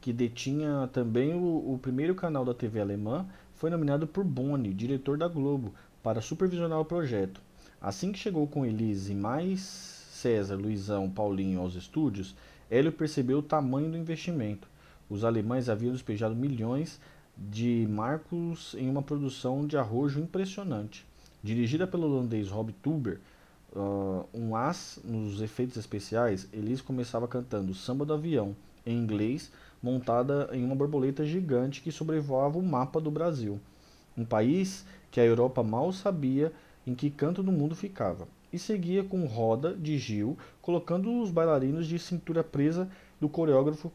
que detinha também o, o primeiro canal da TV alemã, foi nominado por Boni, diretor da Globo, para supervisionar o projeto. Assim que chegou com Elise mais César, Luizão, Paulinho aos estúdios, Hélio percebeu o tamanho do investimento. Os alemães haviam despejado milhões de marcos em uma produção de arrojo impressionante. Dirigida pelo holandês Rob Tuber, uh, um as nos efeitos especiais, Elis começava cantando Samba do Avião, em inglês, montada em uma borboleta gigante que sobrevoava o mapa do Brasil, um país que a Europa mal sabia em que canto do mundo ficava, e seguia com roda de Gil, colocando os bailarinos de cintura presa do coreógrafo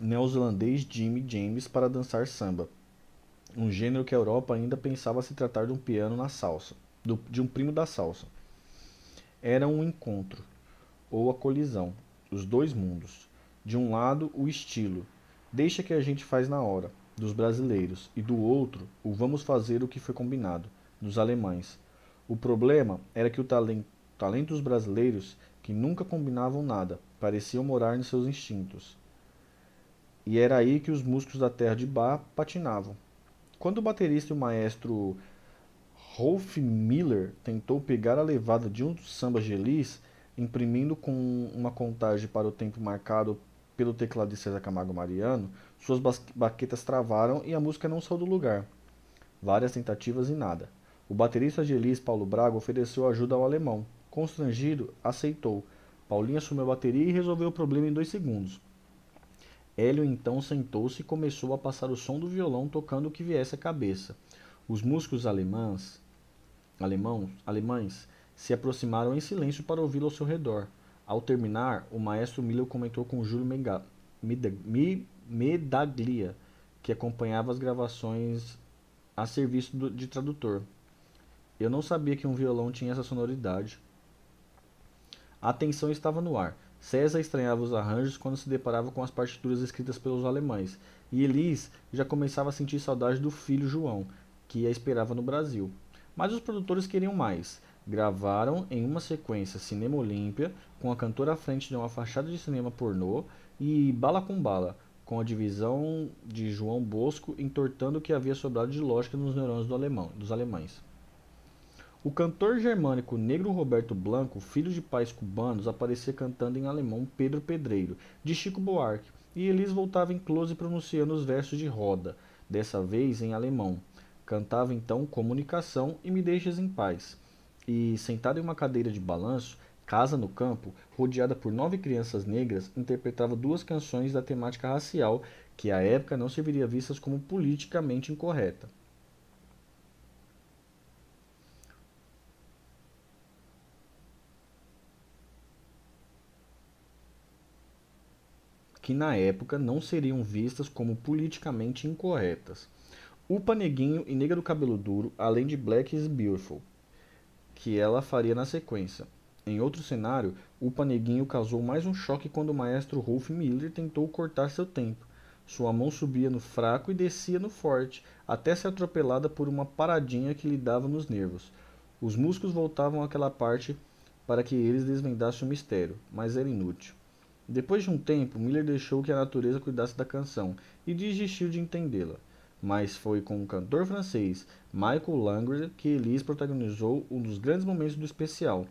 neozelandês Jimmy James para dançar samba, um gênero que a Europa ainda pensava se tratar de um piano na salsa, do, de um primo da salsa. Era um encontro, ou a colisão, os dois mundos. De um lado, o estilo, deixa que a gente faz na hora, dos brasileiros, e do outro, o vamos fazer o que foi combinado, dos alemães. O problema era que o talento, talento dos brasileiros, que nunca combinavam nada, pareciam morar nos seus instintos. E era aí que os músicos da terra de Bar patinavam. Quando o baterista e o maestro Rolf Miller tentou pegar a levada de um dos sambas de Elis, imprimindo com uma contagem para o tempo marcado pelo teclado de César Camargo Mariano, suas baquetas travaram e a música não saiu do lugar. Várias tentativas e nada. O baterista de Elis, Paulo Braga, ofereceu ajuda ao alemão. Constrangido, aceitou. Paulinho assumiu a bateria e resolveu o problema em dois segundos. Hélio então sentou-se e começou a passar o som do violão tocando o que viesse à cabeça. Os músicos alemães, alemãos, alemães se aproximaram em silêncio para ouvi-lo ao seu redor. Ao terminar, o maestro Miller comentou com Júlio Medaglia, que acompanhava as gravações a serviço de tradutor. Eu não sabia que um violão tinha essa sonoridade. A tensão estava no ar. César estranhava os arranjos quando se deparava com as partituras escritas pelos alemães, e Elis já começava a sentir saudade do filho João, que a esperava no Brasil. Mas os produtores queriam mais. Gravaram em uma sequência Cinema Olímpia, com a cantora à frente de uma fachada de cinema pornô, e Bala com Bala, com a divisão de João Bosco entortando o que havia sobrado de lógica nos neurônios do alemão, dos alemães. O cantor germânico negro Roberto Blanco, filho de pais cubanos, aparecia cantando em alemão Pedro Pedreiro, de Chico Buarque, e Elis voltava em close pronunciando os versos de Roda, dessa vez em alemão. Cantava então Comunicação e Me Deixes em Paz. E, sentado em uma cadeira de balanço, Casa no Campo, rodeada por nove crianças negras, interpretava duas canções da temática racial que à época não serviria vistas como politicamente incorreta. Que na época não seriam vistas como politicamente incorretas. Upa Neguinho e Nega do Cabelo Duro, além de Black is Beautiful, que ela faria na sequência. Em outro cenário, Upa Neguinho causou mais um choque quando o maestro Rolf Miller tentou cortar seu tempo. Sua mão subia no fraco e descia no forte, até ser atropelada por uma paradinha que lhe dava nos nervos. Os músicos voltavam àquela parte para que eles desvendassem o mistério, mas era inútil. Depois de um tempo, Miller deixou que a natureza cuidasse da canção e desistiu de entendê-la. Mas foi com o cantor francês Michael Langre que Elise protagonizou um dos grandes momentos do especial.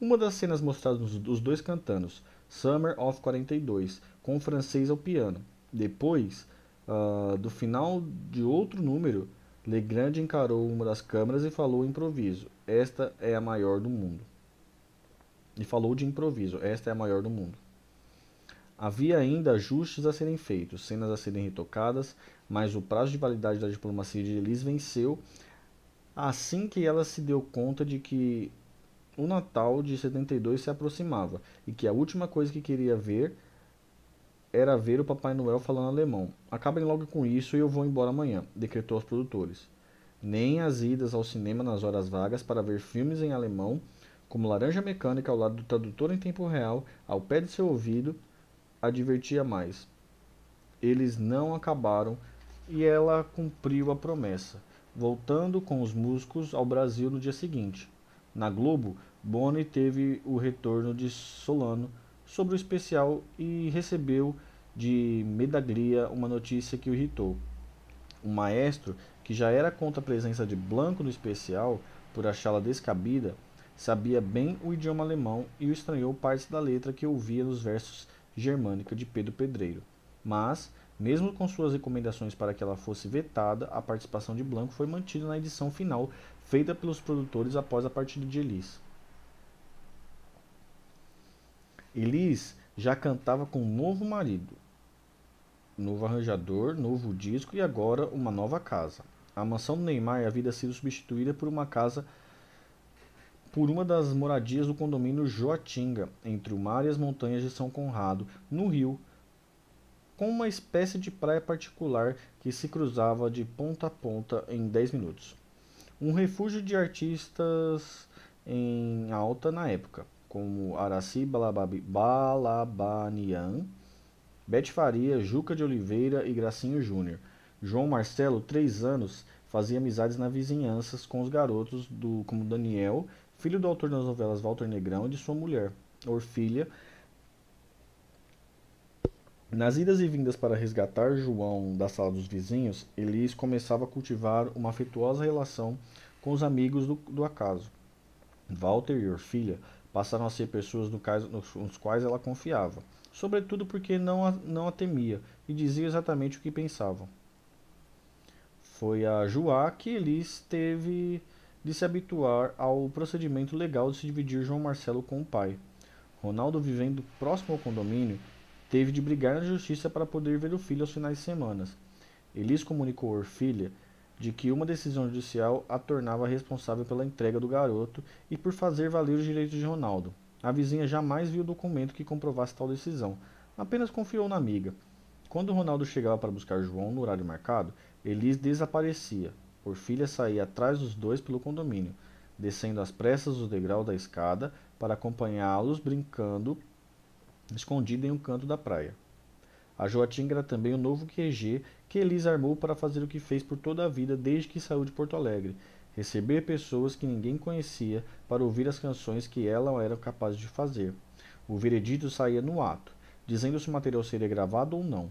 Uma das cenas mostradas dos dois cantando, Summer of 42, com o francês ao piano. Depois, uh, do final de outro número, Legrand encarou uma das câmeras e falou improviso: Esta é a maior do mundo. E falou de improviso: Esta é a maior do mundo. Havia ainda ajustes a serem feitos, cenas a serem retocadas, mas o prazo de validade da diplomacia de Elis venceu assim que ela se deu conta de que o Natal de 72 se aproximava e que a última coisa que queria ver era ver o Papai Noel falando alemão. Acabem logo com isso e eu vou embora amanhã, decretou aos produtores. Nem as idas ao cinema nas horas vagas para ver filmes em alemão, como Laranja Mecânica ao lado do tradutor em tempo real, ao pé de seu ouvido, advertia mais. Eles não acabaram e ela cumpriu a promessa, voltando com os músicos ao Brasil no dia seguinte. Na Globo, Boni teve o retorno de Solano sobre o especial e recebeu de Medaglia uma notícia que o irritou. O maestro, que já era contra a presença de Blanco no especial, por achá-la descabida, sabia bem o idioma alemão e o estranhou partes da letra que ouvia nos versos germânica de Pedro Pedreiro. Mas, mesmo com suas recomendações para que ela fosse vetada, a participação de Blanco foi mantida na edição final, feita pelos produtores após a partida de Elis. Elis já cantava com um novo marido, novo arranjador, novo disco e agora uma nova casa. A mansão do Neymar havia sido substituída por uma casa por uma das moradias do condomínio Joatinga, entre o mar e as montanhas de São Conrado, no Rio, com uma espécie de praia particular que se cruzava de ponta a ponta em 10 minutos. Um refúgio de artistas em alta na época, como Araci Balabanian, Bete Faria, Juca de Oliveira e Gracinho Júnior. João Marcelo, três anos, fazia amizades na vizinhança com os garotos do, como Daniel, filho do autor das novelas Walter Negrão e de sua mulher, Orfília. Nas idas e vindas para resgatar João da sala dos vizinhos, Elis começava a cultivar uma afetuosa relação com os amigos do, do acaso. Walter e Orfília passaram a ser pessoas no caso, nos quais ela confiava, sobretudo porque não a, não a temia e dizia exatamente o que pensavam. Foi a Joá que Elis teve de se habituar ao procedimento legal de se dividir João Marcelo com o pai. Ronaldo, vivendo próximo ao condomínio, teve de brigar na justiça para poder ver o filho aos finais de semana. Elis comunicou a Orfília de que uma decisão judicial a tornava responsável pela entrega do garoto e por fazer valer os direitos de Ronaldo. A vizinha jamais viu o documento que comprovasse tal decisão, apenas confiou na amiga. Quando Ronaldo chegava para buscar João no horário marcado, Elis desaparecia. Orfília saía atrás dos dois pelo condomínio, descendo às pressas os degraus da escada para acompanhá-los brincando escondida em um canto da praia. A Joatinga era também o novo QG que Elis armou para fazer o que fez por toda a vida desde que saiu de Porto Alegre, receber pessoas que ninguém conhecia para ouvir as canções que ela era capaz de fazer. O veredito saía no ato, dizendo se o material seria gravado ou não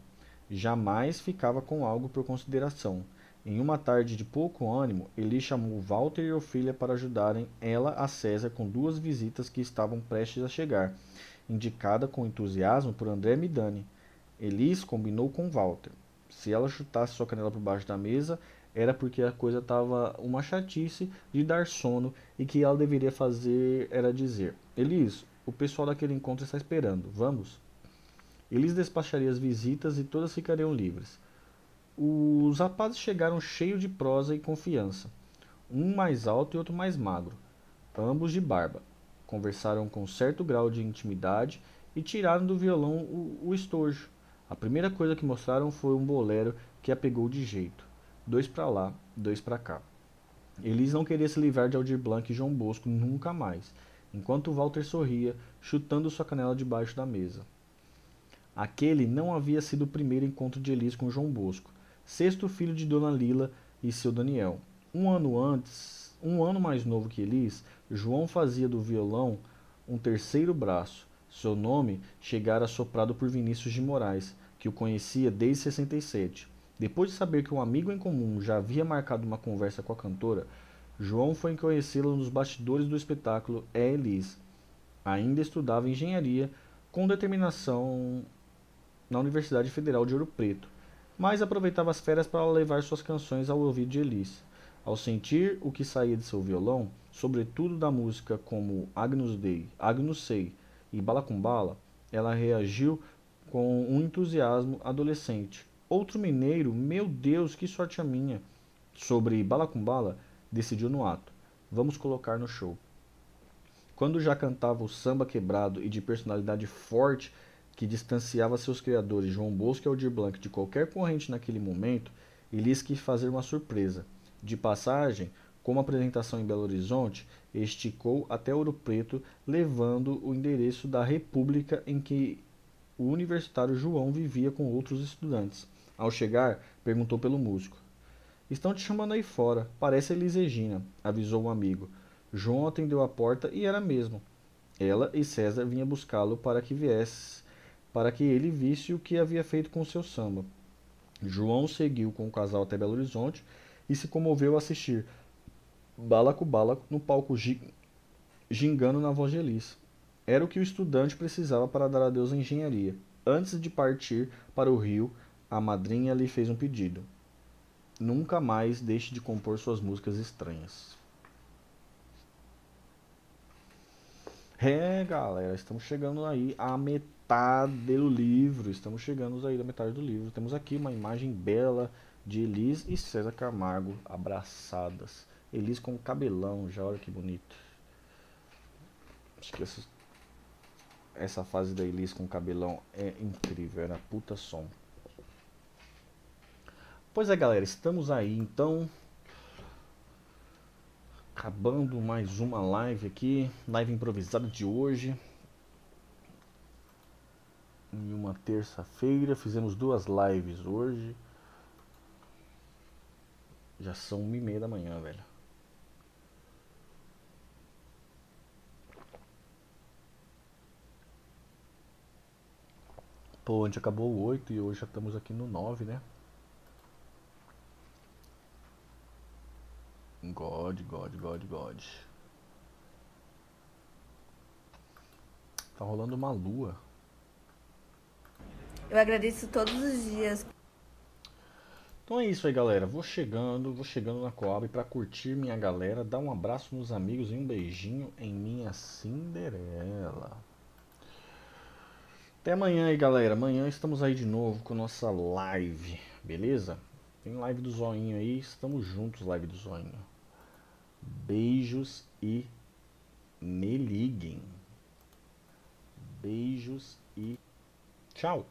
jamais ficava com algo por consideração. Em uma tarde de pouco ânimo, Eli chamou Walter e Ofília para ajudarem ela a César com duas visitas que estavam prestes a chegar, indicada com entusiasmo por André Midani. Elis combinou com Walter. Se ela chutasse sua canela por baixo da mesa, era porque a coisa estava uma chatice de dar sono e que ela deveria fazer era dizer: Elis, o pessoal daquele encontro está esperando. Vamos? Eles despacharia as visitas e todas ficariam livres. Os rapazes chegaram cheios de prosa e confiança, um mais alto e outro mais magro, ambos de barba. Conversaram com certo grau de intimidade e tiraram do violão o, o estojo. A primeira coisa que mostraram foi um bolero que a pegou de jeito. Dois para lá, dois para cá. Elis não queria se livrar de Aldir Blanc e João Bosco nunca mais, enquanto Walter sorria, chutando sua canela debaixo da mesa. Aquele não havia sido o primeiro encontro de Elis com João Bosco, sexto filho de Dona Lila e seu Daniel. Um ano antes, um ano mais novo que Elis, João fazia do violão um terceiro braço. Seu nome chegara soprado por Vinícius de Moraes, que o conhecia desde 67. Depois de saber que um amigo em comum já havia marcado uma conversa com a cantora, João foi conhecê-la nos bastidores do espetáculo É Elis. Ainda estudava engenharia com determinação na Universidade Federal de Ouro Preto, mas aproveitava as férias para levar suas canções ao ouvido de Elis. Ao sentir o que saía de seu violão, sobretudo da música como Agnus Dei, Agnus Sei e Bala com Bala, ela reagiu com um entusiasmo adolescente. Outro mineiro, meu Deus, que sorte a minha! Sobre Bala com Bala, decidiu no ato. Vamos colocar no show. Quando já cantava o samba quebrado e de personalidade forte que distanciava seus criadores João Bosco e Aldir Blanc de qualquer corrente naquele momento, Elis quis fazer uma surpresa. De passagem, como apresentação em Belo Horizonte, esticou até Ouro Preto, levando o endereço da república em que o universitário João vivia com outros estudantes. Ao chegar, perguntou pelo músico. Estão te chamando aí fora. Parece Elis Regina, avisou um amigo. João atendeu a porta e era mesmo. Ela e César vinham buscá-lo para que viesse para que ele visse o que havia feito com seu samba. João seguiu com o casal até Belo Horizonte e se comoveu a assistir bala com bala no palco gingando na voz de Elis. Era o que o estudante precisava para dar adeus à engenharia. Antes de partir para o Rio, a madrinha lhe fez um pedido. Nunca mais deixe de compor suas músicas estranhas. É, galera, estamos chegando aí à metade metade do livro. Estamos chegando aí da metade do livro. Temos aqui uma imagem bela de Elis e César Camargo abraçadas. Elis com cabelão, já olha que bonito. Essa, essa fase da Elis com cabelão é incrível, era puta som. Pois é, galera, estamos aí então. Acabando mais uma live aqui, live improvisada de hoje. Em uma terça-feira, fizemos duas lives hoje. Já são uma e meia da manhã, velho. Pô, gente acabou o 8 e hoje já estamos aqui no 9, né? God, God, God, God. Tá rolando uma lua. Eu agradeço todos os dias. Então é isso aí, galera. Vou chegando, vou chegando na Coab para curtir minha galera, dar um abraço nos amigos e um beijinho em minha Cinderela. Até amanhã aí, galera. Amanhã estamos aí de novo com nossa live, beleza? Tem live do zoinho aí, estamos juntos, live do zoinho. Beijos e me liguem. Beijos e tchau.